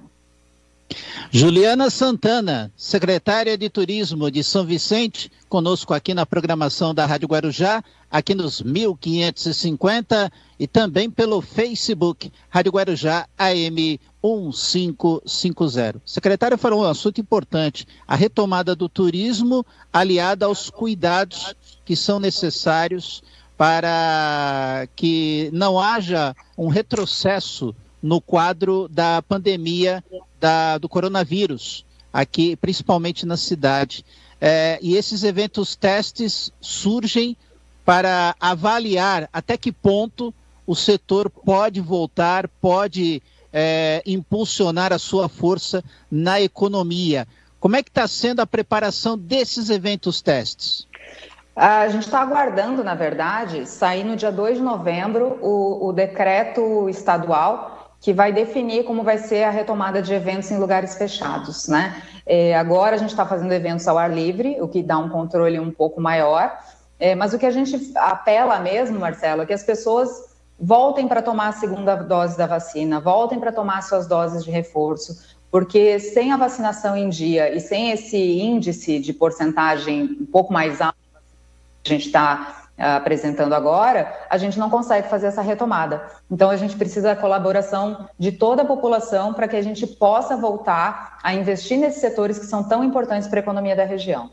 Juliana Santana, secretária de Turismo de São Vicente, conosco aqui na programação da Rádio Guarujá, aqui nos 1550 e também pelo Facebook, Rádio Guarujá AM 1550. Secretária falou um assunto importante, a retomada do turismo aliada aos cuidados que são necessários para que não haja um retrocesso no quadro da pandemia da, do coronavírus, aqui, principalmente na cidade. É, e esses eventos testes surgem para avaliar até que ponto o setor pode voltar, pode é, impulsionar a sua força na economia. Como é que está sendo a preparação desses eventos testes? A gente está aguardando, na verdade, sair no dia 2 de novembro o, o decreto estadual que vai definir como vai ser a retomada de eventos em lugares fechados, né? É, agora a gente está fazendo eventos ao ar livre, o que dá um controle um pouco maior, é, mas o que a gente apela mesmo, Marcelo, é que as pessoas voltem para tomar a segunda dose da vacina, voltem para tomar suas doses de reforço, porque sem a vacinação em dia e sem esse índice de porcentagem um pouco mais alto a gente está apresentando agora, a gente não consegue fazer essa retomada. Então, a gente precisa da colaboração de toda a população para que a gente possa voltar a investir nesses setores que são tão importantes para a economia da região.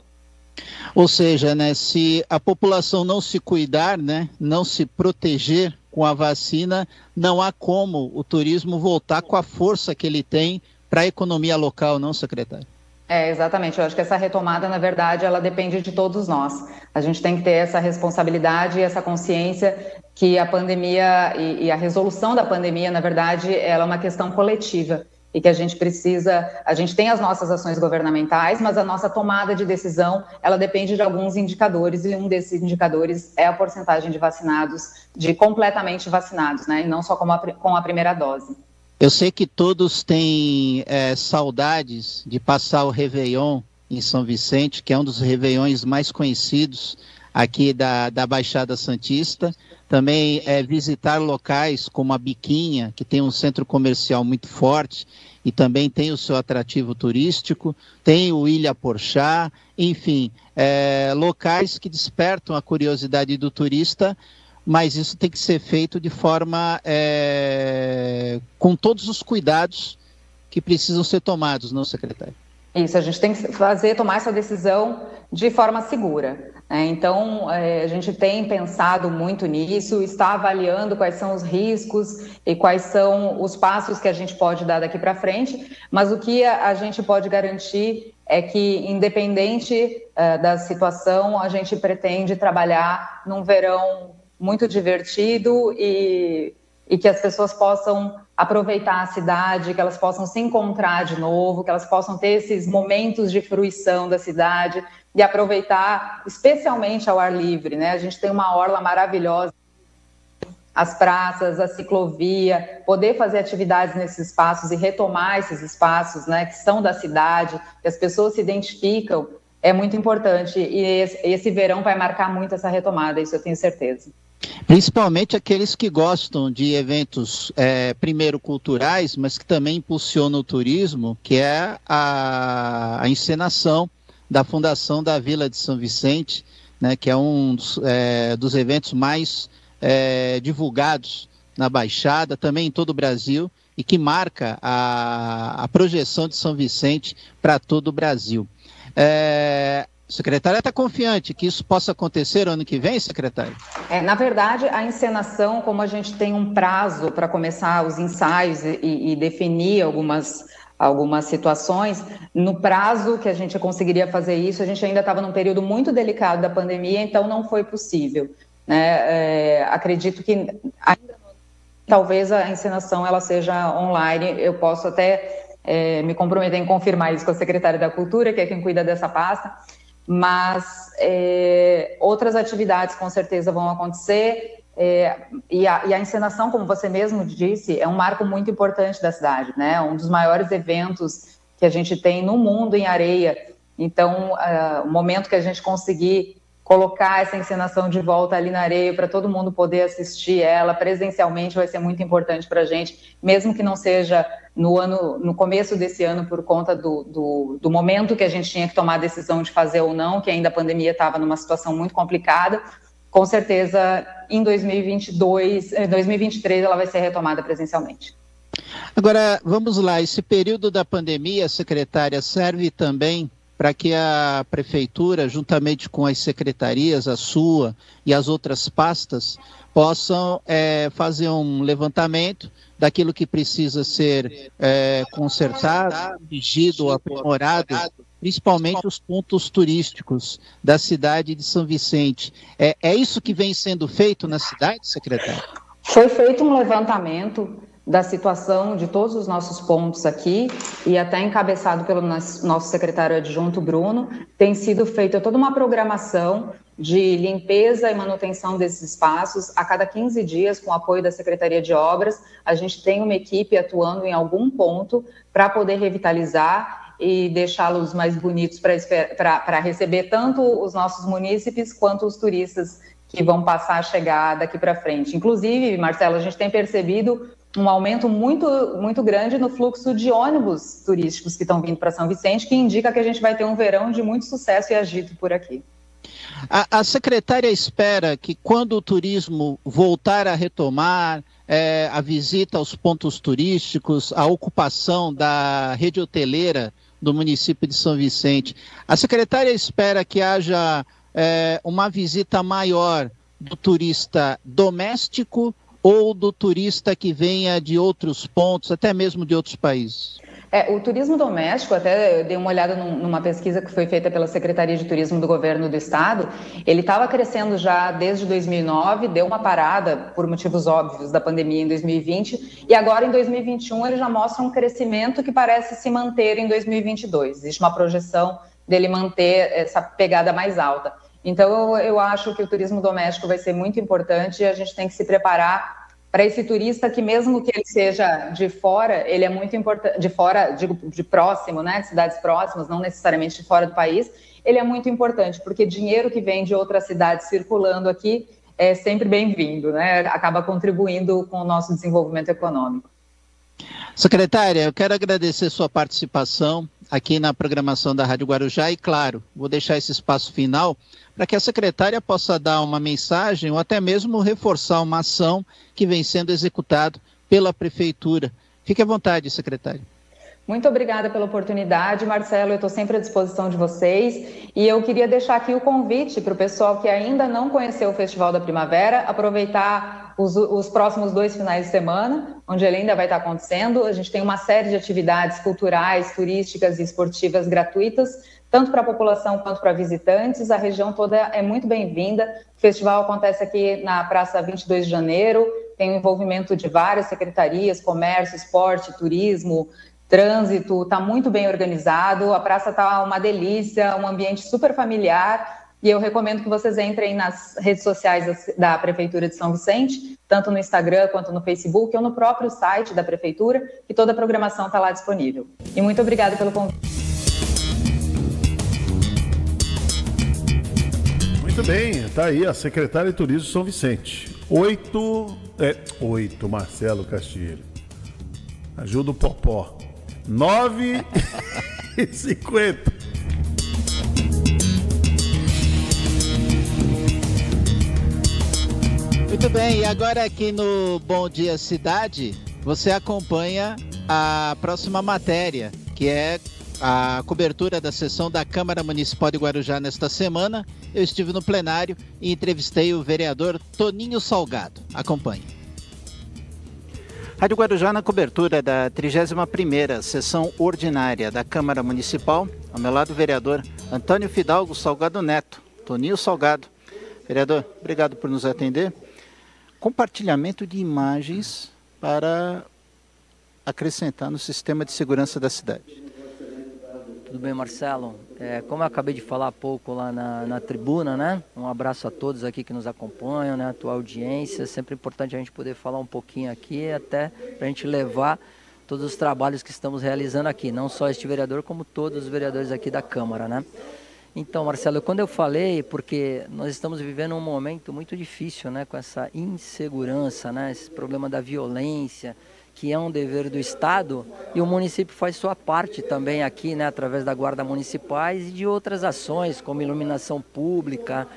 Ou seja, né, se a população não se cuidar, né, não se proteger com a vacina, não há como o turismo voltar com a força que ele tem para a economia local, não, secretário? É, exatamente. Eu acho que essa retomada, na verdade, ela depende de todos nós. A gente tem que ter essa responsabilidade e essa consciência que a pandemia e, e a resolução da pandemia, na verdade, ela é uma questão coletiva e que a gente precisa, a gente tem as nossas ações governamentais, mas a nossa tomada de decisão, ela depende de alguns indicadores e um desses indicadores é a porcentagem de vacinados, de completamente vacinados, né, e não só com a, com a primeira dose. Eu sei que todos têm é, saudades de passar o Réveillon em São Vicente, que é um dos Réveillões mais conhecidos aqui da, da Baixada Santista. Também é, visitar locais como a Biquinha, que tem um centro comercial muito forte e também tem o seu atrativo turístico, tem o Ilha Porchá, enfim, é, locais que despertam a curiosidade do turista mas isso tem que ser feito de forma é, com todos os cuidados que precisam ser tomados, não, secretário? Isso, a gente tem que fazer, tomar essa decisão de forma segura. Né? Então, é, a gente tem pensado muito nisso, está avaliando quais são os riscos e quais são os passos que a gente pode dar daqui para frente, mas o que a, gente pode garantir é que, independente é, da situação, a gente pretende trabalhar num verão muito divertido e, e que as pessoas possam aproveitar a cidade, que elas possam se encontrar de novo, que elas possam ter esses momentos de fruição da cidade e aproveitar, especialmente ao ar livre, né? A gente tem uma orla maravilhosa, as praças, a ciclovia, poder fazer atividades nesses espaços e retomar esses espaços, né, que são da cidade, que as pessoas se identificam, é muito importante e esse, verão vai marcar muito essa retomada, isso eu tenho certeza. Principalmente aqueles que gostam de eventos, é, primeiro culturais, mas que também impulsionam o turismo, que é a, a encenação da Fundação da Vila de São Vicente, né, que é um dos, é, dos eventos mais é, divulgados na Baixada, também em todo o Brasil, e que marca a, a projeção de São Vicente para todo o Brasil. É, o secretário está confiante que isso possa acontecer ano que vem, secretário? É, na verdade, a encenação, como a gente tem um prazo para começar os ensaios e, e, definir algumas, algumas situações, no prazo que a gente conseguiria fazer isso, a gente ainda estava num período muito delicado da pandemia, então não foi possível. Né? É, acredito que ainda talvez a encenação ela seja online, eu posso até é, me comprometer em confirmar isso com a secretária da Cultura, que é quem cuida dessa pasta, mas é, outras atividades com certeza vão acontecer. É, e, a, e, a, encenação, como você mesmo disse, é um marco muito importante da cidade, né? Um dos maiores eventos que a gente tem no mundo em areia. Então, uh, o momento que a gente conseguir colocar essa encenação de volta ali na areia para todo mundo poder assistir ela presencialmente vai ser muito importante para a gente, mesmo que não seja no ano, no começo desse ano por conta do, do, do, momento que a gente tinha que tomar a decisão de fazer ou não, que ainda a pandemia estava numa situação muito complicada. Com certeza, em 2022, 2023 eh, ela vai ser retomada presencialmente. Agora, vamos lá, esse período da pandemia, secretária, serve também para que a prefeitura, juntamente com as secretarias, a sua e as outras pastas, possam é, fazer um levantamento daquilo que precisa ser é, consertado, corrigido, aprimorado, principalmente os pontos turísticos da cidade de São Vicente. É, é isso que vem sendo feito na cidade, secretário? Foi feito um levantamento da situação de todos os nossos pontos aqui e até encabeçado pelo nosso secretário adjunto Bruno, tem sido feita toda uma programação de limpeza e manutenção desses espaços a cada 15 dias com o apoio da Secretaria de Obras. A gente tem uma equipe atuando em algum ponto para poder revitalizar e deixá-los mais bonitos para receber tanto os nossos munícipes quanto os turistas que vão passar a chegar daqui para frente. Inclusive, Marcelo, a gente tem percebido um aumento muito, muito grande no fluxo de ônibus turísticos que estão vindo para São Vicente, que indica que a gente vai ter um verão de muito sucesso e agito por aqui. A, a secretária espera que quando o turismo voltar a retomar, é, a visita aos pontos turísticos, a ocupação da rede hoteleira do município de São Vicente, a secretária espera que haja é, uma visita maior do turista doméstico ou do turista que venha de outros pontos, até mesmo de outros países? É, o turismo doméstico, até dei uma olhada num, numa pesquisa que foi feita pela Secretaria de Turismo do Governo do Estado, ele estava crescendo já desde 2009, deu uma parada por motivos óbvios da pandemia em 2020, e agora em 2021 ele já mostra um crescimento que parece se manter em 2022. Existe uma projeção dele manter essa pegada mais alta. Então, eu, eu acho que o turismo doméstico vai ser muito importante e a gente tem que se preparar para esse turista que mesmo que ele seja de fora, ele é muito importante, de fora, digo, de próximo, né, de cidades próximas, não necessariamente de fora do país, ele é muito importante, porque dinheiro que vem de outras cidades circulando aqui é sempre bem-vindo, né, acaba contribuindo com o nosso desenvolvimento econômico. Secretária, eu quero agradecer sua participação aqui na programação da Rádio Guarujá e, claro, vou deixar esse espaço final para que a secretária possa dar uma mensagem ou até mesmo reforçar uma ação que vem sendo executada pela prefeitura. Fique à vontade, secretária. Muito obrigada pela oportunidade, Marcelo. Eu estou sempre à disposição de vocês. E eu queria deixar aqui o convite para o pessoal que ainda não conheceu o Festival da Primavera, aproveitar os, os, próximos dois finais de semana, onde ele ainda vai estar acontecendo. A gente tem uma série de atividades culturais, turísticas e esportivas gratuitas tanto para a população quanto para visitantes. A região toda é muito bem-vinda. O festival acontece aqui na Praça 22 de Janeiro, tem o envolvimento de várias secretarias, comércio, esporte, turismo, trânsito, está muito bem organizado. A praça está uma delícia, um ambiente super familiar. E eu recomendo que vocês entrem nas redes sociais da Prefeitura de São Vicente, tanto no Instagram quanto no Facebook ou no próprio site da Prefeitura, que toda a programação está lá disponível. E muito obrigada pelo convite. Muito bem, tá aí a secretária de Turismo de São Vicente. Oito. É, oito, Marcelo Castilho. Ajuda o Popó. Nove e cinquenta. Muito bem, e agora aqui no Bom Dia Cidade, você acompanha a próxima matéria, que é a cobertura da sessão da Câmara Municipal de Guarujá nesta semana. Eu estive no plenário e entrevistei o vereador Toninho Salgado. Acompanhe. Rádio Guarujá na cobertura da 31ª sessão ordinária da Câmara Municipal. Ao meu lado o vereador Antônio Fidalgo Salgado Neto. Toninho Salgado. Vereador, obrigado por nos atender. Compartilhamento de imagens para acrescentar no sistema de segurança da cidade. Tudo bem, Marcelo? É, como eu acabei de falar há pouco lá na, na, tribuna, né? Um abraço a todos aqui que nos acompanham, né? A tua audiência. Sempre importante a gente poder falar um pouquinho aqui, até para a gente levar todos os trabalhos que estamos realizando aqui, não só este vereador, como todos os vereadores aqui da Câmara, né? Então, Marcelo, quando eu falei, porque nós estamos vivendo um momento muito difícil, né? Com essa insegurança, né? Esse problema da violência, que é um dever do Estado, e o município faz sua parte também aqui, né, através da Guarda Municipais e de outras ações, como iluminação pública,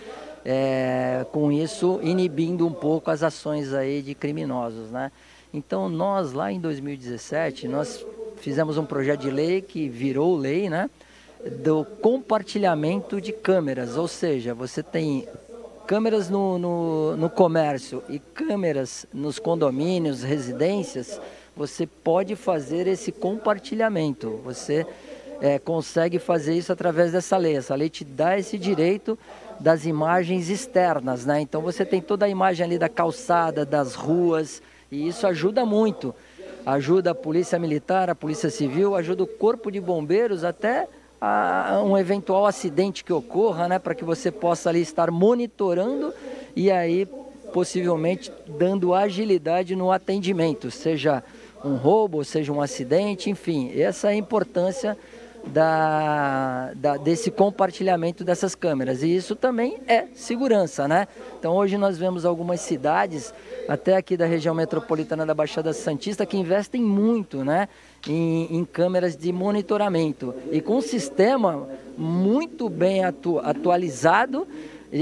é, com isso inibindo um pouco as ações aí de criminosos, né? Então nós lá em 2017, nós fizemos um projeto de lei que virou lei, né? Do compartilhamento de câmeras, ou seja, você tem câmeras no, no, no comércio e câmeras nos condomínios, residências, você pode fazer esse compartilhamento. Você é, consegue fazer isso através dessa lei. Essa lei te dá esse direito das imagens externas, né? Então você tem toda a imagem ali da calçada, das ruas, e isso ajuda muito. Ajuda a polícia militar, a polícia civil, ajuda o corpo de bombeiros até a um eventual acidente que ocorra, né, para que você possa ali estar monitorando e aí possivelmente dando agilidade no atendimento, seja um roubo, seja um acidente, enfim, essa é a importância da, da, desse compartilhamento dessas câmeras. E isso também é segurança, né? Então hoje nós vemos algumas cidades, até aqui da região metropolitana da Baixada Santista, que investem muito, né? em, em câmeras de monitoramento e com um sistema muito bem atu, atualizado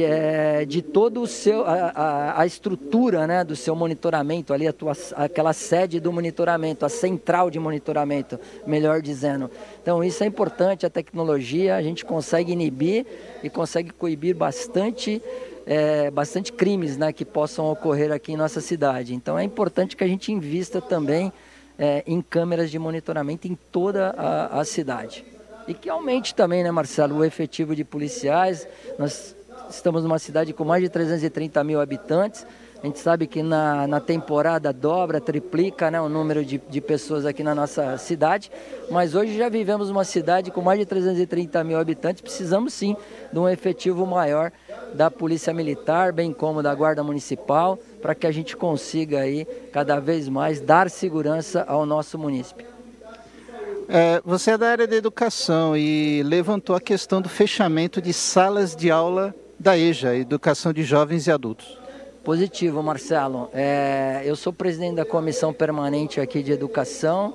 é, de todo o seu a, a, a, estrutura né, do seu monitoramento ali a tua, aquela sede do monitoramento a central de monitoramento melhor dizendo. Então isso é importante a tecnologia a gente consegue inibir e consegue coibir bastante é, bastante crimes né, que possam ocorrer aqui em nossa cidade. Então é importante que a gente invista também é, em câmeras de monitoramento em toda a, a cidade. E que aumente também, né, Marcelo, o efetivo de policiais. Nós estamos numa cidade com mais de 330 mil habitantes. A gente sabe que na, na temporada dobra, triplica né, o número de, de pessoas aqui na nossa cidade, mas hoje já vivemos uma cidade com mais de 330 mil habitantes. Precisamos sim de um efetivo maior da Polícia Militar, bem como da Guarda Municipal, para que a gente consiga aí cada vez mais dar segurança ao nosso município. É, você é da área da educação e levantou a questão do fechamento de salas de aula da EJA, Educação de Jovens e Adultos. Positivo, Marcelo. É, eu sou presidente da comissão permanente aqui de educação,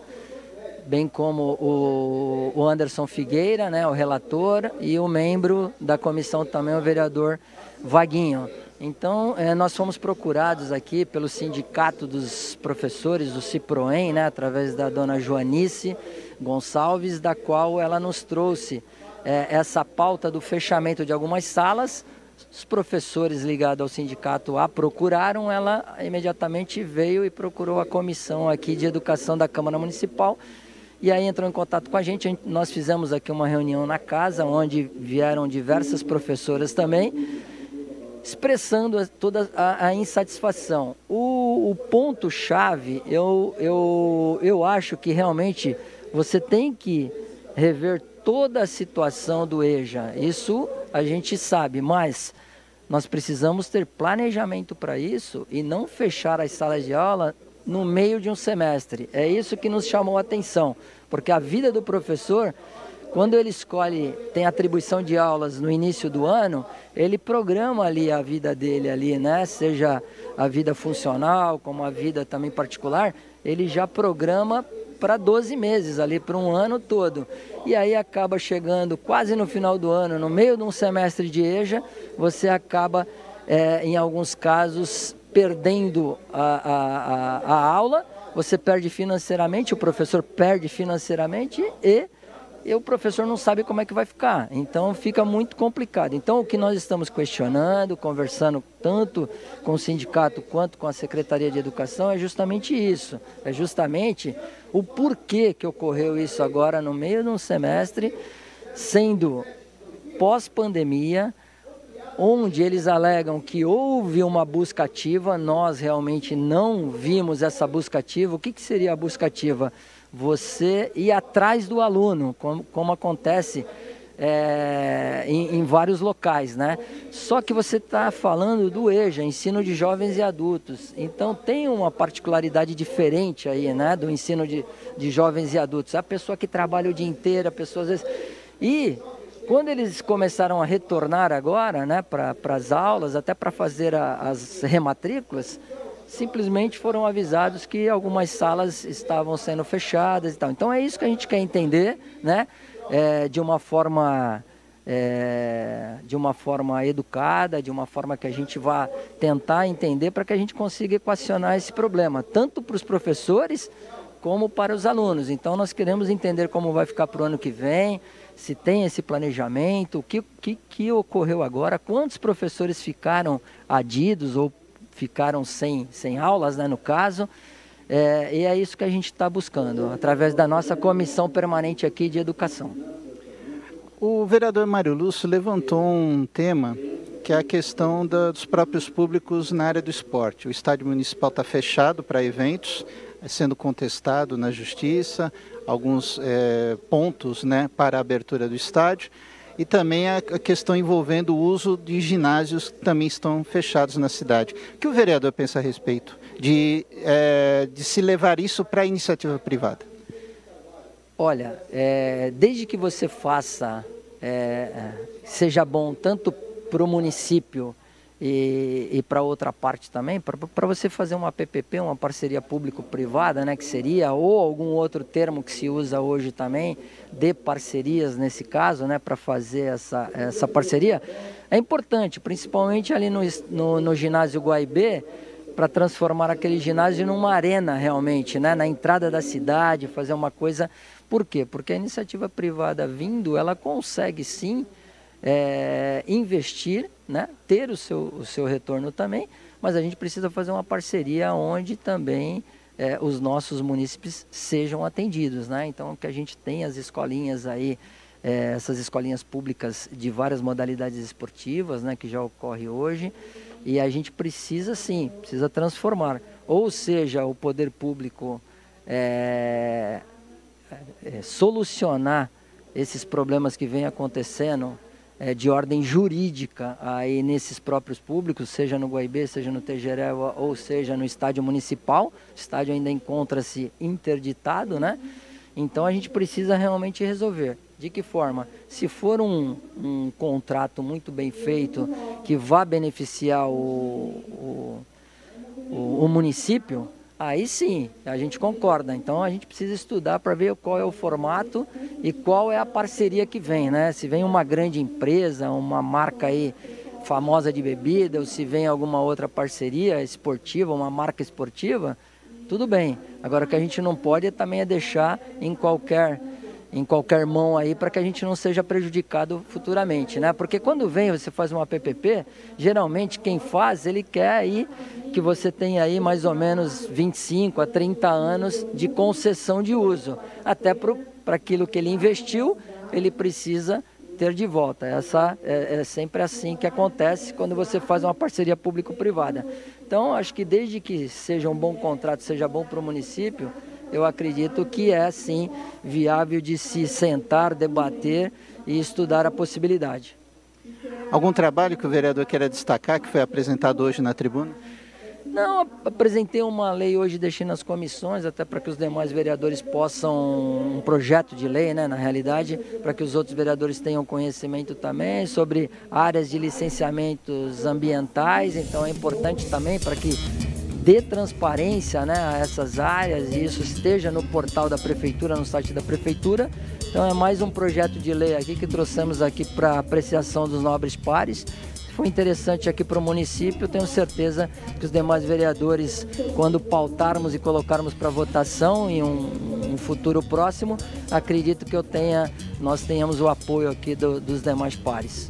bem como o, o Anderson Figueira, né, o relator, e o membro da comissão também, o vereador Vaguinho. Então, é, nós fomos procurados aqui pelo Sindicato dos Professores, o CIPROEM, né, através da dona Joanice Gonçalves, da qual ela nos trouxe é, essa pauta do fechamento de algumas salas os professores ligados ao sindicato a procuraram, ela imediatamente veio e procurou a comissão aqui de educação da Câmara Municipal e aí entrou em contato com a gente. Nós fizemos aqui uma reunião na casa, onde vieram diversas professoras também, expressando toda a, a insatisfação. O, o ponto-chave, eu, eu, eu acho que realmente você tem que rever toda a situação do EJA. Isso a gente sabe, mas nós precisamos ter planejamento para isso e não fechar as salas de aula no meio de um semestre. É isso que nos chamou a atenção, porque a vida do professor, quando ele escolhe, tem atribuição de aulas no início do ano, ele programa ali a vida dele ali, né? Seja a vida funcional, como a vida também particular, ele já programa para 12 meses, ali para um ano todo. E aí acaba chegando quase no final do ano, no meio de um semestre de EJA, você acaba, é, em alguns casos, perdendo a, a, a, a aula, você perde financeiramente, o professor perde financeiramente e e o professor não sabe como é que vai ficar. Então fica muito complicado. Então o que nós estamos questionando, conversando tanto com o sindicato quanto com a Secretaria de Educação é justamente isso. É justamente o porquê que ocorreu isso agora no meio de um semestre, sendo pós-pandemia, onde eles alegam que houve uma busca ativa, nós realmente não vimos essa busca ativa. O que, que seria a busca ativa? Você ir atrás do aluno, como, como acontece é, em, em, vários locais, né? Só que você está falando do EJA, ensino de jovens e adultos. Então tem uma particularidade diferente aí, né? Do ensino de, de jovens e adultos. A pessoa que trabalha o dia inteiro, a pessoa às vezes. E quando eles começaram a retornar agora, né, para as aulas, até para fazer a, as rematrículas, simplesmente foram avisados que algumas salas estavam sendo fechadas e tal. Então é isso que a gente quer entender, né? É, de uma forma é, de uma forma educada, de uma forma que a gente vá tentar entender para que a gente consiga equacionar esse problema, tanto para os professores como para os alunos. Então nós queremos entender como vai ficar para o ano que vem, se tem esse planejamento, o que, que, que ocorreu agora, quantos professores ficaram adidos ou ficaram sem, sem aulas, né, no caso. É, e é isso que a gente está buscando, através da nossa comissão permanente aqui de educação. O vereador Mário Lúcio levantou um tema que é a questão da, dos próprios públicos na área do esporte. O estádio municipal está fechado para eventos, é sendo contestado na justiça, alguns é, pontos né, para a abertura do estádio e também a questão envolvendo o uso de ginásios que também estão fechados na cidade. O que o vereador pensa a respeito de, é, de se levar isso para a iniciativa privada? Olha, é, desde que você faça, é, seja bom tanto para o município e, e para outra parte também, para você fazer uma PPP, uma parceria público-privada, né, que seria, ou algum outro termo que se usa hoje também, de parcerias nesse caso, né, para fazer essa, essa parceria, é importante, principalmente ali no, no, no ginásio Guaibê, para transformar aquele ginásio numa arena realmente, né, na entrada da cidade, fazer uma coisa. Por quê? Porque a iniciativa privada vindo, ela consegue sim é, investir, né, ter o seu, o seu retorno também, mas a gente precisa fazer uma parceria onde também é, os nossos munícipes sejam atendidos. Né? Então, que a gente tem as escolinhas aí, é, essas escolinhas públicas de várias modalidades esportivas, né, que já ocorre hoje, e a gente precisa sim, precisa transformar. Ou seja, o poder público é, é, solucionar esses problemas que vêm acontecendo é, de ordem jurídica aí nesses próprios públicos, seja no Guaibê, seja no Tejereva ou seja no estádio municipal. O estádio ainda encontra-se interditado, né? Então a gente precisa realmente resolver. De que forma? Se for um, um contrato muito bem feito, que vá beneficiar o, o, o, o município, Aí sim, a gente concorda. Então a gente precisa estudar para ver qual é o formato e qual é a parceria que vem, né? Se vem uma grande empresa, uma marca aí famosa de bebida, ou se vem alguma outra parceria esportiva, uma marca esportiva, tudo bem. Agora o que a gente não pode também é deixar em qualquer em qualquer mão aí para que a gente não seja prejudicado futuramente, né? Porque quando vem você faz uma PPP, geralmente quem faz ele quer aí que você tenha aí mais ou menos 25 a 30 anos de concessão de uso, até para aquilo que ele investiu ele precisa ter de volta. Essa é, é sempre assim que acontece quando você faz uma parceria público-privada. Então acho que desde que seja um bom contrato, seja bom para o município eu acredito que é sim viável de se sentar, debater e estudar a possibilidade. Algum trabalho que o vereador queira destacar que foi apresentado hoje na tribuna? Não, apresentei uma lei hoje, deixei nas comissões, até para que os demais vereadores possam, um projeto de lei, né, na realidade, para que os outros vereadores tenham conhecimento também sobre áreas de licenciamentos ambientais, então é importante também para que dê transparência né, a essas áreas e isso esteja no portal da prefeitura, no site da prefeitura. Então é mais um projeto de lei aqui que trouxemos aqui para apreciação dos nobres pares. Foi interessante aqui para o município, tenho certeza que os demais vereadores, quando pautarmos e colocarmos para votação em um, um, futuro próximo, acredito que eu tenha, nós tenhamos o apoio aqui do, dos demais pares.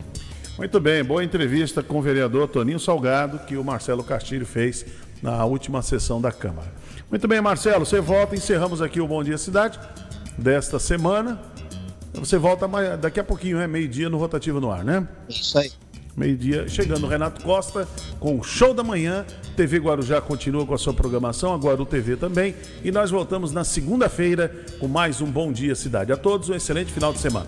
Muito bem, boa entrevista com o vereador Toninho Salgado, que o Marcelo Castilho fez na última sessão da Câmara. Muito bem, Marcelo, você volta, encerramos aqui o Bom Dia Cidade desta semana. Você volta daqui a pouquinho, é meio-dia no Rotativo no Ar, né? Isso aí. Meio-dia, chegando o Renato Costa com o Show da Manhã. TV Guarujá continua com a sua programação, a Guaru TV também. E nós voltamos na segunda-feira com mais um Bom Dia Cidade. A todos um excelente final de semana.